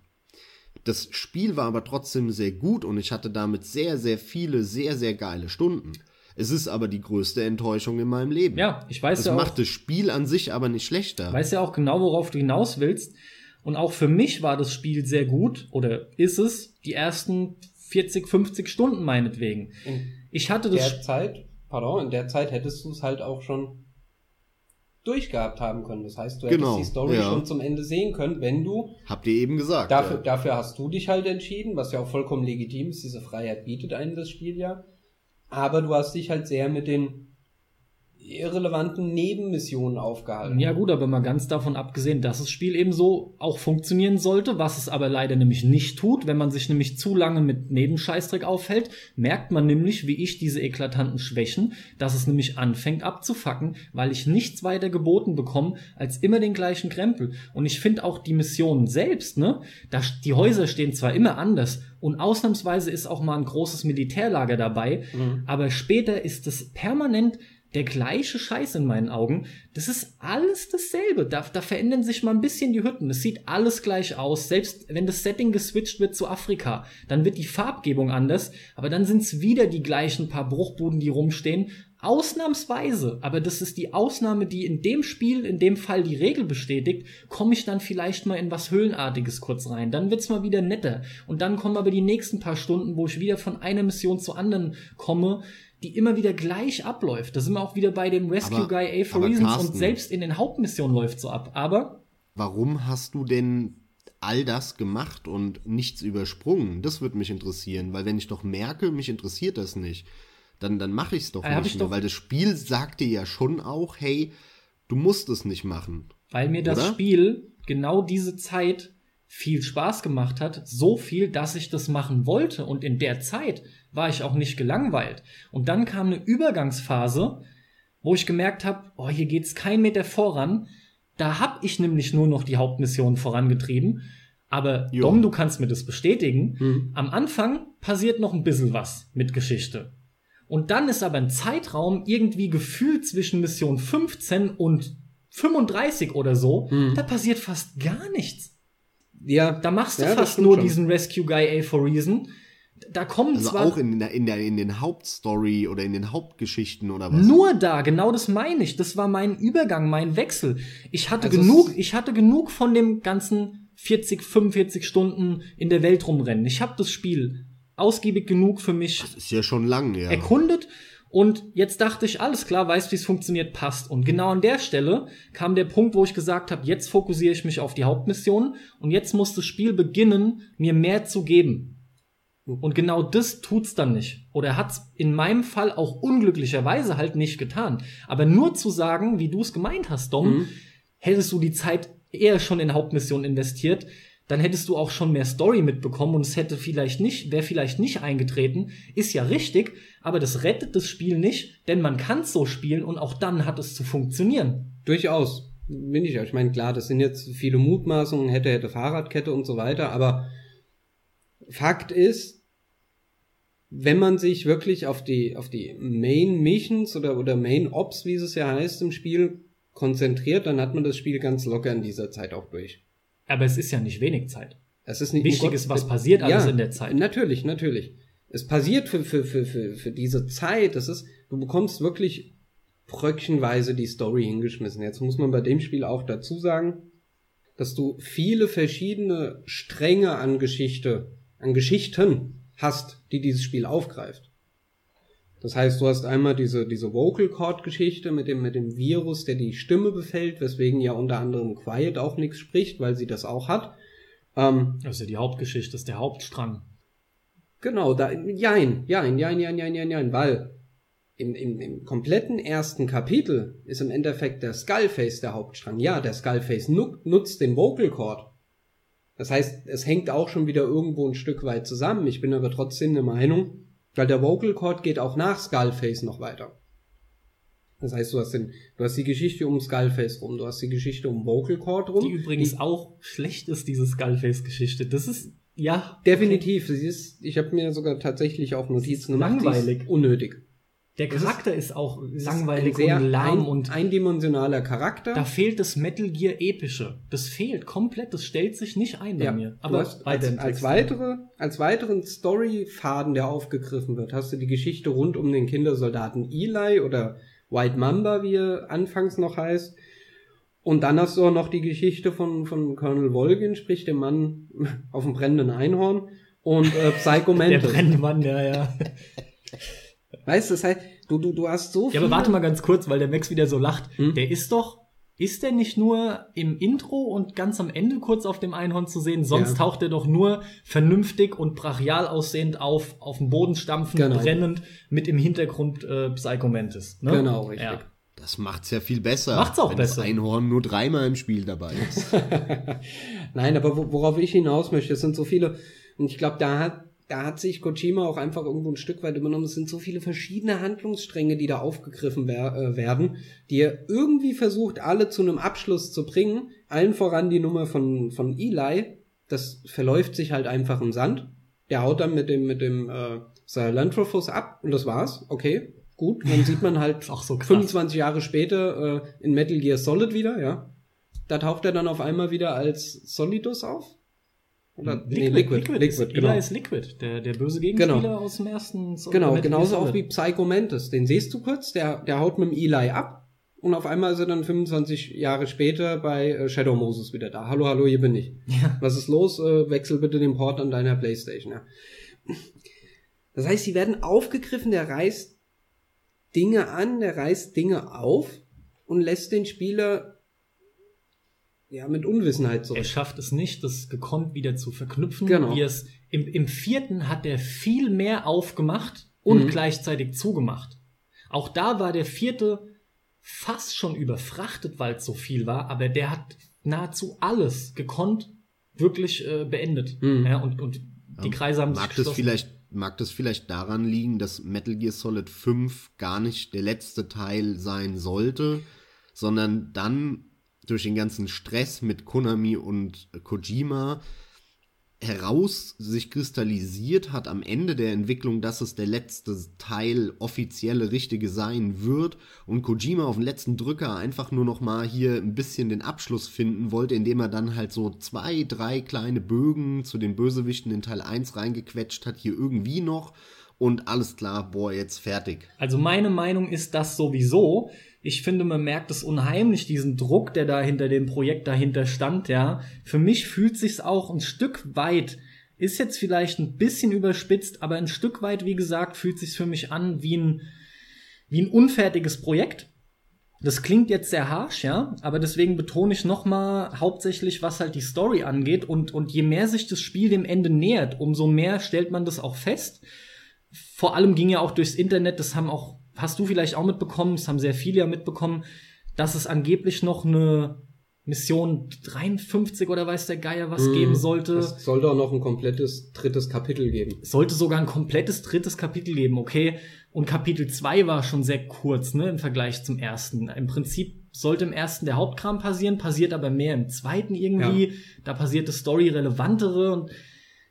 Speaker 3: Das Spiel war aber trotzdem sehr gut und ich hatte damit sehr, sehr viele, sehr, sehr geile Stunden. Es ist aber die größte Enttäuschung in meinem Leben.
Speaker 1: Ja, ich weiß
Speaker 3: das
Speaker 1: ja
Speaker 3: auch. Das macht das Spiel an sich aber nicht schlechter.
Speaker 1: Weiß ja auch genau, worauf du hinaus willst. Und auch für mich war das Spiel sehr gut, oder ist es, die ersten 40, 50 Stunden meinetwegen.
Speaker 2: In ich hatte das. Der Zeit, pardon, in der Zeit hättest du es halt auch schon durchgehabt haben können. Das heißt, du
Speaker 3: Genau,
Speaker 2: hättest die Story
Speaker 3: ja.
Speaker 2: schon zum Ende sehen können, wenn du
Speaker 3: Habt ihr eben gesagt.
Speaker 2: Dafür,
Speaker 3: ja.
Speaker 2: dafür hast du dich halt entschieden, was ja auch vollkommen legitim ist. Diese Freiheit bietet einem das Spiel ja. Aber du hast dich halt sehr mit den irrelevanten Nebenmissionen aufgehalten.
Speaker 1: Ja gut, aber mal ganz davon abgesehen, dass das Spiel eben so auch funktionieren sollte, was es aber leider nämlich nicht tut. Wenn man sich nämlich zu lange mit Nebenscheißdreck aufhält, merkt man nämlich, wie ich diese eklatanten Schwächen, dass es nämlich anfängt abzufacken, weil ich nichts weiter geboten bekomme als immer den gleichen Krempel. Und ich finde auch die Missionen selbst, ne, da, die Häuser stehen zwar immer anders und ausnahmsweise ist auch mal ein großes Militärlager dabei,
Speaker 2: Mhm.
Speaker 1: aber später ist es permanent der gleiche Scheiß in meinen Augen. Das ist alles dasselbe. Da, da verändern sich mal ein bisschen die Hütten. Es sieht alles gleich aus. Selbst wenn das Setting geswitcht wird zu Afrika, dann wird die Farbgebung anders, aber dann sind es wieder die gleichen paar Bruchbuden, die rumstehen. Ausnahmsweise, aber das ist die Ausnahme, die in dem Spiel, in dem Fall die Regel bestätigt, komme ich dann vielleicht mal in was Höhlenartiges kurz rein. Dann wird's mal wieder netter. Und dann kommen aber die nächsten paar Stunden, wo ich wieder von einer Mission zur anderen komme, die immer wieder gleich abläuft. Da sind wir auch wieder bei dem Rescue
Speaker 3: Aber-
Speaker 1: Guy A for Reasons
Speaker 3: Carsten-
Speaker 1: und selbst in den Hauptmissionen läuft so ab. Aber
Speaker 3: Warum hast du denn all das gemacht und nichts übersprungen? Das würde mich interessieren, weil wenn ich doch merke, mich interessiert das nicht, dann, dann mache ich es doch
Speaker 1: Äh, hab
Speaker 3: nicht
Speaker 1: ich
Speaker 3: mehr,
Speaker 1: doch-
Speaker 3: weil das Spiel sagt dir ja schon auch, hey, du musst es nicht machen.
Speaker 1: weil mir das
Speaker 3: Oder?
Speaker 1: Spiel genau diese Zeit viel Spaß gemacht hat, so viel, dass ich das machen wollte. Und in der Zeit war ich auch nicht gelangweilt. Und dann kam eine Übergangsphase, wo ich gemerkt habe, oh, hier geht's kein Meter voran. Da hab ich nämlich nur noch die Hauptmission vorangetrieben. Aber
Speaker 3: Jo.
Speaker 1: Dom, du kannst mir das bestätigen.
Speaker 2: Mhm.
Speaker 1: Am Anfang passiert noch ein bisschen was mit Geschichte. Und dann ist aber ein Zeitraum irgendwie gefühlt zwischen Mission 15 und 35 oder so,
Speaker 2: Mhm.
Speaker 1: da passiert fast gar nichts.
Speaker 2: Ja,
Speaker 1: Da machst du
Speaker 2: Ja,
Speaker 1: fast nur
Speaker 2: schon.
Speaker 1: diesen Rescue Guy A for Reason. Da kommen
Speaker 3: Also
Speaker 1: zwar
Speaker 3: auch in, der, in, der, in den Hauptstory oder in den Hauptgeschichten oder was?
Speaker 1: nur da, genau das meine ich. Das war mein Übergang, mein Wechsel. Ich hatte
Speaker 2: Also
Speaker 1: genug, ich hatte genug von dem ganzen 40, 45 Stunden in der Welt rumrennen. Ich habe das Spiel ausgiebig genug für mich
Speaker 3: Das ist ja schon lang, ja.
Speaker 1: erkundet und jetzt dachte ich, alles klar, weiß, wie es funktioniert, passt. Und genau an der Stelle kam der Punkt, wo ich gesagt habe, jetzt fokussiere ich mich auf die Hauptmission und jetzt muss das Spiel beginnen, mir mehr zu geben. Und genau das tut's dann nicht. Oder hat's in meinem Fall auch unglücklicherweise halt nicht getan. Aber nur zu sagen, wie du es gemeint hast, Dom,
Speaker 2: Mhm.
Speaker 1: hättest du die Zeit eher schon in Hauptmissionen investiert, dann hättest du auch schon mehr Story mitbekommen und es hätte vielleicht nicht, wäre vielleicht nicht eingetreten. Ist ja richtig, aber das rettet das Spiel nicht, denn man kann es so spielen und auch dann hat es zu funktionieren.
Speaker 2: durchaus. Bin ich ja. Ich meine, klar, das sind jetzt viele Mutmaßungen, hätte, hätte Fahrradkette und so weiter, aber Fakt ist, wenn man sich wirklich auf die, auf die Main Missions oder, oder Main Ops, wie es ja heißt im Spiel, konzentriert, dann hat man das Spiel ganz locker in dieser Zeit auch durch.
Speaker 1: Aber es ist ja nicht wenig Zeit.
Speaker 2: Es ist nicht
Speaker 1: Wichtig ist, was passiert alles
Speaker 2: Ja,
Speaker 1: in der Zeit.
Speaker 2: Natürlich, natürlich. Es passiert für, für, für, für, für diese Zeit. Das ist, du bekommst wirklich bröckchenweise die Story hingeschmissen. Jetzt muss man bei dem Spiel auch dazu sagen, dass du viele verschiedene Stränge an Geschichte, an Geschichten hast, die dieses Spiel aufgreift. Das heißt, du hast einmal diese, diese Vocal Cord Geschichte mit dem, mit dem Virus, der die Stimme befällt, weswegen ja unter anderem Quiet auch nichts spricht, weil sie das auch hat. Ähm,
Speaker 1: Das ist ja die Hauptgeschichte, das ist der Hauptstrang.
Speaker 2: Genau, da, jein, jein, jein, jein, jein, jein, jein, weil im, im, im kompletten ersten Kapitel ist im Endeffekt der Skullface der Hauptstrang. Ja, der Skullface nu nutzt den Vocal Cord. Das heißt, es hängt auch schon wieder irgendwo ein Stück weit zusammen. Ich bin aber trotzdem der Meinung, weil der Vocal Cord geht auch nach Skullface noch weiter. Das heißt, du hast, den, du hast die Geschichte um Skullface rum, du hast die Geschichte um Vocal Cord rum.
Speaker 1: Die übrigens auch schlecht ist, diese Skullface-Geschichte. Das ist, ja.
Speaker 2: Definitiv. Sie ist, ich habe mir sogar tatsächlich auch Notizen gemacht. die
Speaker 1: langweilig.
Speaker 2: Unnötig.
Speaker 1: Der
Speaker 2: Das ist-
Speaker 1: Charakter ist, auch
Speaker 2: ist
Speaker 1: langweilig
Speaker 2: sehr
Speaker 1: und lahm
Speaker 2: ein,
Speaker 1: und
Speaker 2: eindimensionaler Charakter.
Speaker 1: da fehlt das Metal Gear Epische. Das fehlt komplett, das stellt sich nicht ein bei
Speaker 2: ja,
Speaker 1: mir. Aber
Speaker 2: hast als, als weitere, als weiteren Storyfaden, der aufgegriffen wird, hast du die Geschichte rund um den Kindersoldaten Eli oder White Mamba, wie er anfangs noch heißt. Und dann hast du auch noch die Geschichte von, von Colonel Volgin, sprich dem Mann auf dem brennenden Einhorn und äh, Psycho
Speaker 1: Der
Speaker 2: Mantis.
Speaker 1: brennende Mann, ja, ja.
Speaker 2: Weißt du, das heißt, du, du, du hast so
Speaker 1: Ja,
Speaker 2: viele...
Speaker 1: aber warte mal ganz kurz, weil der Max wieder so lacht.
Speaker 2: Hm?
Speaker 1: Der ist doch ist der nicht nur im Intro und ganz am Ende kurz auf dem Einhorn zu sehen? Sonst
Speaker 2: Ja.
Speaker 1: taucht er doch nur vernünftig und brachial aussehend auf, auf dem Boden stampfend,
Speaker 2: Genau.
Speaker 1: brennend, mit im Hintergrund äh, Psycho Mantis. Ne?
Speaker 2: Genau, richtig.
Speaker 1: Ja.
Speaker 3: Das macht's ja viel besser.
Speaker 1: Macht's auch
Speaker 3: wenn
Speaker 1: besser.
Speaker 3: das Einhorn nur dreimal im Spiel dabei ist.
Speaker 2: Nein, aber wo- worauf ich hinaus möchte, es sind so viele, und ich glaube, da hat, da hat sich Kojima auch einfach irgendwo ein Stück weit übernommen. Es sind so viele verschiedene Handlungsstränge, die da aufgegriffen wer äh, werden, die er irgendwie versucht, alle zu einem Abschluss zu bringen. Allen voran die Nummer von, von Eli. Das verläuft sich halt einfach im Sand. Der haut dann mit dem, mit dem äh, Sahelanthropus ab und das war's. Okay, gut. Dann sieht man halt
Speaker 1: so krass.
Speaker 2: 25 Jahre später äh, in Metal Gear Solid wieder, ja. Da taucht er dann auf einmal wieder als Solidus auf. Oder nee, Liquid, Liquid,
Speaker 1: ist,
Speaker 2: genau.
Speaker 1: Eli ist Liquid, der, der böse Gegenspieler
Speaker 2: Genau.
Speaker 1: aus dem ersten Sol-
Speaker 2: Genau, genauso auch wie Psycho Mantis. Den siehst du kurz, der, der haut mit dem Eli ab und auf einmal ist er dann 25 Jahre später bei äh, Shadow Moses wieder da. Hallo, hallo, hier bin ich.
Speaker 1: Ja.
Speaker 2: Was ist los? Äh, wechsel bitte den Port an deiner Playstation. Ja. Das heißt, sie werden aufgegriffen, der reißt Dinge an, der reißt Dinge auf und lässt den Spieler ja mit Unwissenheit
Speaker 1: Er
Speaker 2: zurück.
Speaker 1: schafft es nicht, das gekonnt wieder zu verknüpfen.
Speaker 2: Genau.
Speaker 1: Wie es, im, Im vierten hat er viel mehr aufgemacht und
Speaker 2: Mhm.
Speaker 1: gleichzeitig zugemacht. Auch da war der vierte fast schon überfrachtet, weil es so viel war, aber der hat nahezu alles gekonnt wirklich äh, beendet.
Speaker 2: Mhm.
Speaker 1: Ja, und, und die Kreise haben sich
Speaker 3: mag das
Speaker 1: geschlossen.
Speaker 3: vielleicht mag das vielleicht daran liegen, dass Metal Gear Solid 5 gar nicht der letzte Teil sein sollte, sondern dann durch den ganzen Stress mit Konami und Kojima heraus sich kristallisiert hat am Ende der Entwicklung, dass es der letzte Teil offizielle richtige sein wird und Kojima auf den letzten Drücker einfach nur noch mal hier ein bisschen den Abschluss finden wollte, indem er dann halt so zwei, drei kleine Bögen zu den Bösewichten in Teil 1 reingequetscht hat, hier irgendwie noch und alles klar, boah, jetzt fertig.
Speaker 1: Also meine Meinung ist das sowieso. Ich finde, man merkt es unheimlich, diesen Druck, der da hinter dem Projekt dahinter stand, ja. Für mich fühlt sich's auch ein Stück weit, ist jetzt vielleicht ein bisschen überspitzt, aber ein Stück weit, wie gesagt, fühlt sich's für mich an wie ein, wie ein unfertiges Projekt. Das klingt jetzt sehr harsh, ja, aber deswegen betone ich nochmal hauptsächlich, was halt die Story angeht und, und je mehr sich das Spiel dem Ende nähert, umso mehr stellt man das auch fest vor allem ging ja auch durchs Internet, das haben auch, hast du vielleicht auch mitbekommen, das haben sehr viele ja mitbekommen, dass es angeblich noch eine Mission 53 oder weiß der Geier was
Speaker 2: Mhm.
Speaker 1: geben sollte.
Speaker 2: Es sollte auch noch ein komplettes drittes Kapitel geben.
Speaker 1: Es sollte sogar ein komplettes drittes Kapitel geben, okay? Und Kapitel 2 war schon sehr kurz, ne, im Vergleich zum ersten. Im Prinzip sollte im ersten der Hauptkram passieren, passiert aber mehr im zweiten irgendwie. Da passiert das Story relevantere und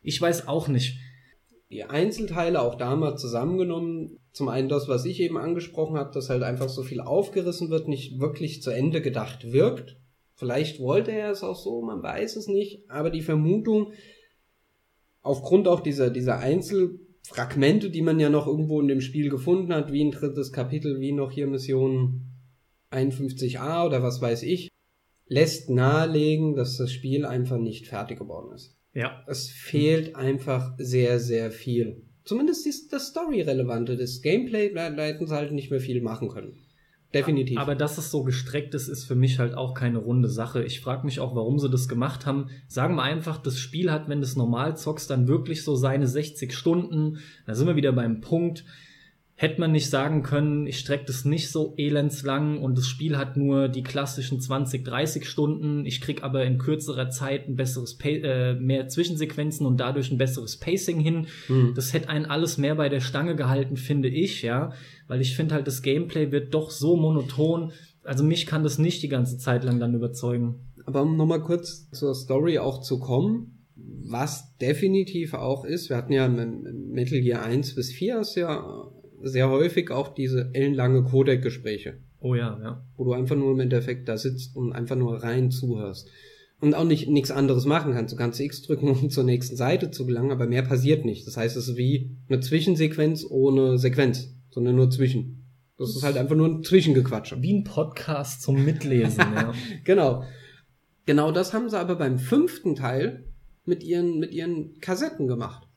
Speaker 1: ich weiß auch nicht.
Speaker 2: Die Einzelteile auch da mal zusammengenommen. Zum einen das, was ich eben angesprochen habe, dass halt einfach so viel aufgerissen wird, nicht wirklich zu Ende gedacht wirkt. Vielleicht wollte er es auch so, man weiß es nicht, aber die Vermutung, aufgrund auch dieser, dieser Einzelfragmente, die man ja noch irgendwo in dem Spiel gefunden hat, wie ein drittes Kapitel, wie noch hier Mission 51a oder was weiß ich, lässt nahelegen, dass das Spiel einfach nicht fertig geworden ist.
Speaker 1: Ja.
Speaker 2: Es fehlt einfach sehr, sehr viel. Zumindest ist das Story-Relevante. Das Gameplay, da, hätten sie halt nicht mehr viel machen können. Definitiv.
Speaker 1: Aber dass es so gestreckt ist, ist für mich halt auch keine runde Sache. Ich frage mich auch, warum sie das gemacht haben. Sagen wir einfach, das Spiel hat, wenn du es normal zockst, dann wirklich so seine 60 Stunden. Da sind wir wieder beim Punkt. Hätte man nicht sagen können, ich strecke das nicht so elendslang und das Spiel hat nur die klassischen 20, 30 Stunden. Ich krieg aber in kürzerer Zeit ein besseres, pa äh, mehr Zwischensequenzen und dadurch ein besseres Pacing hin.
Speaker 2: Hm.
Speaker 1: Das hätte einen alles mehr bei der Stange gehalten, finde ich, ja. Weil ich finde halt, das Gameplay wird doch so monoton. Also mich kann das nicht die ganze Zeit lang dann überzeugen.
Speaker 2: Aber um nochmal kurz zur Story auch zu kommen, was definitiv auch ist, wir hatten ja Metal Gear 1 bis 4 ist ja sehr häufig auch diese ellenlange Codec-Gespräche,
Speaker 1: Oh ja, ja.
Speaker 2: wo du einfach nur im Endeffekt da sitzt und einfach nur rein zuhörst. Und auch nicht nichts anderes machen kannst. Du kannst X drücken, um zur nächsten Seite zu gelangen, aber mehr passiert nicht. Das heißt, es ist wie eine Zwischensequenz ohne Sequenz, sondern nur zwischen. Das ist halt einfach nur ein Zwischengequatsche.
Speaker 1: Wie ein Podcast zum Mitlesen, ja.
Speaker 2: Genau. Genau das haben sie aber beim fünften Teil mit ihren, mit ihren Kassetten gemacht.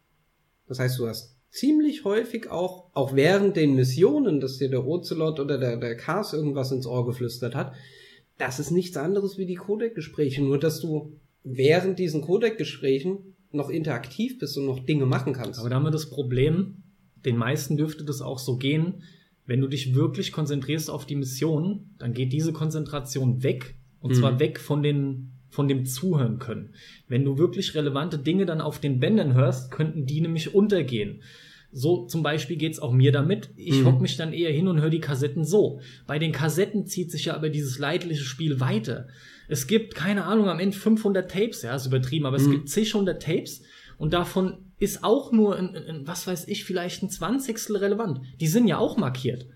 Speaker 2: Das heißt, du hast ziemlich häufig auch, auch während den Missionen, dass dir der Ocelot oder der, der Cars irgendwas ins Ohr geflüstert hat, das ist nichts anderes wie die Codec-Gespräche, nur dass du während diesen Codec-Gesprächen noch interaktiv bist und noch Dinge machen kannst.
Speaker 1: Aber da haben wir das Problem, den meisten dürfte das auch so gehen, wenn du dich wirklich konzentrierst auf die Mission, dann geht diese Konzentration weg und
Speaker 2: Mhm.
Speaker 1: zwar weg von den von dem Zuhören können. Wenn du wirklich relevante Dinge dann auf den Bändern hörst, könnten die nämlich untergehen. So zum Beispiel geht's auch mir damit. Ich
Speaker 2: Mhm.
Speaker 1: hock mich dann eher hin und höre die Kassetten so. Bei den Kassetten zieht sich ja aber dieses leidliche Spiel weiter. Es gibt, keine Ahnung, am Ende 500 Tapes, ja, ist übertrieben, aber es
Speaker 2: Mhm.
Speaker 1: gibt zig hundert Tapes und davon ist auch nur, ein, ein, was weiß ich, vielleicht ein Zwanzigstel relevant. Die sind ja auch markiert.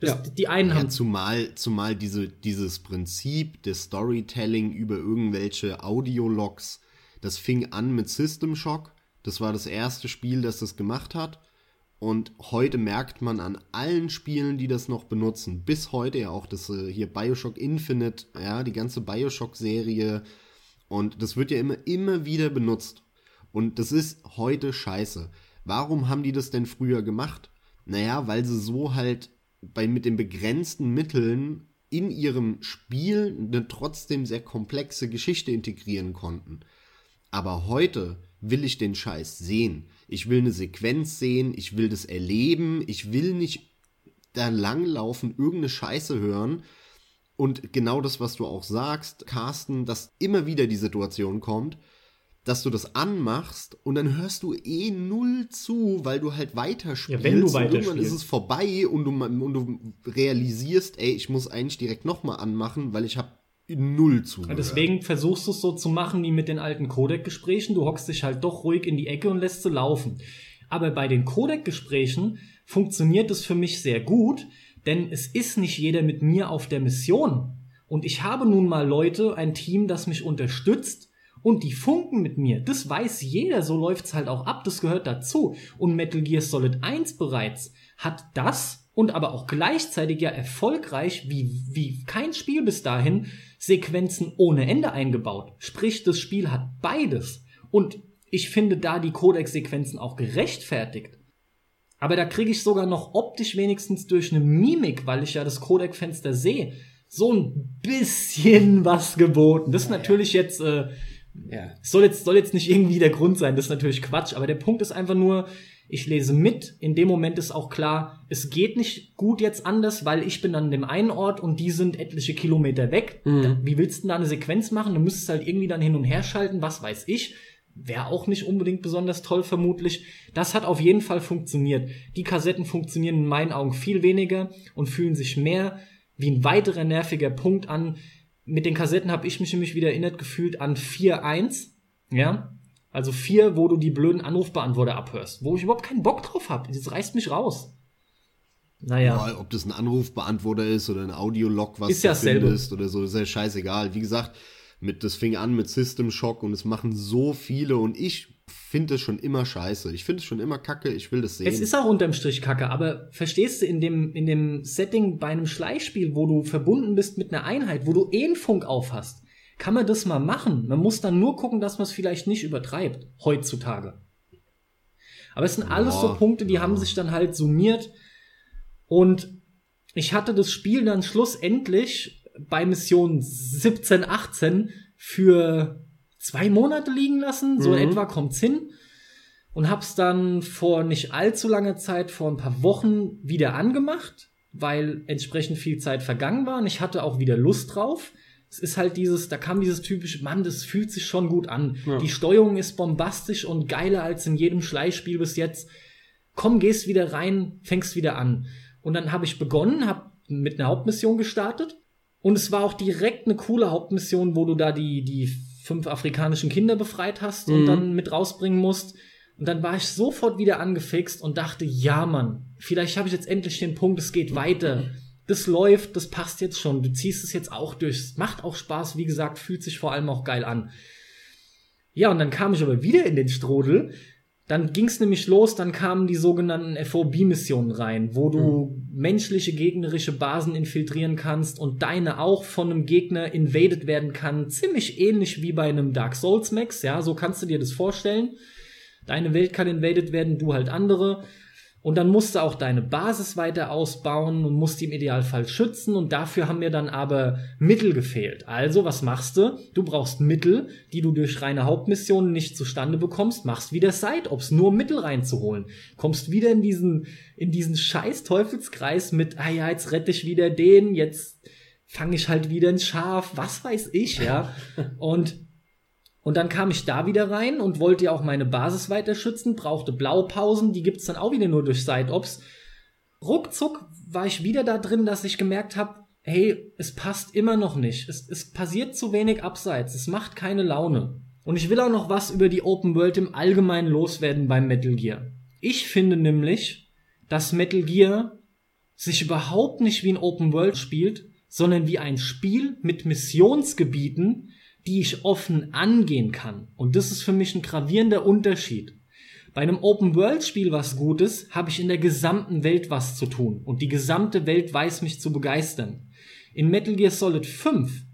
Speaker 1: Das,
Speaker 2: Ja.
Speaker 1: Die einen
Speaker 3: Ja,
Speaker 1: haben
Speaker 3: zumal, zumal diese, dieses Prinzip des Storytelling über irgendwelche Audiologs, das fing an mit System Shock. Das war das erste Spiel, das das gemacht hat. Und heute merkt man an allen Spielen, die das noch benutzen, bis heute ja auch das äh, hier Bioshock Infinite, ja, die ganze Bioshock-Serie. Und das wird ja immer, immer wieder benutzt. Und das ist heute scheiße. Warum haben die das denn früher gemacht? Naja, weil sie so halt bei, mit den begrenzten Mitteln in ihrem Spiel eine trotzdem sehr komplexe Geschichte integrieren konnten. Aber heute will ich den Scheiß sehen. Ich will eine Sequenz sehen, ich will das erleben, ich will nicht da langlaufen, irgendeine Scheiße hören. Und genau das, was du auch sagst, Carsten, dass immer wieder die Situation kommt, dass du das anmachst und dann hörst du eh null zu, weil du halt weiterspielst.
Speaker 1: Ja, wenn du
Speaker 3: und irgendwann ist
Speaker 1: weiterspielst.
Speaker 3: es vorbei und du, und du realisierst, ey, ich muss eigentlich direkt nochmal anmachen, weil ich habe null zu.
Speaker 1: Deswegen versuchst du es so zu machen wie mit den alten Codec-Gesprächen. Du hockst dich halt doch ruhig in die Ecke und lässt sie laufen. Aber bei den Codec-Gesprächen funktioniert es für mich sehr gut, denn es ist nicht jeder mit mir auf der Mission. Und ich habe nun mal Leute, ein Team, das mich unterstützt und die funken mit mir. Das weiß jeder, so läuft's halt auch ab, das gehört dazu. Und Metal Gear Solid 1 bereits hat das und aber auch gleichzeitig ja erfolgreich wie, wie kein Spiel bis dahin Sequenzen ohne Ende eingebaut. Sprich, das Spiel hat beides. Und ich finde da die Codec-Sequenzen auch gerechtfertigt. Aber da kriege ich sogar noch optisch wenigstens durch eine Mimik, weil ich ja das Codec-Fenster sehe, so ein bisschen was geboten. Das ist natürlich jetzt, äh,
Speaker 2: Ja.
Speaker 1: soll jetzt, soll jetzt nicht irgendwie der Grund sein, das ist natürlich Quatsch, aber der Punkt ist einfach nur, ich lese mit, in dem Moment ist auch klar, es geht nicht gut jetzt anders, weil ich bin an dem einen Ort und die sind etliche Kilometer weg.
Speaker 2: Mhm.
Speaker 1: Wie willst du denn da eine Sequenz machen? Du müsstest halt irgendwie dann hin und her schalten, was weiß ich. Wäre auch nicht unbedingt besonders toll, vermutlich. Das hat auf jeden Fall funktioniert. Die Kassetten funktionieren in meinen Augen viel weniger und fühlen sich mehr wie ein weiterer nerviger Punkt an. Mit den Kassetten habe ich mich nämlich wieder erinnert gefühlt an 4.1. Ja, also 4, wo du die blöden Anrufbeantworter abhörst, wo ich überhaupt keinen Bock drauf habe. Das reißt mich raus. Naja.
Speaker 3: Ja, ob das ein Anrufbeantworter ist oder ein Audiolog, was
Speaker 1: Ist ja
Speaker 3: du
Speaker 1: dasselbe.
Speaker 3: findest oder so, ist ja scheißegal. Wie gesagt, mit, das fing an mit System Shock und es machen so viele und ich finde es schon immer scheiße. Ich finde es schon immer kacke, ich will das sehen.
Speaker 1: Es ist auch unterm Strich kacke, aber verstehst du, in dem, in dem Setting bei einem Schleichspiel, wo du verbunden bist mit einer Einheit, wo du eh einen Funk auf hast, kann man das mal machen. Man muss dann nur gucken, dass man es vielleicht nicht übertreibt, heutzutage. Aber es sind alles
Speaker 3: Ja,
Speaker 1: so Punkte, die
Speaker 3: ja.
Speaker 1: haben sich dann halt summiert. Und ich hatte das Spiel dann schlussendlich bei Mission 17, 18 für zwei Monate liegen lassen. So
Speaker 2: Mhm.
Speaker 1: etwa kommt's hin. Und hab's dann vor nicht allzu langer Zeit, vor ein paar Wochen, wieder angemacht, weil entsprechend viel Zeit vergangen war und ich hatte auch wieder Lust drauf. Es ist halt dieses, da kam dieses typische, Mann, das fühlt sich schon gut an.
Speaker 2: Ja.
Speaker 1: Die Steuerung ist bombastisch und geiler als in jedem Schleichspiel bis jetzt. Komm, gehst wieder rein, fängst wieder an. Und dann habe ich begonnen, habe mit einer Hauptmission gestartet. Und es war auch direkt eine coole Hauptmission, wo du da die, die fünf afrikanischen Kinder befreit hast und
Speaker 2: Mhm.
Speaker 1: dann mit rausbringen musst. Und dann war ich sofort wieder angefixt und dachte, ja, Mann, vielleicht habe ich jetzt endlich den Punkt, es geht weiter. Das läuft, das passt jetzt schon. Du ziehst es jetzt auch durch. Es macht auch Spaß, wie gesagt, fühlt sich vor allem auch geil an. Ja, und dann kam ich aber wieder in den Strudel. Dann ging es nämlich los, dann kamen die sogenannten FOB-Missionen rein, wo du menschliche gegnerische Basen infiltrieren kannst und deine auch von einem Gegner invaded werden kann. Ziemlich ähnlich wie bei einem Dark Souls Max, ja, so kannst du dir das vorstellen. Deine Welt kann invaded werden, du halt andere. Und dann musst du auch deine Basis weiter ausbauen und musst die im Idealfall schützen. Und dafür haben mir dann aber Mittel gefehlt. Also, was machst du? Du brauchst Mittel, die du durch reine Hauptmissionen nicht zustande bekommst. Machst wieder Side-Ops, nur um Mittel reinzuholen. Kommst wieder in diesen, in diesen scheiß Teufelskreis mit, ah ja, jetzt rette ich wieder den, jetzt fange ich halt wieder ein Schaf, was weiß ich, ja. Und und dann kam ich da wieder rein und wollte ja auch meine Basis weiter schützen, brauchte Blaupausen, die gibt's dann auch wieder nur durch Side-Ops. Ruckzuck war ich wieder da drin, dass ich gemerkt habe, hey, es passt immer noch nicht. Es, es passiert zu wenig abseits. Es macht keine Laune. Und ich will auch noch was über die Open World im Allgemeinen loswerden beim Metal Gear. Ich finde nämlich, dass Metal Gear sich überhaupt nicht wie ein Open World spielt, sondern wie ein Spiel mit Missionsgebieten, die ich offen angehen kann. Und das ist für mich ein gravierender Unterschied. Bei einem Open-World-Spiel, was gut ist, habe ich in der gesamten Welt was zu tun. Und die gesamte Welt weiß mich zu begeistern. In Metal Gear Solid 5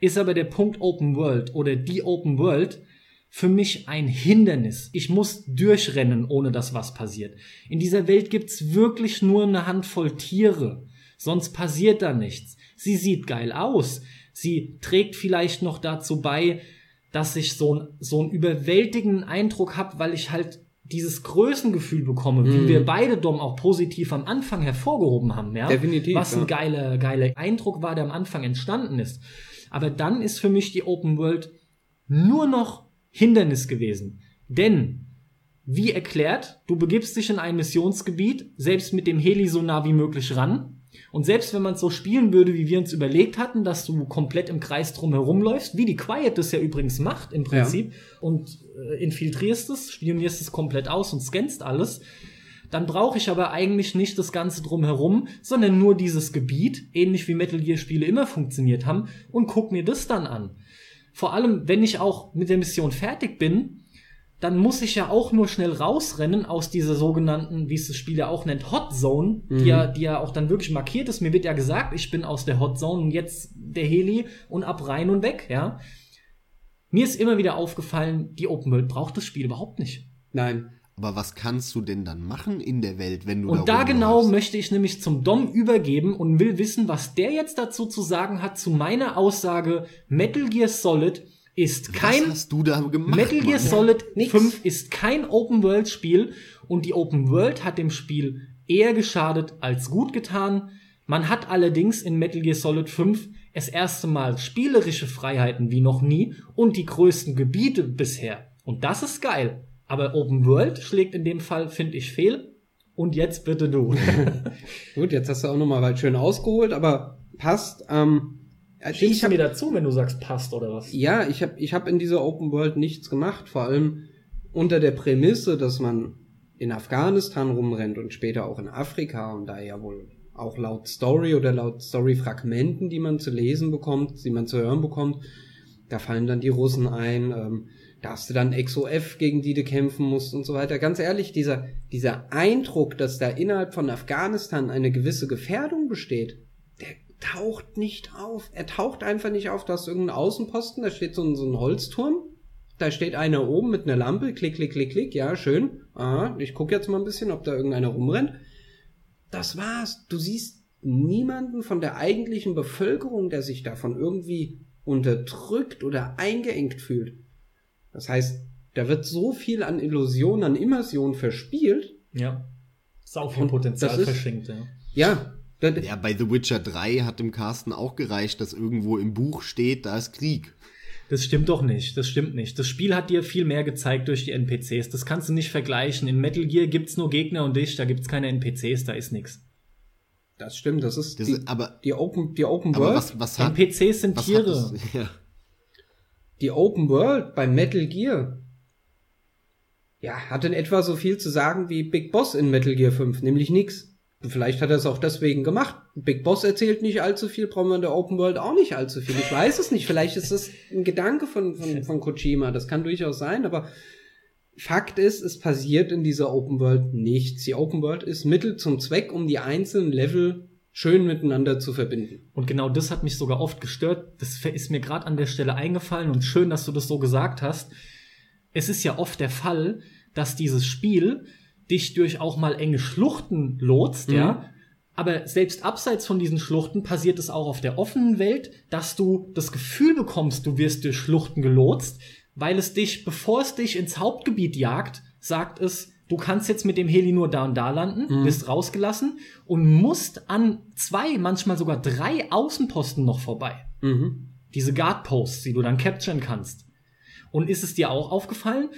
Speaker 1: ist aber der Punkt Open World oder die Open World für mich ein Hindernis. Ich muss durchrennen, ohne dass was passiert. In dieser Welt gibt's wirklich nur eine Handvoll Tiere. Sonst passiert da nichts. Sie sieht geil aus. Sie trägt vielleicht noch dazu bei, dass ich so, ein, so einen überwältigenden Eindruck habe, weil ich halt dieses Größengefühl bekomme, wie
Speaker 2: Mhm.
Speaker 1: wir beide Dom auch positiv am Anfang hervorgehoben haben, ja.
Speaker 2: Definitiv,
Speaker 1: Was ein
Speaker 2: ja.
Speaker 1: geiler, geiler Eindruck war, der am Anfang entstanden ist. Aber dann ist für mich die Open World nur noch Hindernis gewesen. Denn, wie erklärt, du begibst dich in ein Missionsgebiet, selbst mit dem Heli so nah wie möglich ran. Und selbst wenn man es so spielen würde, wie wir uns überlegt hatten, dass du komplett im Kreis drum herumläufst, wie die Quiet das ja übrigens macht im Prinzip, und äh, infiltrierst es, spionierst es komplett aus und scannst alles, dann brauche ich aber eigentlich nicht das Ganze drumherum, sondern nur dieses Gebiet, ähnlich wie Metal Gear Spiele immer funktioniert haben, und guck mir das dann an. Vor allem, wenn ich auch mit der Mission fertig bin, dann muss ich ja auch nur schnell rausrennen aus dieser sogenannten, wie es das Spiel ja auch nennt, Hot Zone, die, ja, die ja auch dann wirklich markiert ist. Mir wird ja gesagt, ich bin aus der Hot Zone und jetzt der Heli und ab rein und weg, ja. Mir ist immer wieder aufgefallen, die Open World braucht das Spiel überhaupt nicht.
Speaker 2: Nein.
Speaker 3: Aber was kannst du denn dann machen in der Welt, wenn du
Speaker 1: Und da
Speaker 3: rumläufst?
Speaker 1: genau möchte ich nämlich zum Dom übergeben und will wissen, was der jetzt dazu zu sagen hat zu meiner Aussage, Metal Gear Solid ist kein
Speaker 3: was hast du da gemacht?
Speaker 1: Metal Gear
Speaker 3: Mann?
Speaker 1: Solid
Speaker 2: nix.
Speaker 1: 5 ist kein Open World Spiel und die Open World hat dem Spiel eher geschadet als gut getan. Man hat allerdings in Metal Gear Solid 5 das erste Mal spielerische Freiheiten wie noch nie und die größten Gebiete bisher. Und das ist geil. Aber Open World schlägt in dem Fall, finde ich, fehl. Und jetzt bitte du.
Speaker 2: Gut, jetzt hast du auch nochmal weit schön ausgeholt, aber passt. Ähm, also ich
Speaker 1: du mir dazu, wenn du sagst, passt oder was?
Speaker 2: ja, ich habe ich hab in dieser Open World nichts gemacht, vor allem unter der Prämisse, dass man in Afghanistan rumrennt und später auch in Afrika und da ja wohl auch laut Story oder laut Story-Fragmenten, die man zu lesen bekommt, die man zu hören bekommt, da fallen dann die Russen ein, ähm, da hast du dann XOF, gegen die du kämpfen musst und so weiter. Ganz ehrlich, dieser, dieser Eindruck, dass da innerhalb von Afghanistan eine gewisse Gefährdung besteht, taucht nicht auf. Er taucht einfach nicht auf. Du hast irgendeinen Außenposten, da steht so ein, so ein Holzturm. Da steht einer oben mit einer Lampe, klick, klick, klick, klick, ja, schön. Aha, ich gucke jetzt mal ein bisschen, ob da irgendeiner rumrennt. Das war's. Du siehst niemanden von der eigentlichen Bevölkerung, der sich davon irgendwie unterdrückt oder eingeengt fühlt. Das heißt, da wird so viel an Illusion, an Immersion verspielt.
Speaker 1: Ja. Sau viel Potenzial
Speaker 2: ist-
Speaker 1: verschenkt, ja.
Speaker 2: Ja, da,
Speaker 3: Ja, bei The Witcher 3 hat dem Carsten auch gereicht, dass irgendwo im Buch steht, da ist Krieg.
Speaker 1: Das stimmt doch nicht. Das stimmt nicht. Das Spiel hat dir viel mehr gezeigt durch die NPCs. Das kannst du nicht vergleichen. In Metal Gear gibt's nur Gegner und dich, da gibt's keine NPCs, da ist nix.
Speaker 2: das stimmt. Das ist
Speaker 3: Das
Speaker 2: die,
Speaker 3: ist, aber
Speaker 2: die Open, die Open
Speaker 3: aber
Speaker 2: World.
Speaker 3: was, was hat,
Speaker 1: NPCs sind
Speaker 3: was
Speaker 1: Tiere.
Speaker 3: das, ja.
Speaker 2: die Open World bei Metal Gear. Ja, hat in etwa so viel zu sagen wie Big Boss in Metal Gear 5, nämlich nix. Vielleicht hat er es auch deswegen gemacht. Big Boss erzählt nicht allzu viel, brauchen wir in der Open World auch nicht allzu viel. Ich weiß es nicht. Vielleicht ist das ein Gedanke von, von, von Kojima. Das kann durchaus sein, aber Fakt ist, es passiert in dieser Open World nichts. Die Open World ist Mittel zum Zweck, um die einzelnen Level schön miteinander zu verbinden.
Speaker 1: Und genau das hat mich sogar oft gestört. Das ist mir gerade an der Stelle eingefallen und schön, dass du das so gesagt hast. Es ist ja oft der Fall, dass dieses Spiel dich durch auch mal enge Schluchten lotst,
Speaker 2: Mhm.
Speaker 1: ja. Aber selbst abseits von diesen Schluchten passiert es auch auf der offenen Welt, dass du das Gefühl bekommst, du wirst durch Schluchten gelotst, weil es dich, bevor es dich ins Hauptgebiet jagt, sagt es, du kannst jetzt mit dem Heli nur da und da landen, wirst rausgelassen und musst an zwei, manchmal sogar drei Außenposten noch vorbei.
Speaker 2: Mhm.
Speaker 1: Diese Guard Posts, die du dann capturen kannst. Und ist es dir auch aufgefallen?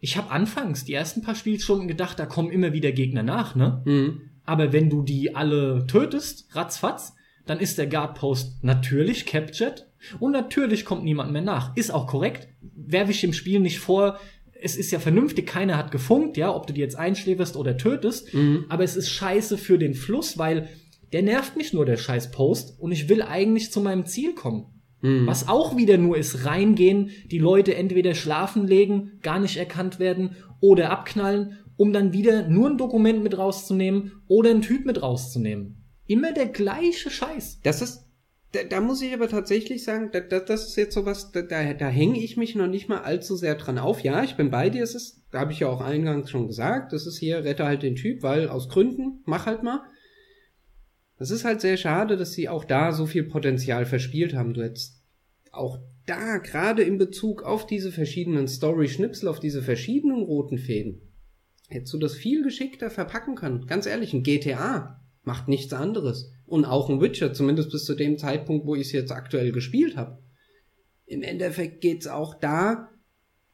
Speaker 1: Ich habe anfangs die ersten paar Spielstunden gedacht, da kommen immer wieder Gegner nach, ne?
Speaker 2: Mhm.
Speaker 1: Aber wenn du die alle tötest, ratzfatz, dann ist der Guard Post natürlich captured und natürlich kommt niemand mehr nach. Ist auch korrekt. Werfe ich dem Spiel nicht vor, es ist ja vernünftig, keiner hat gefunkt, ja, ob du die jetzt einschläferst oder tötest, aber es ist scheiße für den Fluss, weil der nervt mich nur, der scheiß Post, und ich will eigentlich zu meinem Ziel kommen. Was auch wieder nur ist, reingehen, die Leute entweder schlafen legen, gar nicht erkannt werden oder abknallen, um dann wieder nur ein Dokument mit rauszunehmen oder einen Typ mit rauszunehmen. Immer der gleiche Scheiß.
Speaker 2: Das ist, da, da muss ich aber tatsächlich sagen, da, da, das ist jetzt sowas, da, da, da hänge ich mich noch nicht mal allzu sehr dran auf. Ja, ich bin bei dir, es ist, da habe ich ja auch eingangs schon gesagt, das ist hier, rette halt den Typ, weil aus Gründen, mach halt mal. Das ist halt sehr schade, dass sie auch da so viel Potenzial verspielt haben. Du hättest auch da, gerade in Bezug auf diese verschiedenen Story-Schnipsel, auf diese verschiedenen roten Fäden, hättest du das viel geschickter verpacken können. Ganz ehrlich, ein GTA macht nichts anderes. Und auch ein Witcher, zumindest bis zu dem Zeitpunkt, wo ich es jetzt aktuell gespielt habe. Im Endeffekt geht's auch da,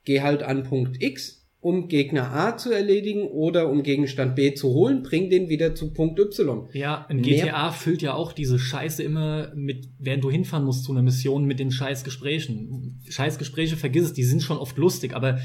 Speaker 2: geh halt an Punkt X, um Gegner A zu erledigen oder um Gegenstand B zu holen, bring den wieder zu Punkt Y.
Speaker 1: Ja,
Speaker 2: Mehr-
Speaker 1: GTA füllt ja auch diese Scheiße immer mit, während du hinfahren musst zu einer Mission mit den Scheißgesprächen. Scheißgespräche, vergiss es, die sind schon oft lustig, aber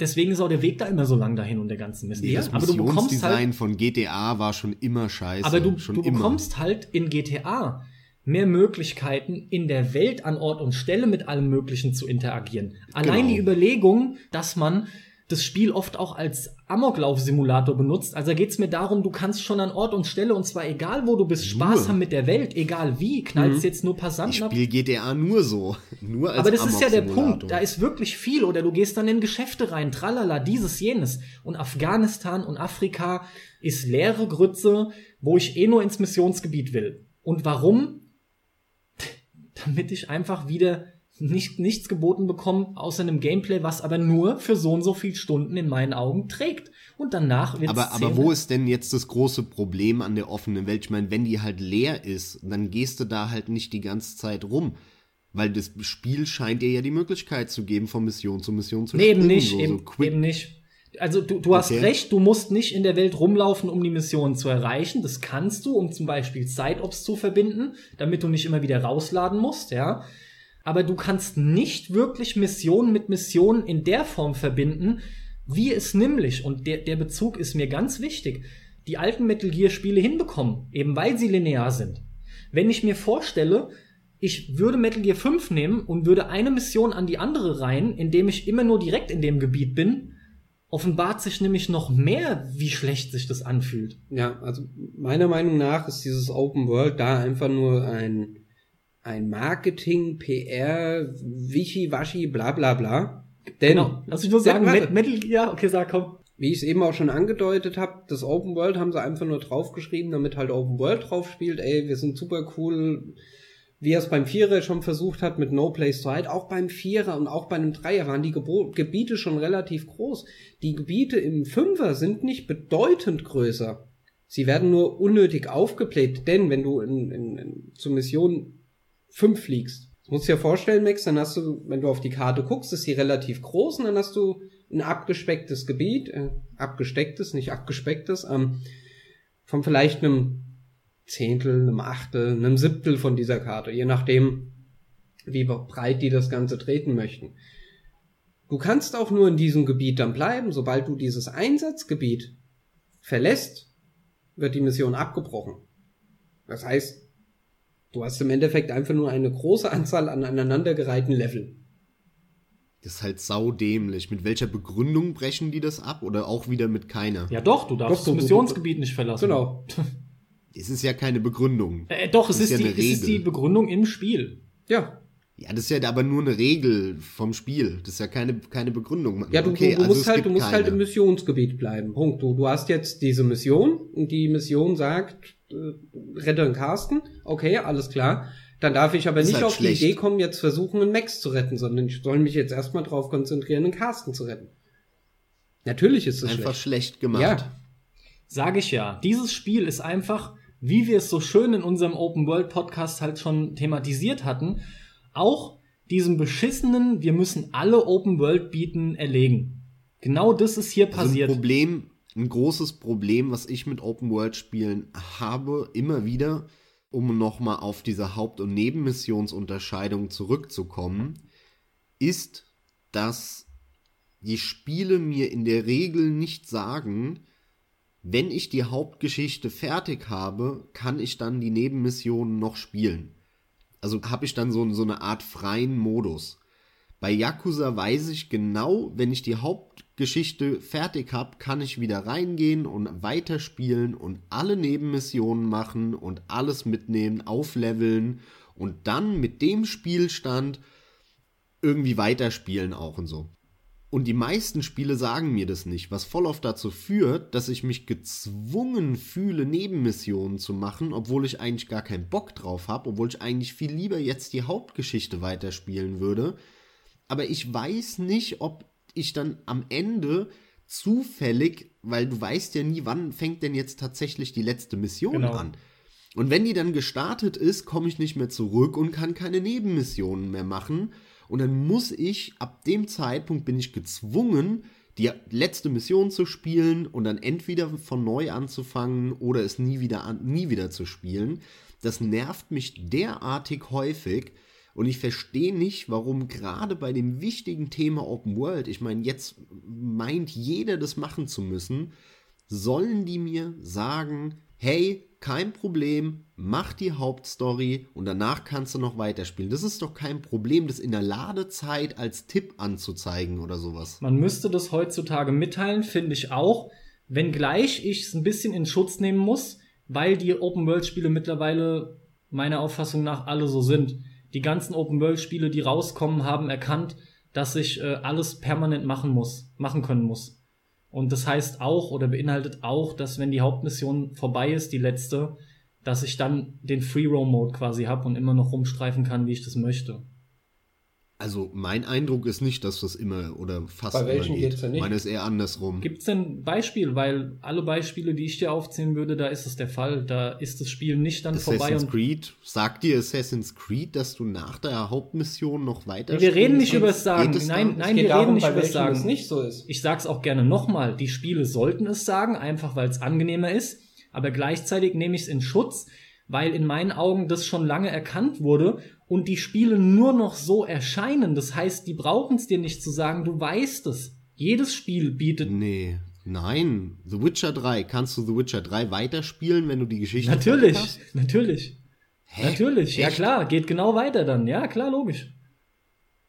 Speaker 1: deswegen ist auch der Weg da immer so lang dahin und der ganze Mist.
Speaker 3: Nee, das
Speaker 1: aber du bekommst
Speaker 3: Missionsdesign
Speaker 1: halt,
Speaker 3: von GTA war schon immer scheiße.
Speaker 1: aber du,
Speaker 3: schon
Speaker 1: du
Speaker 3: immer.
Speaker 1: bekommst halt in GTA mehr Möglichkeiten, in der Welt an Ort und Stelle mit allem Möglichen zu interagieren. Allein
Speaker 3: Genau.
Speaker 1: die Überlegung, dass man das Spiel oft auch als Amoklauf-Simulator benutzt. Also da geht's mir darum, du kannst schon an Ort und Stelle, und zwar egal wo du bist, Spaß
Speaker 3: Nur.
Speaker 1: haben mit der Welt, egal wie, knallst jetzt nur Passanten ab.
Speaker 3: spiele GTA nur so. Nur als
Speaker 1: Aber das ist ja der. Punkt. Da ist wirklich viel. Oder du gehst dann in Geschäfte rein, tralala, dieses, jenes. Und Afghanistan und Afrika ist leere Grütze, wo ich eh nur ins Missionsgebiet will. Und warum? Damit ich einfach wieder nicht, nichts geboten bekomme, außer einem Gameplay, was aber nur für so und so viele Stunden in meinen Augen trägt. Und danach wird
Speaker 3: Aber, aber wo ist denn jetzt das große Problem an der offenen Welt? Ich meine, wenn die halt leer ist, dann gehst du da halt nicht die ganze Zeit rum. Weil das Spiel scheint dir ja die Möglichkeit zu geben, von Mission zu Mission zu
Speaker 1: Nee, eben
Speaker 3: springen,
Speaker 1: nicht,
Speaker 3: so,
Speaker 1: eben,
Speaker 3: so
Speaker 1: eben nicht. Also du, du hast
Speaker 3: Okay.
Speaker 1: recht, du musst nicht in der Welt rumlaufen, um die Mission zu erreichen. Das kannst du, um zum Beispiel Side-Ops zu verbinden, damit du nicht immer wieder rausladen musst, ja. Aber du kannst nicht wirklich Missionen mit Missionen in der Form verbinden, wie es nämlich, und der, der Bezug ist mir ganz wichtig, die alten Metal Gear Spiele hinbekommen, eben weil sie linear sind. Wenn ich mir vorstelle, ich würde Metal Gear 5 nehmen und würde eine Mission an die andere rein, indem ich immer nur direkt in dem Gebiet bin, offenbart sich nämlich noch mehr, wie schlecht sich das anfühlt.
Speaker 2: Ja, also meiner Meinung nach ist dieses Open World da einfach nur ein, ein Marketing, PR, Wischiwaschi, bla bla bla. Denn,
Speaker 1: Genau. Also ich nur sagen. Met- Metal Gear, okay, sag komm.
Speaker 2: wie ich es eben auch schon angedeutet habe, das Open World haben sie einfach nur draufgeschrieben, damit halt Open World drauf spielt. Ey, wir sind super cool. Wie er es beim Vierer schon versucht hat mit No Place to Hide, auch beim Vierer und auch bei einem Dreier waren die Gebo Gebiete schon relativ groß. Die Gebiete im Fünfer sind nicht bedeutend größer. Sie werden nur unnötig aufgebläht, denn wenn du in, in, in, zur Mission 5 fliegst, das musst du dir vorstellen, Max, dann hast du, wenn du auf die Karte guckst, ist sie relativ groß und dann hast du ein abgespecktes Gebiet, äh, abgestecktes, nicht abgespecktes, ähm, von vielleicht einem Zehntel, einem Achtel, einem Siebtel von dieser Karte, je nachdem, wie breit die das Ganze treten möchten. Du kannst auch nur in diesem Gebiet dann bleiben, sobald du dieses Einsatzgebiet verlässt, wird die Mission abgebrochen. Das heißt, du hast im Endeffekt einfach nur eine große Anzahl an aneinandergereihten Leveln.
Speaker 3: Das ist halt saudämlich. Mit welcher Begründung brechen die das ab? Oder auch wieder mit keiner?
Speaker 1: Ja doch, du darfst
Speaker 2: Doch, du-
Speaker 1: das Missionsgebiet nicht verlassen.
Speaker 2: Genau.
Speaker 3: Es ist ja keine Begründung.
Speaker 1: Äh, doch, es ist,
Speaker 3: ist ja
Speaker 1: die,
Speaker 3: eine
Speaker 1: es ist die
Speaker 3: Regel.
Speaker 1: Begründung im Spiel.
Speaker 2: Ja.
Speaker 3: Ja, das ist ja aber nur eine Regel vom Spiel. Das ist ja keine, keine Begründung.
Speaker 2: Ja, du,
Speaker 3: okay,
Speaker 2: du, du
Speaker 3: also
Speaker 2: musst
Speaker 3: es
Speaker 2: halt,
Speaker 3: gibt
Speaker 2: du musst halt im Missionsgebiet bleiben. Punkt. Du, du hast jetzt diese Mission und die Mission sagt, äh, rette einen Carsten. Okay, alles klar. Dann darf ich aber nicht
Speaker 3: halt
Speaker 2: auf
Speaker 3: schlecht.
Speaker 2: die Idee kommen, jetzt versuchen, einen Max zu retten, sondern ich soll mich jetzt erstmal darauf konzentrieren, einen Carsten zu retten. Natürlich ist das
Speaker 3: Einfach
Speaker 2: schlecht.
Speaker 3: schlecht gemacht.
Speaker 2: Ja.
Speaker 1: Sage ich ja. Dieses Spiel ist einfach, wie wir es so schön in unserem Open World Podcast halt schon thematisiert hatten, auch diesem beschissenen, wir müssen alle Open World bieten, erlegen. Genau das ist hier
Speaker 3: Also ein
Speaker 1: passiert.
Speaker 3: Problem, ein großes Problem, was ich mit Open World Spielen habe, immer wieder, um nochmal auf diese Haupt- und Nebenmissionsunterscheidung zurückzukommen, ist, dass die Spiele mir in der Regel nicht sagen, wenn ich die Hauptgeschichte fertig habe, kann ich dann die Nebenmissionen noch spielen. Also habe ich dann so, so eine Art freien Modus. Bei Yakuza weiß ich genau, wenn ich die Hauptgeschichte fertig habe, kann ich wieder reingehen und weiterspielen und alle Nebenmissionen machen und alles mitnehmen, aufleveln und dann mit dem Spielstand irgendwie weiterspielen auch und so. Und die meisten Spiele sagen mir das nicht, was voll oft dazu führt, dass ich mich gezwungen fühle, Nebenmissionen zu machen, obwohl ich eigentlich gar keinen Bock drauf habe, obwohl ich eigentlich viel lieber jetzt die Hauptgeschichte weiterspielen würde. Aber ich weiß nicht, ob ich dann am Ende zufällig, weil du weißt ja nie, wann fängt denn jetzt tatsächlich die letzte Mission
Speaker 1: Genau.
Speaker 3: an. Und wenn die dann gestartet ist, komme ich nicht mehr zurück und kann keine Nebenmissionen mehr machen. Und dann muss ich, ab dem Zeitpunkt bin ich gezwungen, die letzte Mission zu spielen und dann entweder von neu anzufangen oder es nie wieder, an, nie wieder zu spielen. Das nervt mich derartig häufig. Und ich verstehe nicht, warum gerade bei dem wichtigen Thema Open World, ich meine, jetzt meint jeder das machen zu müssen, sollen die mir sagen, hey, kein Problem, mach die Hauptstory und danach kannst du noch weiterspielen. Das ist doch kein Problem, das in der Ladezeit als Tipp anzuzeigen oder sowas.
Speaker 1: Man müsste das heutzutage mitteilen, finde ich auch, wenngleich ich es ein bisschen in Schutz nehmen muss, weil die Open-World-Spiele mittlerweile meiner Auffassung nach alle so sind. Die ganzen Open-World-Spiele, die rauskommen, haben erkannt, dass ich äh, alles permanent machen muss, machen können muss. Und das heißt auch oder beinhaltet auch, dass wenn die Hauptmission vorbei ist, die letzte, dass ich dann den Free-Roam-Mode quasi habe und immer noch rumstreifen kann, wie ich das möchte.
Speaker 3: Also mein Eindruck ist nicht, dass das immer oder fast
Speaker 2: Bei
Speaker 3: immer
Speaker 2: welchen
Speaker 3: geht.
Speaker 2: geht's denn nicht?
Speaker 3: Meine ist eher andersrum.
Speaker 1: Gibt's denn ein Beispiel? Weil alle Beispiele, die ich dir aufzählen würde, da ist es der Fall. Da ist das Spiel nicht dann vorbei
Speaker 3: Assassin's
Speaker 1: und
Speaker 3: Creed, sagt dir Assassin's Creed, dass du nach der Hauptmission noch weiter
Speaker 1: wir reden nicht über das Sagen.
Speaker 3: Es
Speaker 1: Nein, nein,
Speaker 2: es
Speaker 1: wir
Speaker 2: darum,
Speaker 1: reden nicht über das
Speaker 2: es
Speaker 1: Sagen.
Speaker 2: nicht so ist.
Speaker 1: Ich sag's auch gerne nochmal, die Spiele sollten es sagen, einfach weil es angenehmer ist, aber gleichzeitig nehme ich es in Schutz, weil in meinen Augen das schon lange erkannt wurde und die Spiele nur noch so erscheinen. Das heißt, die brauchen es dir nicht zu sagen, du weißt es. Jedes Spiel bietet
Speaker 3: Nee, nein. The Witcher 3, kannst du The Witcher 3 weiterspielen, wenn du die Geschichte
Speaker 1: natürlich,
Speaker 3: hast?
Speaker 1: natürlich,
Speaker 3: Hä?
Speaker 1: natürlich. Ja
Speaker 3: Echt?
Speaker 1: klar, geht genau weiter dann. Ja klar, logisch.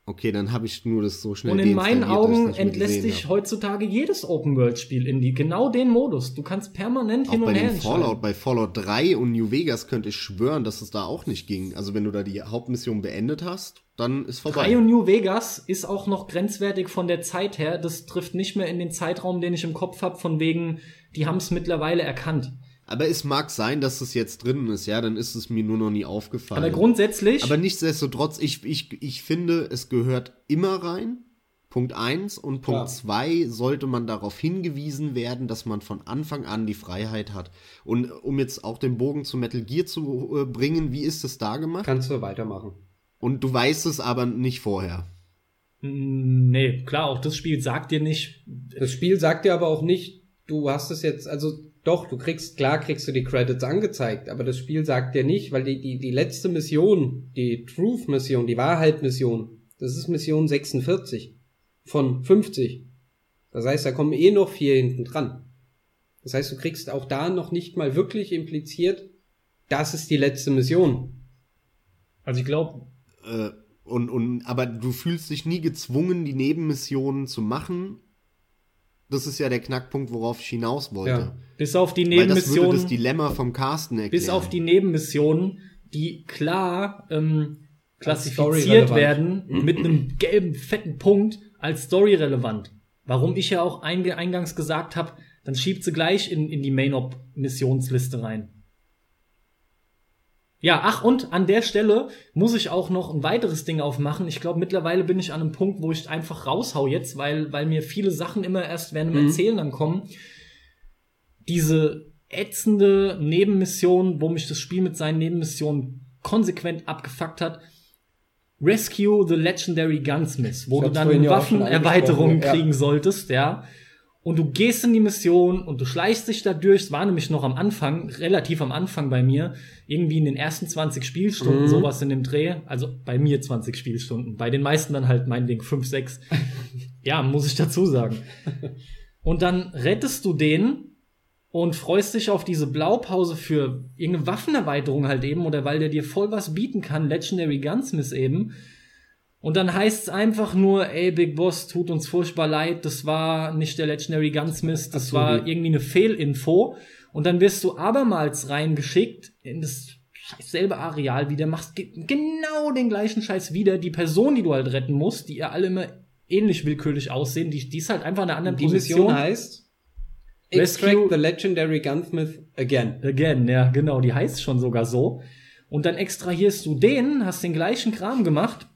Speaker 3: Okay, dann habe ich nur das so schnell
Speaker 1: Und in meinen Augen entlässt sich heutzutage jedes Open-World-Spiel in die genau den Modus. Du kannst permanent hin
Speaker 3: Auch
Speaker 1: und
Speaker 3: bei
Speaker 1: her entscheiden.
Speaker 3: Fallout, bei Fallout 3 und New Vegas könnte ich schwören, dass es da auch nicht ging. Also wenn du da die Hauptmission beendet hast, dann ist vorbei.
Speaker 1: 3 und New Vegas ist auch noch grenzwertig von der Zeit her. Das trifft nicht mehr in den Zeitraum, den ich im Kopf habe, von wegen, die haben es mittlerweile erkannt.
Speaker 3: Aber es mag sein, dass es jetzt drin ist, ja, dann ist es mir nur noch nie aufgefallen.
Speaker 1: Aber grundsätzlich,
Speaker 3: Aber nichtsdestotrotz, ich, ich, ich finde, es gehört immer rein. Punkt eins Und
Speaker 2: Klar.
Speaker 3: Punkt zwei sollte man darauf hingewiesen werden, dass man von Anfang an die Freiheit hat. Und um jetzt auch den Bogen zu Metal Gear zu äh, bringen, wie ist es da gemacht?
Speaker 2: Kannst du weitermachen.
Speaker 3: Und du weißt es aber nicht vorher.
Speaker 1: Nee, klar, auch das Spiel sagt dir nicht,
Speaker 2: Das Spiel sagt dir aber auch nicht, du hast es jetzt, also doch, du kriegst, klar kriegst du die Credits angezeigt, aber das Spiel sagt dir nicht, weil die, die, die letzte Mission, die Truth-Mission, die Wahrheit-Mission, das ist Mission 46 von 50. Das heißt, da kommen eh noch vier hinten dran. Das heißt, du kriegst auch da noch nicht mal wirklich impliziert, das ist die letzte Mission.
Speaker 1: also ich glaube,
Speaker 3: Äh, und, und, aber du fühlst dich nie gezwungen, die Nebenmissionen zu machen. Das ist ja der Knackpunkt, worauf ich hinaus wollte.
Speaker 2: Ja.
Speaker 1: bis auf die
Speaker 3: Weil das würde das
Speaker 1: Nebenmissionen,
Speaker 3: Dilemma vom Carsten erklären.
Speaker 1: bis auf die Nebenmissionen, die klar ähm, klassifiziert werden mit einem gelben, fetten Punkt als storyrelevant. Warum ich ja auch eingangs gesagt habe, dann schiebt sie gleich in, in die Main-Op-Missionsliste rein. Ja, ach, und an der Stelle muss ich auch noch ein weiteres Ding aufmachen. Ich glaube, mittlerweile bin ich an einem Punkt, wo ich einfach raushau jetzt, weil, weil mir viele Sachen immer erst während dem mhm. Erzählen dann kommen. Diese ätzende Nebenmission, wo mich das Spiel mit seinen Nebenmissionen konsequent abgefuckt hat. Rescue the Legendary Gunsmith, wo du dann eine Waffenerweiterung kriegen ja. solltest, ja. Und du gehst in die Mission und du schleichst dich da durch. Es war nämlich noch am Anfang, relativ am Anfang bei mir, irgendwie in den ersten 20 Spielstunden, mhm. sowas in dem Dreh. Also bei mir 20 Spielstunden. Bei den meisten dann halt meinetwegen 5, 6. ja, muss ich dazu sagen. Und dann rettest du den und freust dich auf diese Blaupause für irgendeine Waffenerweiterung halt eben oder weil der dir voll was bieten kann, Legendary Gunsmith eben. Und dann heißt es einfach nur, ey, Big Boss, tut uns furchtbar leid, das war nicht der Legendary Gunsmith, das Absolut. war irgendwie eine Fehlinfo. Und dann wirst du abermals reingeschickt in das selbe Areal wieder, machst genau den gleichen Scheiß wieder. Die Person, die du halt retten musst, die ja alle immer ähnlich willkürlich aussehen, die, die ist halt einfach in einer anderen
Speaker 2: die
Speaker 1: Position.
Speaker 2: Mission heißt? Extract the Legendary Gunsmith again.
Speaker 1: Again, ja, genau, die heißt schon sogar so. Und dann extrahierst du den, hast den gleichen Kram gemacht.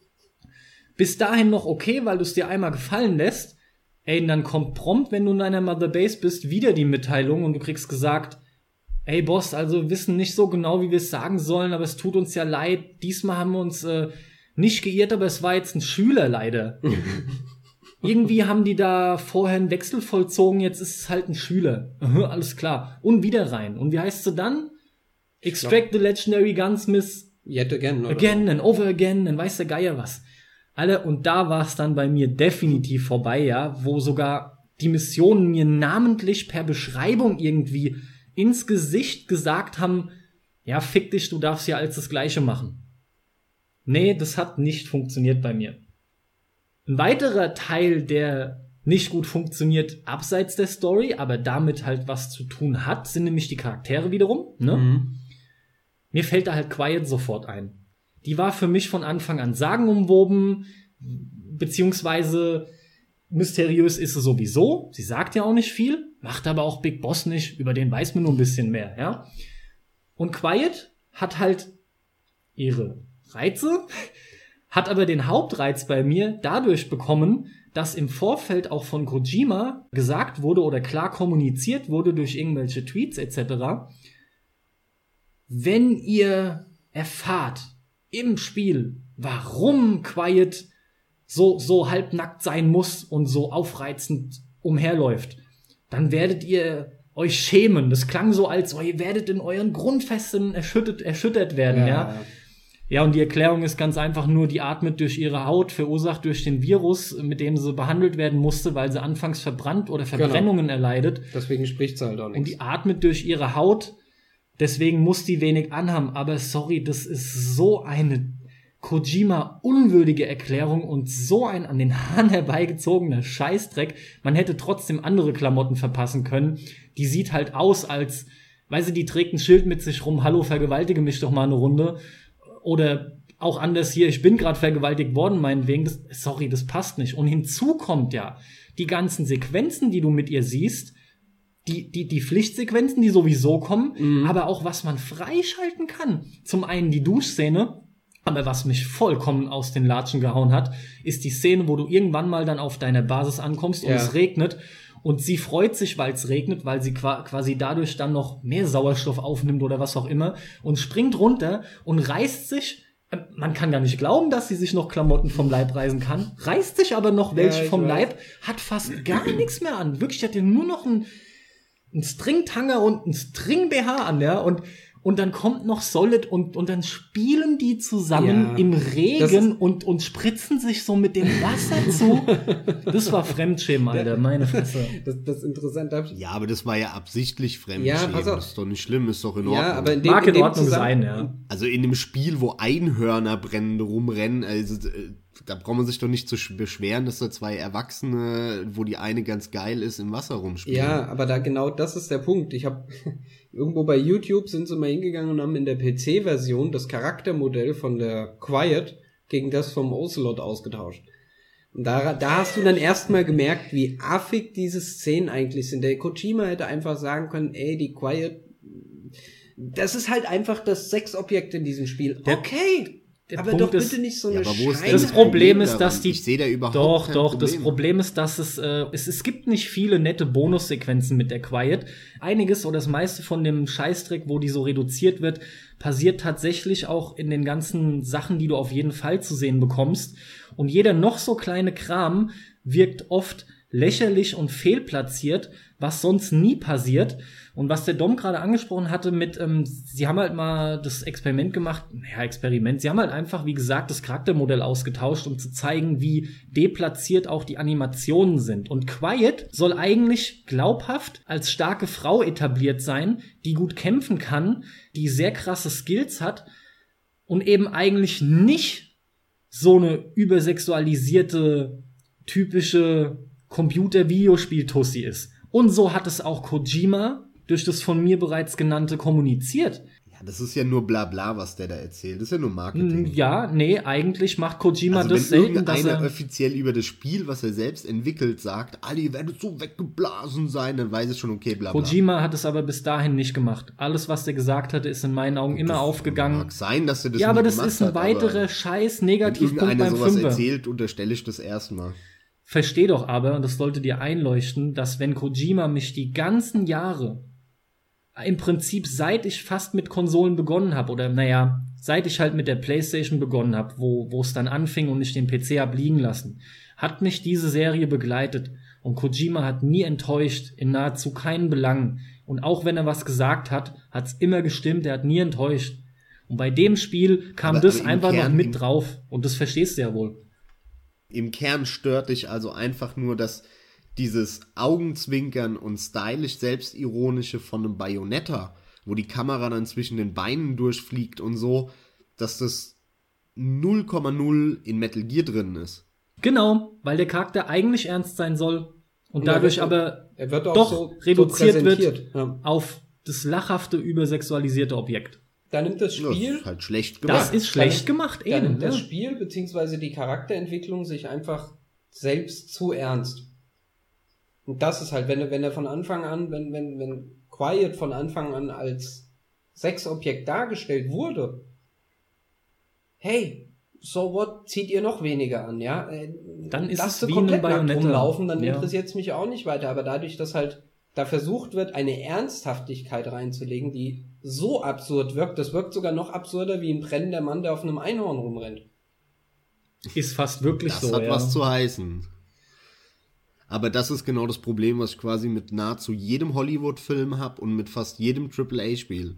Speaker 1: Bis dahin noch okay, weil du es dir einmal gefallen lässt. Ey, und dann kommt prompt, wenn du in deiner Mother Base bist, wieder die Mitteilung und du kriegst gesagt, ey Boss, also wissen nicht so genau, wie wir es sagen sollen, aber es tut uns ja leid. Diesmal haben wir uns äh, nicht geirrt, aber es war jetzt ein Schüler leider. Irgendwie haben die da vorher einen Wechsel vollzogen, jetzt ist es halt ein Schüler. alles klar. Und wieder rein. Und wie heißt sie dann? Extract the legendary gunsmith.
Speaker 2: Yet again.
Speaker 1: Oder again and over again, dann weiß der Geier was. Alle, und da war es dann bei mir definitiv vorbei, ja, wo sogar die Missionen mir namentlich per Beschreibung irgendwie ins Gesicht gesagt haben, ja, fick dich, du darfst ja alles das Gleiche machen. Nee, das hat nicht funktioniert bei mir. Ein weiterer Teil, der nicht gut funktioniert abseits der Story, aber damit halt was zu tun hat, sind nämlich die Charaktere wiederum. Ne? Mhm. Mir fällt da halt Quiet sofort ein. Die war für mich von Anfang an sagenumwoben, beziehungsweise mysteriös ist sie sowieso. Sie sagt ja auch nicht viel, macht aber auch Big Boss nicht, über den weiß man nur ein bisschen mehr, ja. Und Quiet hat halt ihre Reize, hat aber den Hauptreiz bei mir dadurch bekommen, dass im Vorfeld auch von Kojima gesagt wurde oder klar kommuniziert wurde durch irgendwelche Tweets etc. Wenn ihr erfahrt im Spiel, warum Quiet so, so halbnackt sein muss und so aufreizend umherläuft, dann werdet ihr euch schämen. Das klang so, als oh, ihr werdet in euren Grundfesten erschüttert, erschüttert werden, ja. ja. Ja, und die Erklärung ist ganz einfach nur, die atmet durch ihre Haut, verursacht durch den Virus, mit dem sie behandelt werden musste, weil sie anfangs verbrannt oder genau. Verbrennungen genau. erleidet.
Speaker 2: Deswegen spricht sie halt auch nicht.
Speaker 1: Und die atmet durch ihre Haut, deswegen muss die wenig anhaben. Aber sorry, das ist so eine Kojima unwürdige Erklärung und so ein an den Haaren herbeigezogener Scheißdreck. Man hätte trotzdem andere Klamotten verpassen können. Die sieht halt aus als, weil sie die trägt ein Schild mit sich rum, hallo, vergewaltige mich doch mal eine Runde oder auch anders hier, ich bin gerade vergewaltigt worden, meinetwegen, das, sorry, das passt nicht. Und hinzu kommt ja die ganzen Sequenzen, die du mit ihr siehst, die, die, die Pflichtsequenzen, die sowieso kommen, mhm. aber auch was man freischalten kann. Zum einen die Duschszene, aber was mich vollkommen aus den Latschen gehauen hat, ist die Szene, wo du irgendwann mal dann auf deiner Basis ankommst und ja. es regnet und sie freut sich, weil es regnet, weil sie quasi dadurch dann noch mehr Sauerstoff aufnimmt oder was auch immer und springt runter und reißt sich man kann gar nicht glauben, dass sie sich noch Klamotten vom Leib reißen kann, reißt sich aber noch welche ja, vom weiß. Leib, hat fast gar nichts mehr an. Wirklich, hat ja nur noch ein, ein Stringtanger und ein String-BH an, ja, und und dann kommt noch Solid und, und dann spielen die zusammen ja, im Regen und, und spritzen sich so mit dem Wasser zu. Das war Fremdschämen, Alter, meine Fresse.
Speaker 2: Das, das Interessante.
Speaker 3: Ja, aber das war ja absichtlich Fremdschämen. Ja, ist doch nicht schlimm, ist doch in Ordnung. Ja,
Speaker 1: aber in dem, Mag in, in Ordnung sein, ja.
Speaker 3: Also in dem Spiel, wo Einhörner brennen, rumrennen, also äh, da braucht man sich doch nicht zu beschweren, dass da zwei Erwachsene, wo die eine ganz geil ist, im Wasser rumspielen.
Speaker 2: Ja, aber da genau das ist der Punkt. Ich habe irgendwo bei YouTube sind sie mal hingegangen und haben in der PC-Version das Charaktermodell von der Quiet gegen das vom Ocelot ausgetauscht. Und da, da hast du dann erstmal gemerkt, wie affig diese Szenen eigentlich sind. Der Kojima hätte einfach sagen können, ey, die Quiet, das ist halt einfach das Sexobjekt in diesem Spiel. Okay,
Speaker 1: der
Speaker 2: aber
Speaker 1: Punkt
Speaker 2: doch
Speaker 1: ist-
Speaker 2: bitte nicht so
Speaker 3: Ja,
Speaker 2: eine
Speaker 3: aber wo ist denn
Speaker 2: Scheiße.
Speaker 1: Das Problem ist, dass die-
Speaker 3: Ich sehe da überhaupt
Speaker 1: Doch,
Speaker 3: kein
Speaker 1: doch.
Speaker 3: Problem.
Speaker 1: Das Problem ist, dass es, äh, es es gibt nicht viele nette Bonussequenzen mit der Quiet. Einiges oder das meiste von dem Scheißdreck, wo die so reduziert wird, passiert tatsächlich auch in den ganzen Sachen, die du auf jeden Fall zu sehen bekommst. Und jeder noch so kleine Kram wirkt oft lächerlich und fehlplatziert, was sonst nie passiert. Und was der Dom gerade angesprochen hatte mit, ähm, sie haben halt mal das Experiment gemacht, naja, Experiment, sie haben halt einfach, wie gesagt, das Charaktermodell ausgetauscht, um zu zeigen, wie deplatziert auch die Animationen sind. Und Quiet soll eigentlich glaubhaft als starke Frau etabliert sein, die gut kämpfen kann, die sehr krasse Skills hat und eben eigentlich nicht so eine übersexualisierte, typische Computer-Videospiel-Tussi ist. Und so hat es auch Kojima durch das von mir bereits genannte kommuniziert.
Speaker 3: Ja, das ist ja nur Blabla, was der da erzählt. Das ist ja nur Marketing.
Speaker 1: Ja, nee, eigentlich macht Kojima
Speaker 3: also
Speaker 1: das
Speaker 3: wenn
Speaker 1: selten, dass er
Speaker 3: offiziell über das Spiel, was er selbst entwickelt, sagt, alle werdet so weggeblasen sein, dann weiß ich schon, okay, bla bla.
Speaker 1: Kojima hat es aber bis dahin nicht gemacht. Alles, was er gesagt hatte, ist in meinen Augen immer
Speaker 3: Das
Speaker 1: aufgegangen.
Speaker 3: Mag sein, dass er das
Speaker 1: Ja, aber das ist ein weiterer scheiß
Speaker 3: Wenn
Speaker 1: Negativpunkt beim
Speaker 3: sowas
Speaker 1: Fünfer.
Speaker 3: erzählt, unterstelle ich das erstmal.
Speaker 1: Versteh doch aber, und das sollte dir einleuchten, dass wenn Kojima mich die ganzen Jahre, im Prinzip seit ich fast mit Konsolen begonnen habe, oder naja, seit ich halt mit der Playstation begonnen habe, wo wo es dann anfing und ich den PC hab liegen lassen, hat mich diese Serie begleitet. Und Kojima hat nie enttäuscht, in nahezu keinen Belangen. Und auch wenn er was gesagt hat, hat's immer gestimmt, er hat nie enttäuscht. Und bei dem Spiel kam
Speaker 3: Aber-
Speaker 1: das
Speaker 3: aber
Speaker 1: einfach
Speaker 3: Kern-
Speaker 1: noch mit drauf. Und das verstehst du ja wohl.
Speaker 3: Im Kern stört dich also einfach nur, dass dieses Augenzwinkern und stylisch selbstironische von einem Bayonetta, wo die Kamera dann zwischen den Beinen durchfliegt und so, dass das 0,0 in Metal Gear drin ist.
Speaker 1: Genau, weil der Charakter eigentlich ernst sein soll und,
Speaker 2: Und er
Speaker 1: dadurch
Speaker 2: wird-
Speaker 1: aber
Speaker 2: Er wird auch
Speaker 1: doch
Speaker 2: so,
Speaker 1: reduziert
Speaker 2: so
Speaker 1: wird.
Speaker 2: Ja.
Speaker 1: auf das lachhafte, übersexualisierte Objekt.
Speaker 2: Da nimmt das
Speaker 3: Ja, das
Speaker 2: Spiel,
Speaker 3: ist halt schlecht
Speaker 1: Das
Speaker 3: gemacht.
Speaker 1: ist schlecht gemacht,
Speaker 2: da
Speaker 1: eben.
Speaker 2: nimmt das. Spiel beziehungsweise die Charakterentwicklung sich einfach selbst zu ernst. Und das ist halt, wenn er, wenn er von Anfang an, wenn, wenn, wenn Quiet von Anfang an als Sexobjekt dargestellt wurde, hey, so what, zieht ihr noch weniger an, ja? Äh,
Speaker 1: Dann ist
Speaker 2: Lass
Speaker 1: es wie
Speaker 2: komplett
Speaker 1: eine
Speaker 2: nackt rumlaufen, dann
Speaker 1: Ja.
Speaker 2: interessiert es mich auch nicht weiter. Aber dadurch, dass halt da versucht wird, eine Ernsthaftigkeit reinzulegen, die so absurd wirkt, das wirkt sogar noch absurder wie ein brennender Mann, der auf einem Einhorn rumrennt.
Speaker 1: Ist fast wirklich
Speaker 3: Das
Speaker 1: so.
Speaker 3: hat
Speaker 1: ja.
Speaker 3: was zu heißen. Aber das ist genau das Problem, was ich quasi mit nahezu jedem Hollywood-Film habe und mit fast jedem AAA-Spiel.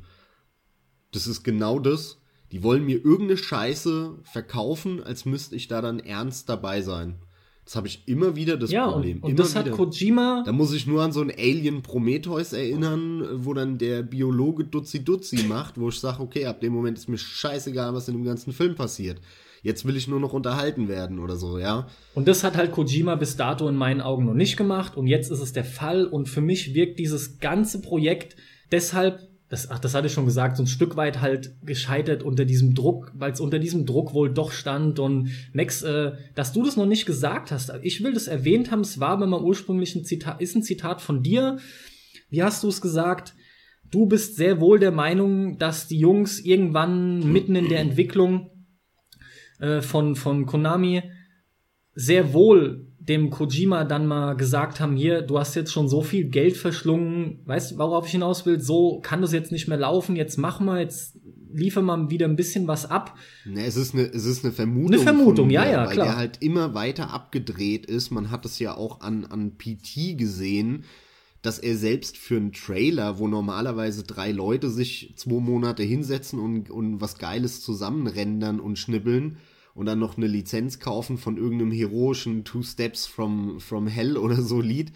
Speaker 3: Das ist genau das. Die wollen mir irgendeine Scheiße verkaufen, als müsste ich da dann ernst dabei sein. Das habe ich immer wieder das
Speaker 1: ja,
Speaker 3: Problem.
Speaker 1: und, und das hat
Speaker 3: wieder.
Speaker 1: Kojima.
Speaker 3: Da muss ich nur an so ein Alien Prometheus erinnern, wo dann der Biologe Dutzi Dutzi macht, wo ich sage, okay, ab dem Moment ist mir scheißegal, was in dem ganzen Film passiert. Jetzt will ich nur noch unterhalten werden oder so, ja.
Speaker 1: Und das hat halt Kojima bis dato in meinen Augen noch nicht gemacht. Und jetzt ist es der Fall. Und für mich wirkt dieses ganze Projekt deshalb, das, ach, das hatte ich schon gesagt, so ein Stück weit halt gescheitert unter diesem Druck, weil es unter diesem Druck wohl doch stand. Und Max, äh, dass du das noch nicht gesagt hast, ich will das erwähnt haben, es war aber mal ursprünglich ein Zitat, ist ein Zitat von dir. Wie hast du es gesagt? Du bist sehr wohl der Meinung, dass die Jungs irgendwann mitten in der Entwicklung äh, von, von Konami sehr wohl dem Kojima dann mal gesagt haben, hier, du hast jetzt schon so viel Geld verschlungen, weißt du, worauf ich hinaus will, so kann das jetzt nicht mehr laufen, jetzt mach mal, jetzt liefer mal wieder ein bisschen was ab.
Speaker 3: Ne, es ist eine, es ist eine Vermutung.
Speaker 1: Eine Vermutung,
Speaker 3: mir,
Speaker 1: ja, ja,
Speaker 3: weil
Speaker 1: klar.
Speaker 3: der halt immer weiter abgedreht ist. Man hat es ja auch an, an PT gesehen, dass er selbst für einen Trailer, wo normalerweise drei Leute sich zwei Monate hinsetzen und, und was Geiles zusammenrendern und schnibbeln und dann noch eine Lizenz kaufen von irgendeinem heroischen Two Steps from, from Hell oder so Lied,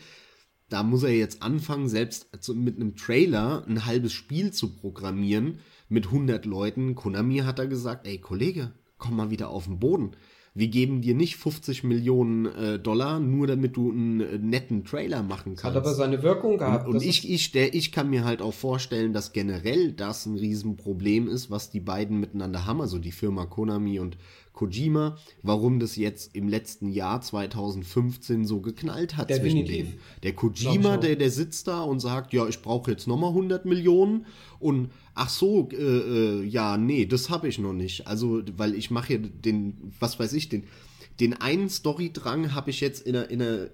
Speaker 3: da muss er jetzt anfangen, selbst mit einem Trailer ein halbes Spiel zu programmieren mit 100 Leuten. Konami hat da gesagt, ey Kollege, komm mal wieder auf den Boden. Wir geben dir nicht 50 Millionen äh, Dollar, nur damit du einen äh, netten Trailer machen kannst.
Speaker 2: Hat aber seine Wirkung gehabt.
Speaker 3: Und, und ich, ich, stell, ich kann mir halt auch vorstellen, dass generell das ein Riesenproblem ist, was die beiden miteinander haben, also die Firma Konami und Kojima, warum das jetzt im letzten Jahr 2015 so geknallt hat
Speaker 2: Definitiv.
Speaker 3: zwischen denen. Der Kojima, der, der sitzt da und sagt, ja, ich brauche jetzt nochmal 100 Millionen und ach so, äh, äh, ja, nee, das habe ich noch nicht. Also, weil ich mache hier den, was weiß ich, den, den einen Storydrang habe ich jetzt in einer, in einer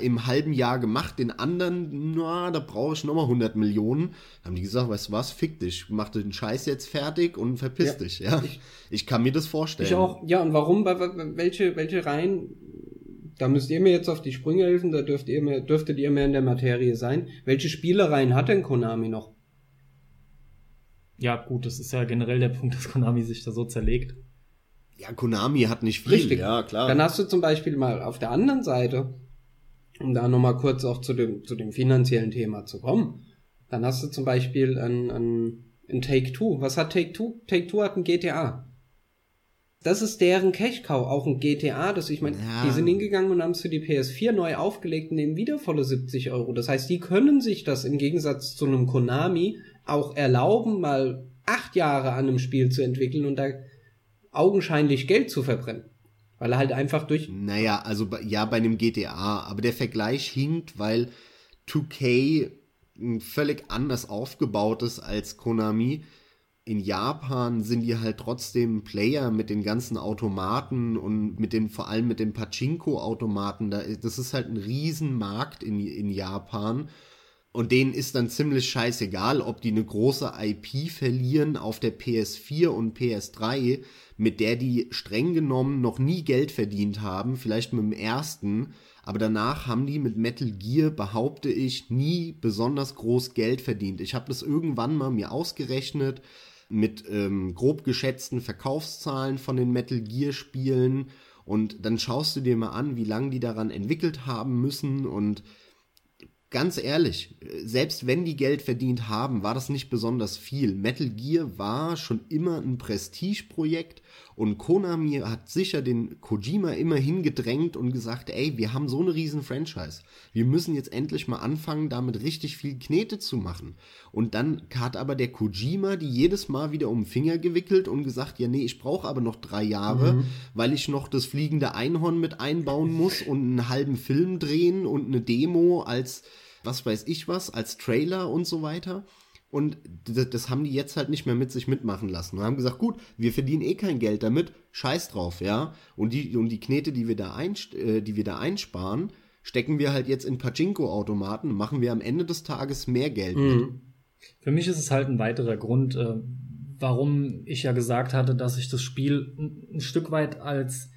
Speaker 3: im halben Jahr gemacht, den anderen, na, da brauche ich nochmal 100 Millionen. Da haben die gesagt, weißt du was, fick dich, mach den Scheiß jetzt fertig und verpiss
Speaker 2: Ja.
Speaker 3: dich, ja. Ich, ich kann mir das vorstellen.
Speaker 2: Ich auch. Ja, und warum? Welche, welche Reihen? Da müsst ihr mir jetzt auf die Sprünge helfen, da dürft ihr mehr, dürftet ihr mehr in der Materie sein. Welche Spielereien hat denn Konami noch?
Speaker 1: Ja, gut, das ist ja generell der Punkt, dass Konami sich da so zerlegt.
Speaker 3: Ja, Konami hat nicht viel,
Speaker 2: Richtig.
Speaker 3: ja, klar.
Speaker 2: Dann hast du zum Beispiel mal auf der anderen Seite, um da nochmal kurz auch zu dem, zu dem finanziellen Thema zu kommen, dann hast du zum Beispiel ein, ein, ein Take-Two. Was hat Take-Two? Take-Two hat ein GTA. Das ist deren Cash-Cow, auch ein GTA, das ich meine,
Speaker 3: Ja.
Speaker 2: die sind hingegangen und haben es für die PS4 neu aufgelegt und nehmen wieder volle 70 Euro. Das heißt, die können sich das im Gegensatz zu einem Konami auch erlauben, mal acht Jahre an einem Spiel zu entwickeln und da augenscheinlich Geld zu verbrennen. Weil er halt einfach durch.
Speaker 3: Naja, also ja, bei einem GTA, aber der Vergleich hinkt, weil 2K m, völlig anders aufgebaut ist als Konami. In Japan sind die halt trotzdem Player mit den ganzen Automaten und mit den, vor allem mit den Pachinko-Automaten. Da, das ist halt ein Riesenmarkt in, in Japan. Und denen ist dann ziemlich scheißegal, ob die eine große IP verlieren auf der PS4 und PS3, mit der die streng genommen noch nie Geld verdient haben, vielleicht mit dem ersten, aber danach haben die mit Metal Gear, behaupte ich, nie besonders groß Geld verdient. Ich habe das irgendwann mal mir ausgerechnet mit ähm, grob geschätzten Verkaufszahlen von den Metal Gear Spielen. Und dann schaust du dir mal an, wie lange die daran entwickelt haben müssen. Und ganz ehrlich, selbst wenn die Geld verdient haben, war das nicht besonders viel. Metal Gear war schon immer ein Prestigeprojekt und Konami hat sicher den Kojima immer hingedrängt und gesagt, ey, wir haben so eine riesen Franchise. Wir müssen jetzt endlich mal anfangen, damit richtig viel Knete zu machen. Und dann hat aber der Kojima die jedes Mal wieder um den Finger gewickelt und gesagt, ja, nee, ich brauche aber noch drei Jahre, weil ich noch das fliegende Einhorn mit einbauen muss und einen halben Film drehen und eine Demo als was weiß ich was, als Trailer und so weiter. Und das, das haben die jetzt halt nicht mehr mit sich mitmachen lassen. Und haben gesagt, gut, wir verdienen eh kein Geld damit, scheiß drauf, ja. Und die, und die Knete, die wir da, einst äh, die wir da einsparen, stecken wir halt jetzt in Pachinko-Automaten und machen wir am Ende des Tages mehr Geld mit.
Speaker 2: Mhm.
Speaker 1: Für mich ist es halt ein weiterer Grund, äh, warum ich ja gesagt hatte, dass ich das Spiel ein, ein Stück weit als,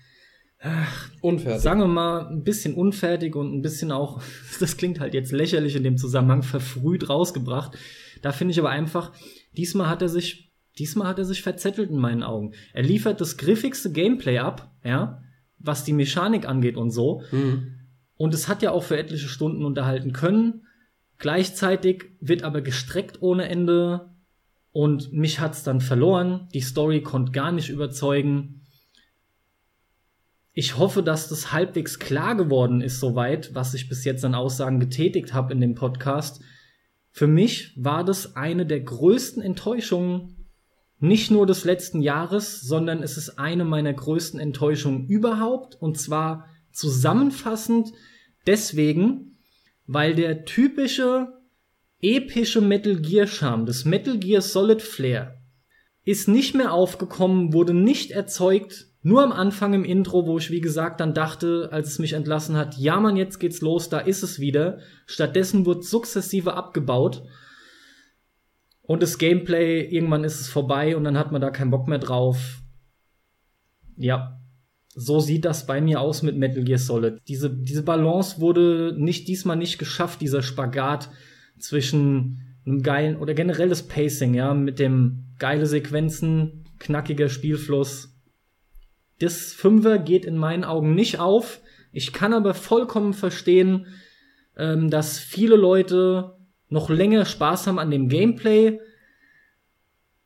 Speaker 2: Unfertig.
Speaker 1: sagen wir mal, ein bisschen unfertig und ein bisschen auch, das klingt halt jetzt lächerlich in dem Zusammenhang, verfrüht rausgebracht. Da finde ich aber einfach, diesmal hat er sich, diesmal hat er sich verzettelt in meinen Augen. Er liefert das griffigste Gameplay ab, ja, was die Mechanik angeht und so.
Speaker 2: Mhm.
Speaker 1: Und es hat ja auch für etliche Stunden unterhalten können. Gleichzeitig wird aber gestreckt ohne Ende. Und mich hat's dann verloren. Die Story konnte gar nicht überzeugen. Ich hoffe, dass das halbwegs klar geworden ist, soweit, was ich bis jetzt an Aussagen getätigt habe in dem Podcast. Für mich war das eine der größten Enttäuschungen, nicht nur des letzten Jahres, sondern es ist eine meiner größten Enttäuschungen überhaupt. Und zwar zusammenfassend deswegen, weil der typische epische Metal Gear Charme, das Metal Gear Solid Flair, ist nicht mehr aufgekommen, wurde nicht erzeugt, nur am Anfang im Intro, wo ich wie gesagt dann dachte, als es mich entlassen hat, ja man, jetzt geht's los, da ist es wieder. Stattdessen wird sukzessive abgebaut. Und das Gameplay, irgendwann ist es vorbei und dann hat man da keinen Bock mehr drauf. Ja, so sieht das bei mir aus mit Metal Gear Solid. Diese, diese Balance wurde nicht diesmal nicht geschafft, dieser Spagat zwischen einem geilen oder generell das Pacing, ja, mit dem geile Sequenzen, knackiger Spielfluss. Das Fünfer geht in meinen Augen nicht auf. Ich kann aber vollkommen verstehen, ähm, dass viele Leute noch länger Spaß haben an dem Gameplay.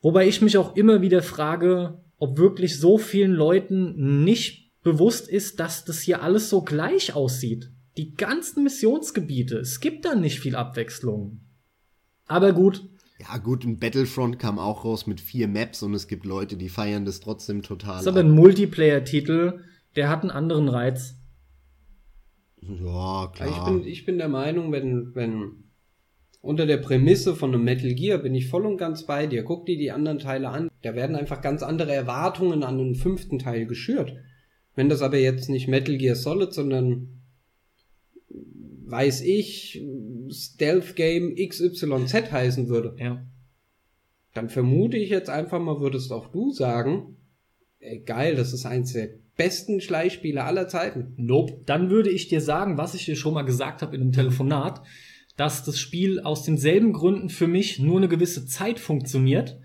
Speaker 1: Wobei ich mich auch immer wieder frage, ob wirklich so vielen Leuten nicht bewusst ist, dass das hier alles so gleich aussieht. Die ganzen Missionsgebiete, es gibt da nicht viel Abwechslung. Aber gut,
Speaker 3: Ja, gut, ein Battlefront kam auch raus mit vier Maps und es gibt Leute, die feiern das trotzdem total.
Speaker 1: Das ist aber ein Multiplayer-Titel, der hat einen anderen Reiz.
Speaker 3: Ja, klar.
Speaker 2: Ich bin, ich bin der Meinung, wenn, wenn unter der Prämisse von einem Metal Gear bin ich voll und ganz bei dir. Guck dir die anderen Teile an. Da werden einfach ganz andere Erwartungen an den fünften Teil geschürt. Wenn das aber jetzt nicht Metal Gear Solid, sondern weiß ich, Stealth Game XYZ heißen würde,
Speaker 1: Ja.
Speaker 2: dann vermute ich jetzt einfach mal, würdest auch du sagen, ey, geil, das ist eins der besten Schleichspiele aller Zeiten.
Speaker 1: Nope. Dann würde ich dir sagen, was ich dir schon mal gesagt habe in einem Telefonat, dass das Spiel aus denselben Gründen für mich nur eine gewisse Zeit funktioniert.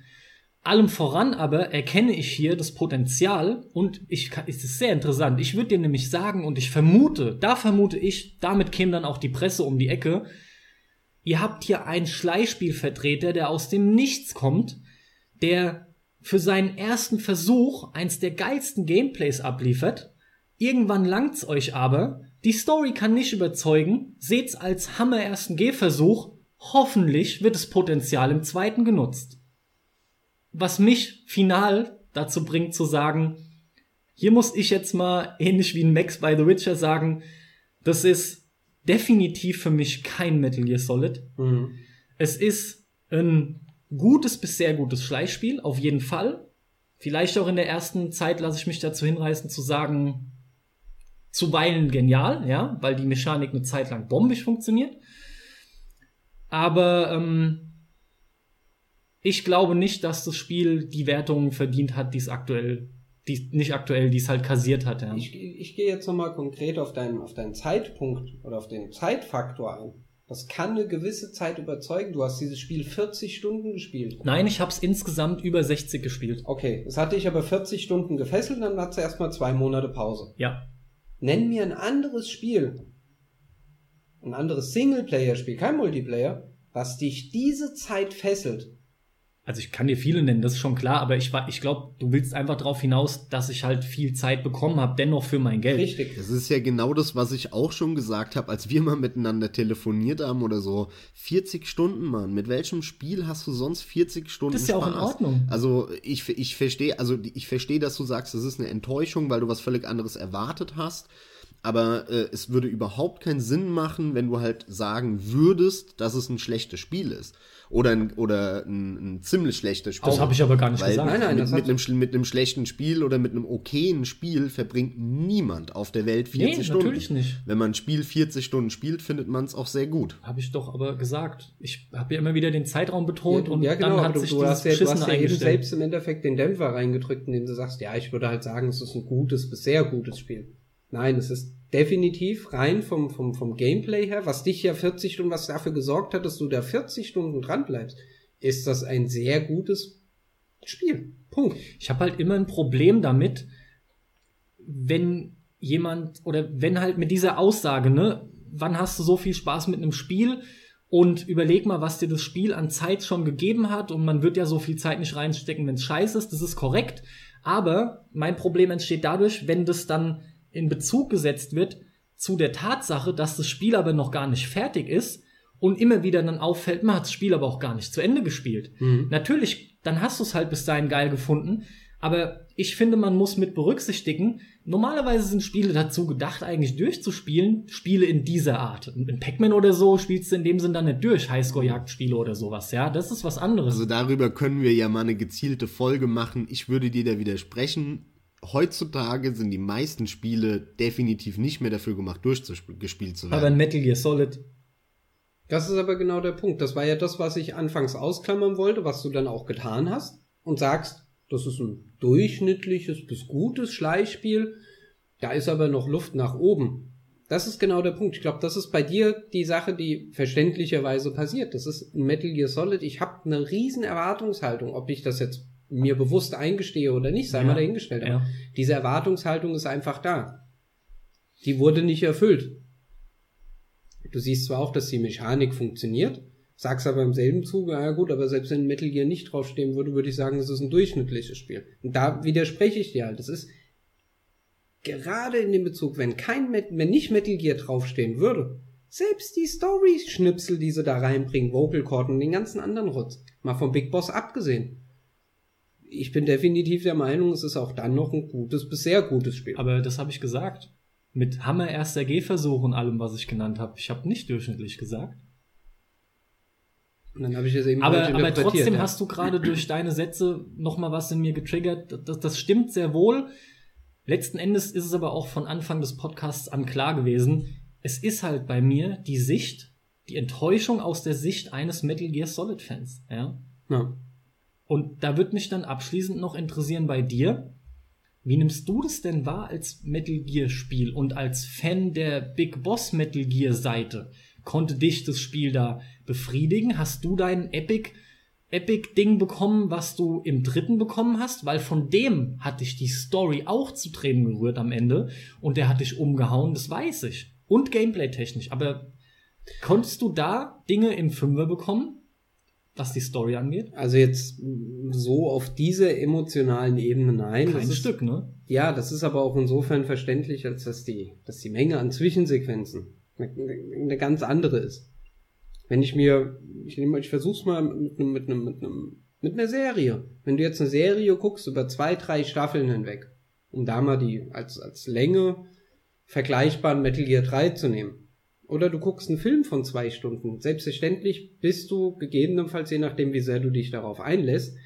Speaker 1: Allem voran aber erkenne ich hier das Potenzial und ich kann, es ist sehr interessant. Ich würde dir nämlich sagen und ich vermute, da vermute ich, damit käme dann auch die Presse um die Ecke. Ihr habt hier einen Schleichspielvertreter, der aus dem Nichts kommt, der für seinen ersten Versuch eins der geilsten Gameplays abliefert. Irgendwann langt's euch aber. Die Story kann nicht überzeugen. Seht's als Hammer ersten Gehversuch. Hoffentlich wird das Potenzial im zweiten genutzt. Was mich final dazu bringt zu sagen, hier muss ich jetzt mal ähnlich wie ein Max bei The Witcher sagen, das ist definitiv für mich kein Metal Gear Solid. Es ist ein gutes bis sehr gutes Schleichspiel, auf jeden Fall. Vielleicht auch in der ersten Zeit lasse ich mich dazu hinreißen zu sagen, zuweilen genial, ja, weil die Mechanik eine Zeit lang bombig funktioniert. Aber ähm, ich glaube nicht, dass das Spiel die Wertungen verdient hat, die es aktuell, die nicht aktuell, die es halt kassiert hat. Ja.
Speaker 2: Ich, ich gehe jetzt nochmal konkret auf deinen, auf deinen Zeitpunkt oder auf den Zeitfaktor ein. Das kann eine gewisse Zeit überzeugen. Du hast dieses Spiel 40 Stunden gespielt.
Speaker 1: Nein, ich habe es insgesamt über 60 gespielt.
Speaker 2: Okay, es hat dich aber 40 Stunden gefesselt, dann hat es erstmal zwei Monate Pause.
Speaker 1: Ja.
Speaker 2: Nenn mir ein anderes Spiel, ein anderes Singleplayer-Spiel, kein Multiplayer, was dich diese Zeit fesselt.
Speaker 1: Also ich kann dir viele nennen, das ist schon klar, aber ich, war- ich glaube, du willst einfach darauf hinaus, dass ich halt viel Zeit bekommen habe, dennoch für mein Geld.
Speaker 2: Richtig.
Speaker 3: Das ist ja genau das, was ich auch schon gesagt habe, als wir mal miteinander telefoniert haben oder so. 40 Stunden, Mann. Mit welchem Spiel hast du sonst 40 Stunden
Speaker 1: Das ist ja auch in
Speaker 3: Spaß?
Speaker 1: Ordnung.
Speaker 3: Also ich, ich verstehe, also ich verstehe, dass du sagst, das ist eine Enttäuschung, weil du was völlig anderes erwartet hast. Aber äh, es würde überhaupt keinen Sinn machen, wenn du halt sagen würdest, dass es ein schlechtes Spiel ist. Oder ein, oder ein, ein ziemlich schlechtes Spiel.
Speaker 1: Das habe ich aber gar nicht
Speaker 3: Weil
Speaker 1: gesagt.
Speaker 2: Nein, nein,
Speaker 3: mit, mit, einem, mit einem schlechten Spiel oder mit einem okayen Spiel verbringt niemand auf der Welt 40
Speaker 1: Nee,
Speaker 3: Stunden.
Speaker 1: natürlich nicht.
Speaker 3: Wenn man ein Spiel 40 Stunden spielt, findet man es auch sehr gut.
Speaker 1: Habe ich doch aber gesagt. Ich habe ja immer wieder den Zeitraum betont
Speaker 2: ja,
Speaker 1: und
Speaker 2: ja, genau,
Speaker 1: dann hat
Speaker 2: du,
Speaker 1: sich
Speaker 2: du
Speaker 1: dieses
Speaker 2: hast ja, du hast ja eben selbst im Endeffekt den Dämpfer reingedrückt, indem du sagst, ja, ich würde halt sagen, es ist ein gutes bis sehr gutes Spiel. Nein, es ist definitiv rein vom, vom, vom Gameplay her, was dich ja 40 Stunden, was dafür gesorgt hat, dass du da 40 Stunden dran bleibst, ist das ein sehr gutes Spiel. Punkt.
Speaker 1: Ich habe halt immer ein Problem damit, wenn jemand oder wenn halt mit dieser Aussage, ne, wann hast du so viel Spaß mit einem Spiel und überleg mal, was dir das Spiel an Zeit schon gegeben hat und man wird ja so viel Zeit nicht reinstecken, wenn es scheiße ist, das ist korrekt, aber mein Problem entsteht dadurch, wenn das dann in Bezug gesetzt wird zu der Tatsache, dass das Spiel aber noch gar nicht fertig ist und immer wieder dann auffällt, man hat das Spiel aber auch gar nicht zu Ende gespielt. Natürlich, dann hast du es halt bis dahin geil gefunden, aber ich finde, man muss mit berücksichtigen, normalerweise sind Spiele dazu gedacht, eigentlich durchzuspielen, Spiele in dieser Art. In Pac-Man oder so spielst du in dem Sinn dann nicht durch, Highscore-Jagdspiele oder sowas, ja, das ist was anderes.
Speaker 3: Also darüber können wir ja mal eine gezielte Folge machen. Ich würde dir da widersprechen. Heutzutage sind die meisten Spiele definitiv nicht mehr dafür gemacht, durchgespielt zu werden.
Speaker 1: aber in Metal Gear Solid,
Speaker 2: Das ist aber genau der Punkt. Das war ja das, was ich anfangs ausklammern wollte, was du dann auch getan hast und sagst, das ist ein durchschnittliches bis gutes Schleichspiel. Da ist aber noch Luft nach oben. Das ist genau der Punkt. Ich glaube, das ist bei dir die Sache, die verständlicherweise passiert. Das ist ein Metal Gear Solid. Ich habe eine riesen Erwartungshaltung, ob ich das jetzt mir bewusst eingestehe oder nicht, sei
Speaker 1: Ja.
Speaker 2: mal dahingestellt. Aber
Speaker 1: Ja.
Speaker 2: diese Erwartungshaltung ist einfach da. Die wurde nicht erfüllt. Du siehst zwar auch, dass die Mechanik funktioniert, sagst aber im selben Zuge, ja gut, aber selbst wenn Metal Gear nicht draufstehen würde, würde ich sagen, es ist ein durchschnittliches Spiel. Und da widerspreche ich dir halt. Das ist gerade in dem Bezug, wenn kein Met wenn nicht Metal Gear draufstehen würde, Selbst die Story-Schnipsel, die sie da reinbringen, Vocal Cord und den ganzen anderen Rotz, mal vom Big Boss abgesehen. Ich bin definitiv der Meinung, es ist auch dann noch ein gutes bis sehr gutes Spiel.
Speaker 1: Aber das habe ich gesagt. Mit Hammer erster G-Versuch und allem, was ich genannt habe. Ich habe nicht durchschnittlich gesagt.
Speaker 2: Und dann habe ich es eben
Speaker 1: Aber,
Speaker 2: falsch
Speaker 1: aber trotzdem
Speaker 2: ja.
Speaker 1: hast du gerade durch deine Sätze noch mal was in mir getriggert. Das, das stimmt sehr wohl. Letzten Endes ist es aber auch von Anfang des Podcasts an klar gewesen. Es ist halt bei mir die Sicht, die Enttäuschung aus der Sicht eines Metal Gear Solid Fans. Ja?
Speaker 2: Ja.
Speaker 1: Und da wird mich dann abschließend noch interessieren bei dir. Wie nimmst du das denn wahr als Metal Gear Spiel und als Fan der Big Boss Metal Gear Seite? Konnte dich das Spiel da befriedigen? Hast du dein Epic Epic Ding bekommen, was du im dritten bekommen hast? Weil von dem hat dich die Story auch zu Tränen gerührt am Ende und der hat dich umgehauen, das weiß ich. Und Gameplay technisch. Aber konntest du da Dinge im Fünfer bekommen, was die Story angeht?
Speaker 2: Also jetzt so auf dieser emotionalen Ebene nein.
Speaker 1: Kein
Speaker 2: das ist,
Speaker 1: Stück, ne?
Speaker 2: Ja, das ist aber auch insofern verständlich, als dass die, dass die Menge an Zwischensequenzen eine, eine ganz andere ist. Wenn ich mir, ich nehme, ich versuch's mal mit einem, mit einem, mit einem, mit einer Serie. Wenn du jetzt eine Serie guckst über zwei, drei Staffeln hinweg, um da mal die als, als Länge vergleichbaren Metal Gear 3 zu nehmen. Oder du guckst einen Film von zwei Stunden. Selbstverständlich bist du gegebenenfalls, je nachdem, wie sehr du dich darauf einlässt,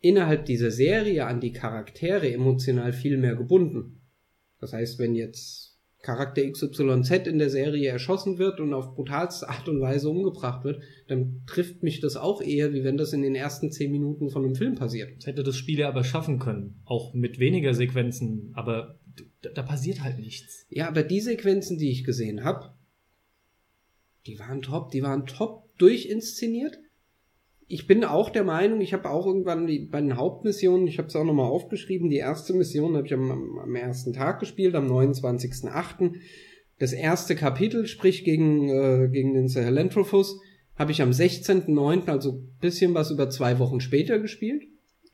Speaker 2: innerhalb dieser Serie an die Charaktere emotional viel mehr gebunden. Das heißt, wenn jetzt Charakter XYZ in der Serie erschossen wird und auf brutalste Art und Weise umgebracht wird, dann trifft mich das auch eher, wie wenn das in den ersten zehn Minuten von einem Film passiert.
Speaker 1: Das hätte das Spiel ja aber schaffen können. Auch mit weniger Sequenzen. Aber da, da passiert halt nichts.
Speaker 2: Ja, aber die Sequenzen, die ich gesehen habe, die waren top, die waren top durchinszeniert. Ich bin auch der Meinung, ich habe auch irgendwann die, bei den Hauptmissionen, ich habe es auch nochmal aufgeschrieben, die erste Mission habe ich am, am, ersten Tag gespielt, am 29.08. Das erste Kapitel, sprich gegen, äh, gegen den Sahelanthropus, habe ich am 16.09., also bisschen was über zwei Wochen später gespielt.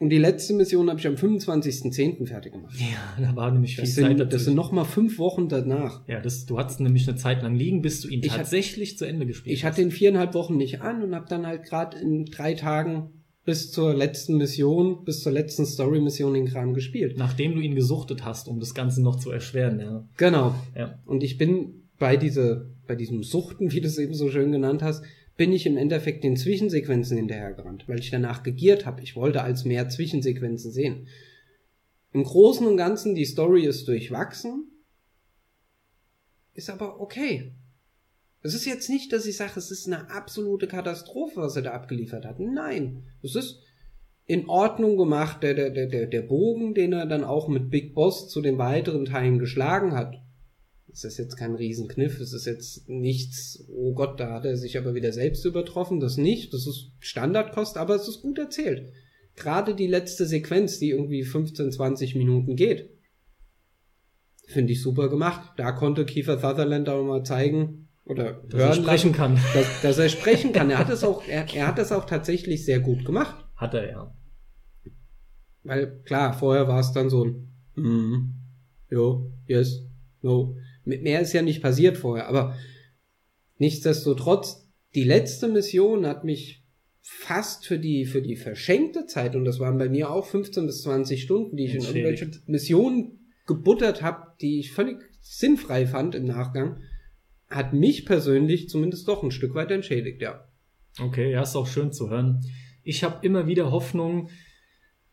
Speaker 2: Und die letzte Mission habe ich am 25.10. fertig gemacht.
Speaker 1: Ja, da war nämlich viel
Speaker 2: Das
Speaker 1: Zeit
Speaker 2: sind, das sind nochmal fünf Wochen danach.
Speaker 1: ja, das, du hattest nämlich eine Zeit lang liegen, bis du ihn
Speaker 2: Ich hat-
Speaker 1: tatsächlich zu Ende gespielt
Speaker 2: Ich
Speaker 1: hast.
Speaker 2: hatte ihn viereinhalb Wochen nicht an und habe dann halt gerade in drei Tagen bis zur letzten Mission, bis zur letzten Story-Mission den Kram gespielt.
Speaker 1: Nachdem du ihn gesuchtet hast, um das Ganze noch zu erschweren, ja.
Speaker 2: Genau.
Speaker 1: Ja.
Speaker 2: Und ich bin bei diese, bei diesem Suchten, wie du es eben so schön genannt hast, bin ich im Endeffekt den Zwischensequenzen hinterhergerannt, weil ich danach gegiert habe. Ich wollte als mehr Zwischensequenzen sehen. Im Großen und Ganzen, die Story ist durchwachsen, ist aber okay. Es ist jetzt nicht, dass ich sage, es ist eine absolute Katastrophe, was er da abgeliefert hat. Nein, es ist in Ordnung gemacht, der, der, der, der, der Bogen, den er dann auch mit Big Boss zu den weiteren Teilen geschlagen hat. Es ist jetzt kein Riesenkniff, es ist jetzt nichts, oh Gott, da hat er sich aber wieder selbst übertroffen, das nicht, das ist Standardkost, aber es ist gut erzählt. Gerade die letzte Sequenz, die irgendwie 15, 20 Minuten geht, finde ich super gemacht. Da konnte Kiefer Sutherland auch mal zeigen oder
Speaker 1: Dass er
Speaker 2: hören
Speaker 1: sprechen
Speaker 2: lassen,
Speaker 1: kann.
Speaker 2: dass, dass er sprechen kann. Er hat es auch, er, er hat es auch tatsächlich sehr gut gemacht.
Speaker 1: Hat er, ja.
Speaker 2: Weil klar, vorher war es dann so ein mm, jo, yes, no. Mit mehr ist ja nicht passiert vorher, aber nichtsdestotrotz, die letzte Mission hat mich fast für die, für die verschenkte Zeit, und das waren bei mir auch 15 bis 20 Stunden, die ich in irgendwelche Missionen gebuttert habe, die ich völlig sinnfrei fand im Nachgang, hat mich persönlich zumindest doch ein Stück weit entschädigt, ja.
Speaker 1: Okay, ja, ist auch schön zu hören. Ich habe immer wieder Hoffnung,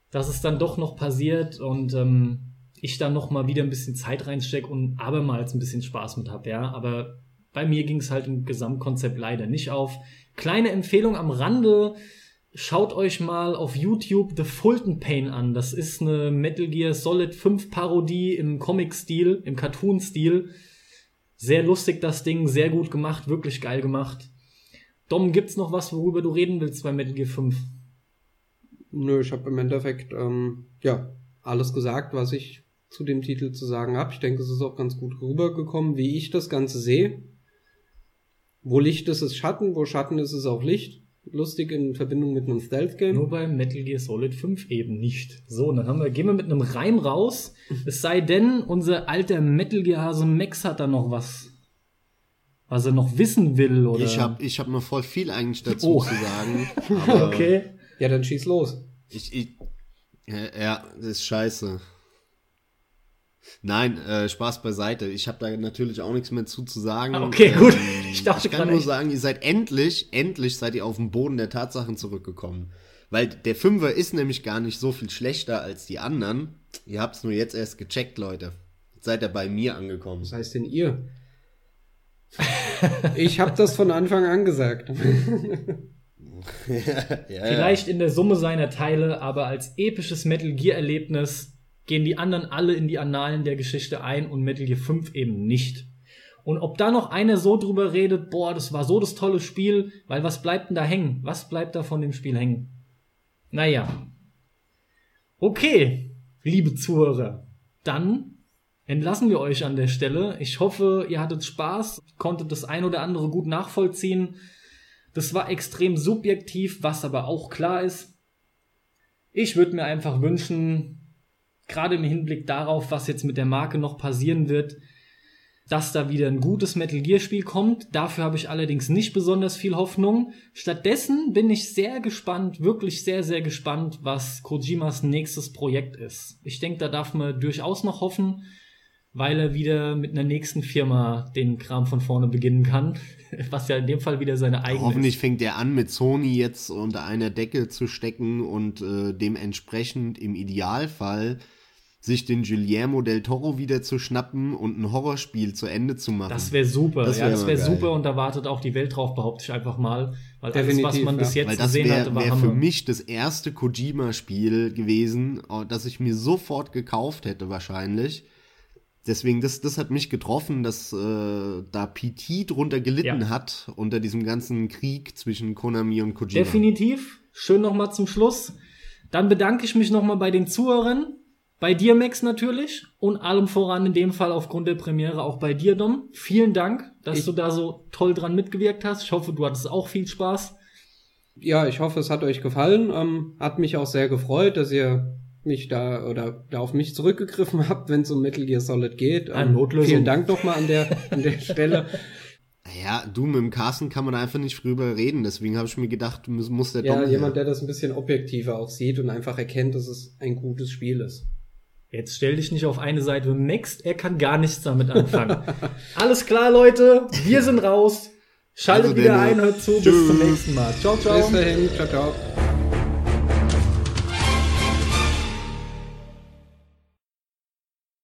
Speaker 1: dass es dann doch noch passiert und ähm, ich dann noch mal wieder ein bisschen Zeit reinstecke und abermals ein bisschen Spaß mit habe, ja. Aber bei mir ging es halt im Gesamtkonzept leider nicht auf. Kleine Empfehlung am Rande. Schaut euch mal auf YouTube The Fulton Pain an. Das ist eine Metal Gear Solid 5 Parodie im Comic-Stil, im Cartoon-Stil. Sehr lustig das Ding, sehr gut gemacht, wirklich geil gemacht. Dom, gibt's noch was, worüber du reden willst bei Metal Gear 5?
Speaker 2: Nö, ich habe im Endeffekt ähm, ja alles gesagt, was ich zu dem Titel zu sagen habe. Ich denke, es ist auch ganz gut rübergekommen, wie ich das Ganze sehe. Wo Licht ist, ist Schatten, wo Schatten ist, ist auch Licht. Lustig in Verbindung mit einem Stealth-Game.
Speaker 1: Nur bei Metal Gear Solid 5 eben nicht. So, und dann haben wir, gehen wir mit einem Reim raus. Es sei denn, unser alter Metal Gear Hase Max hat da noch was. was er noch wissen will oder.
Speaker 3: Ich habe ich hab noch voll viel eigentlich dazu
Speaker 1: Oh.
Speaker 3: zu sagen. aber
Speaker 1: okay.
Speaker 2: Ja, dann schieß los.
Speaker 3: Ich, ich, ja, ja, das ist scheiße. Nein, äh, Spaß beiseite. Ich habe da natürlich auch nichts mehr zu, zu sagen.
Speaker 1: Okay, gut.
Speaker 3: Ähm,
Speaker 1: Ich dachte
Speaker 3: ich kann nur
Speaker 1: echt-
Speaker 3: sagen, ihr seid endlich, endlich seid ihr auf den Boden der Tatsachen zurückgekommen. Weil der Fünfer ist nämlich gar nicht so viel schlechter als die anderen. Ihr habt's nur jetzt erst gecheckt, Leute. Jetzt seid ihr bei mir angekommen.
Speaker 2: Was heißt denn ihr? ich habe das von Anfang an gesagt.
Speaker 3: ja,
Speaker 1: Vielleicht in der Summe seiner Teile, aber als episches Metal Gear Erlebnis gehen die anderen alle in die Annalen der Geschichte ein und Metal Gear 5 eben nicht. Und ob da noch einer so drüber redet, boah, das war so das tolle Spiel, weil was bleibt denn da hängen? Was bleibt da von dem Spiel hängen? Naja. Okay, liebe Zuhörer, dann entlassen wir euch an der Stelle. Ich hoffe, ihr hattet Spaß, konntet das ein oder andere gut nachvollziehen. Das war extrem subjektiv, was aber auch klar ist. Ich würde mir einfach wünschen, gerade im Hinblick darauf, was jetzt mit der Marke noch passieren wird, dass da wieder ein gutes Metal Gear Spiel kommt. Dafür habe ich allerdings nicht besonders viel Hoffnung. Stattdessen bin ich sehr gespannt, wirklich sehr, sehr gespannt, was Kojimas nächstes Projekt ist. Ich denke, da darf man durchaus noch hoffen, weil er wieder mit einer nächsten Firma den Kram von vorne beginnen kann, was ja in dem Fall wieder seine eigene
Speaker 3: Hoffentlich
Speaker 1: ist.
Speaker 3: fängt er an, mit Sony jetzt unter einer Decke zu stecken und äh, dementsprechend im Idealfall sich den Guillermo del Toro wieder zu schnappen und ein Horrorspiel zu Ende zu machen.
Speaker 1: Das wäre super.
Speaker 3: Das
Speaker 1: ja,
Speaker 3: wär
Speaker 1: wäre
Speaker 3: geil.
Speaker 1: super und da wartet auch die Welt drauf, behaupte ich einfach mal. Weil
Speaker 2: Definitiv,
Speaker 1: alles, was man
Speaker 2: ja.
Speaker 1: bis jetzt
Speaker 3: Weil das
Speaker 1: gesehen
Speaker 3: wäre
Speaker 1: hatte, war
Speaker 3: wär für mich das erste Kojima-Spiel gewesen, oh, das ich mir sofort gekauft hätte wahrscheinlich. Deswegen, das, das hat mich getroffen, dass äh, da PT drunter gelitten
Speaker 1: Ja.
Speaker 3: hat unter diesem ganzen Krieg zwischen Konami und Kojima.
Speaker 1: Definitiv. Schön nochmal zum Schluss. Dann bedanke ich mich nochmal bei den Zuhörern. Bei dir, Max, natürlich. Und allem voran in dem Fall aufgrund der Premiere auch bei dir, Dom. Vielen Dank, dass
Speaker 2: Ich-
Speaker 1: du da so toll dran mitgewirkt hast. Ich hoffe, du hattest auch viel Spaß.
Speaker 2: Ja, ich hoffe, es hat euch gefallen. Ähm, hat mich auch sehr gefreut, dass ihr mich da oder da auf mich zurückgegriffen habt, wenn es um Metal Gear Solid geht. Ähm,
Speaker 1: Notlösung.
Speaker 2: Vielen Dank nochmal an der, an der Stelle.
Speaker 3: Ja, du, mit dem Carsten kann man einfach nicht drüber reden. Deswegen habe ich mir gedacht, muss, muss der
Speaker 2: Ja,
Speaker 3: Dom
Speaker 2: jemand,
Speaker 3: her.
Speaker 2: der das ein bisschen objektiver auch sieht und einfach erkennt, dass es ein gutes Spiel ist.
Speaker 1: Jetzt stell dich nicht auf eine Seite. Max, er kann gar nichts damit anfangen. Alles klar, Leute. Wir sind raus. Schaltet
Speaker 3: Also
Speaker 1: wieder ein, hört zu. Bis
Speaker 3: tschüss.
Speaker 1: zum nächsten Mal. Ciao, ciao.
Speaker 2: Bis dahin, ciao, ciao.